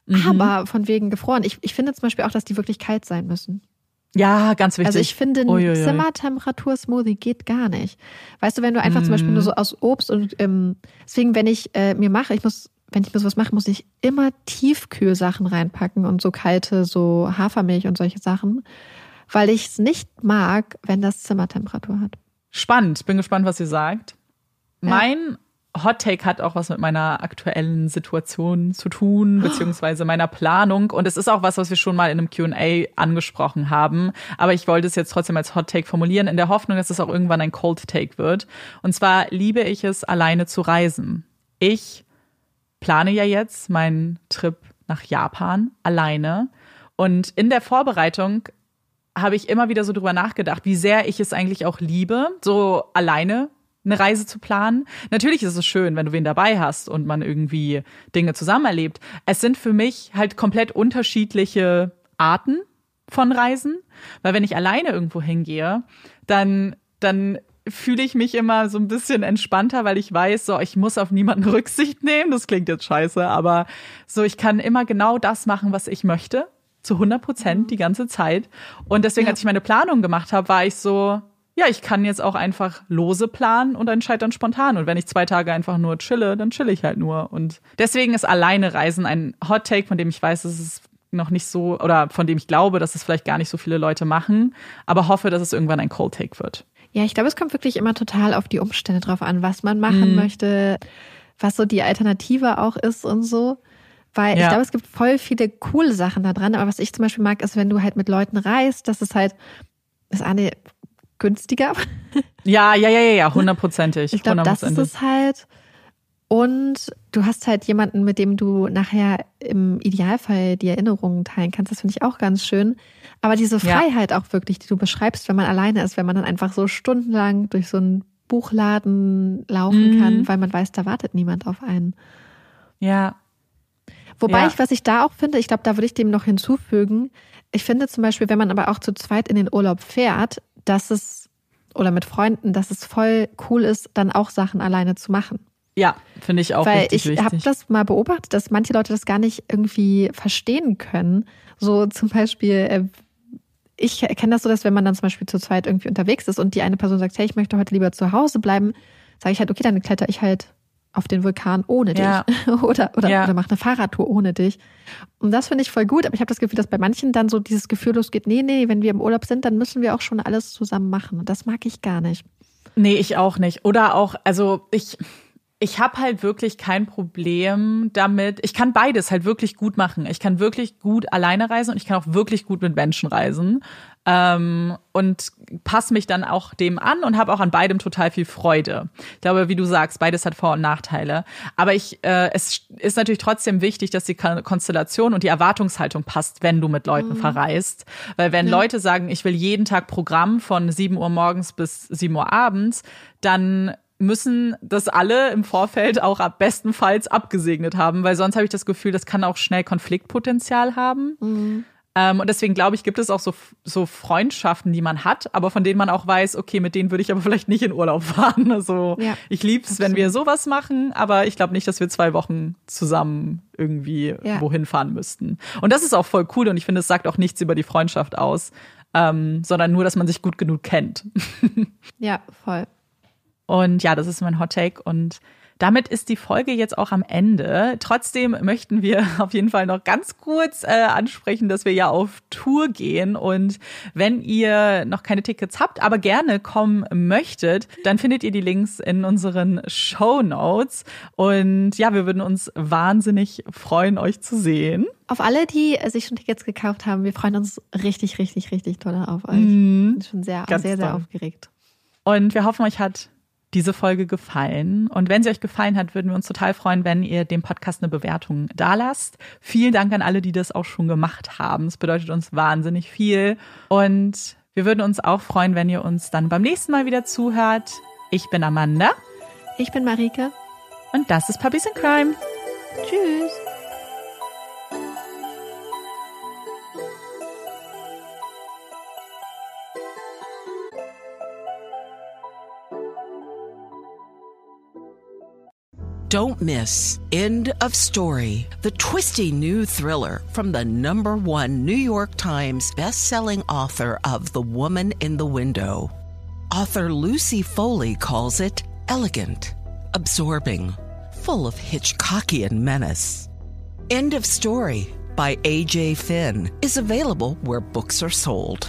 Mhm. Aber von wegen gefroren. Ich, ich finde zum Beispiel auch, dass die wirklich kalt sein müssen. Ja, ganz wichtig. Also ich finde, ein Zimmertemperatur-Smoothie geht gar nicht. Weißt du, wenn du einfach mm. zum Beispiel nur so aus Obst und ähm, deswegen, wenn ich äh, mir mache, ich muss, wenn ich mir sowas mache, muss ich immer Tiefkühlsachen reinpacken und so kalte, so Hafermilch und solche Sachen, weil ich es nicht mag, wenn das Zimmertemperatur hat. Spannend, bin gespannt, was ihr sagt. Ja. Mein Hot Take hat auch was mit meiner aktuellen Situation zu tun, beziehungsweise meiner Planung. Und es ist auch was, was wir schon mal in einem QA angesprochen haben. Aber ich wollte es jetzt trotzdem als Hot Take formulieren, in der Hoffnung, dass es auch irgendwann ein Cold Take wird. Und zwar liebe ich es, alleine zu reisen. Ich plane ja jetzt meinen Trip nach Japan alleine. Und in der Vorbereitung habe ich immer wieder so drüber nachgedacht, wie sehr ich es eigentlich auch liebe, so alleine eine Reise zu planen. Natürlich ist es schön, wenn du wen dabei hast und man irgendwie Dinge zusammen erlebt. Es sind für mich halt komplett unterschiedliche Arten von Reisen, weil wenn ich alleine irgendwo hingehe, dann dann fühle ich mich immer so ein bisschen entspannter, weil ich weiß, so ich muss auf niemanden Rücksicht nehmen. Das klingt jetzt scheiße, aber so ich kann immer genau das machen, was ich möchte, zu 100 Prozent mhm. die ganze Zeit. Und deswegen, ja. als ich meine Planung gemacht habe, war ich so, ja, ich kann jetzt auch einfach lose planen und entscheide dann spontan. Und wenn ich zwei Tage einfach nur chille, dann chille ich halt nur. Und deswegen ist alleine Reisen ein Hot Take, von dem ich weiß, dass es noch nicht so, oder von dem ich glaube, dass es vielleicht gar nicht so viele Leute machen, aber hoffe, dass es irgendwann ein Cold Take wird. Ja, ich glaube, es kommt wirklich immer total auf die Umstände drauf an, was man machen mm. möchte, was so die Alternative auch ist und so. Weil Ja. ich glaube, es gibt voll viele coole Sachen da dran. Aber was ich zum Beispiel mag, ist, wenn du halt mit Leuten reist, das ist halt, das eine günstiger. Ja, ja, ja, ja, ja, hundertprozentig. Ich glaube, das ist es halt. Und du hast halt jemanden, mit dem du nachher im Idealfall die Erinnerungen teilen kannst. Das finde ich auch ganz schön. Aber diese Ja. Freiheit auch wirklich, die du beschreibst, wenn man alleine ist, wenn man dann einfach so stundenlang durch so einen Buchladen laufen Mhm. kann, weil man weiß, da wartet niemand auf einen. Ja, Wobei Ja. ich, was ich da auch finde, ich glaube, da würde ich dem noch hinzufügen. Ich finde zum Beispiel, wenn man aber auch zu zweit in den Urlaub fährt, dass es, oder mit Freunden, dass es voll cool ist, dann auch Sachen alleine zu machen. ja, finde ich auch Weil richtig ich habe das mal beobachtet, dass manche Leute das gar nicht irgendwie verstehen können. So zum Beispiel, äh, ich kenne das so, dass wenn man dann zum Beispiel zu zweit irgendwie unterwegs ist und die eine Person sagt, hey, ich möchte heute lieber zu Hause bleiben, sage ich halt, okay, dann kletter ich halt auf den Vulkan ohne dich. Ja. oder oder, Ja. oder mach eine Fahrradtour ohne dich. Und das finde ich voll gut, aber ich habe das Gefühl, dass bei manchen dann so dieses Gefühl losgeht, nee, nee, wenn wir im Urlaub sind, dann müssen wir auch schon alles zusammen machen. Und das mag ich gar nicht. Nee, ich auch nicht. Oder auch, also ich, ich habe halt wirklich kein Problem damit. Ich kann beides halt wirklich gut machen. Ich kann wirklich gut alleine reisen und ich kann auch wirklich gut mit Menschen reisen. Ähm, und passe mich dann auch dem an und habe auch an beidem total viel Freude. Ich glaube, wie du sagst, beides hat Vor- und Nachteile. Aber ich, äh, es ist natürlich trotzdem wichtig, dass die Kon- Konstellation und die Erwartungshaltung passt, wenn du mit Leuten verreist. Weil wenn Leute sagen, ich will jeden Tag Programm von 7 Uhr morgens bis 7 Uhr abends, dann müssen das alle im Vorfeld auch ab bestenfalls abgesegnet haben, weil sonst habe ich das Gefühl, das kann auch schnell Konfliktpotenzial haben. Ähm, und deswegen glaube ich, gibt es auch so, so Freundschaften, die man hat, aber von denen man auch weiß, okay, mit denen würde ich aber vielleicht nicht in Urlaub fahren. Also Ja, ich liebe es, wenn wir sowas machen, aber ich glaube nicht, dass wir zwei Wochen zusammen irgendwie Ja. wohin fahren müssten. Und das ist auch voll cool und ich finde, es sagt auch nichts über die Freundschaft aus, ähm, sondern nur, dass man sich gut genug kennt. Ja, voll. Und ja, das ist mein Hot Take. Und damit ist die Folge jetzt auch am Ende. Trotzdem möchten wir auf jeden Fall noch ganz kurz äh, ansprechen, dass wir ja auf Tour gehen. Und wenn ihr noch keine Tickets habt, aber gerne kommen möchtet, dann findet ihr die Links in unseren Show Notes. Und ja, wir würden uns wahnsinnig freuen, euch zu sehen. Auf alle, die äh, sich schon Tickets gekauft haben, wir freuen uns richtig, richtig, richtig toll auf euch. Mhm. Bin schon sehr, Ganz sehr, sehr toll. aufgeregt. Und wir hoffen, euch hat diese Folge gefallen. Und wenn sie euch gefallen hat, würden wir uns total freuen, wenn ihr dem Podcast eine Bewertung dalasst. Vielen Dank an alle, die das auch schon gemacht haben. Es bedeutet uns wahnsinnig viel. Und wir würden uns auch freuen, wenn ihr uns dann beim nächsten Mal wieder zuhört. Ich bin Amanda Ich bin Marike. und das ist Puppies in Crime. Tschüss. Don't miss End of Story, the twisty new thriller from the number one New York Times bestselling author of The Woman in the Window. Author Lucy Foley calls it elegant, absorbing, full of Hitchcockian menace. End of Story by A.J. Finn is available where books are sold.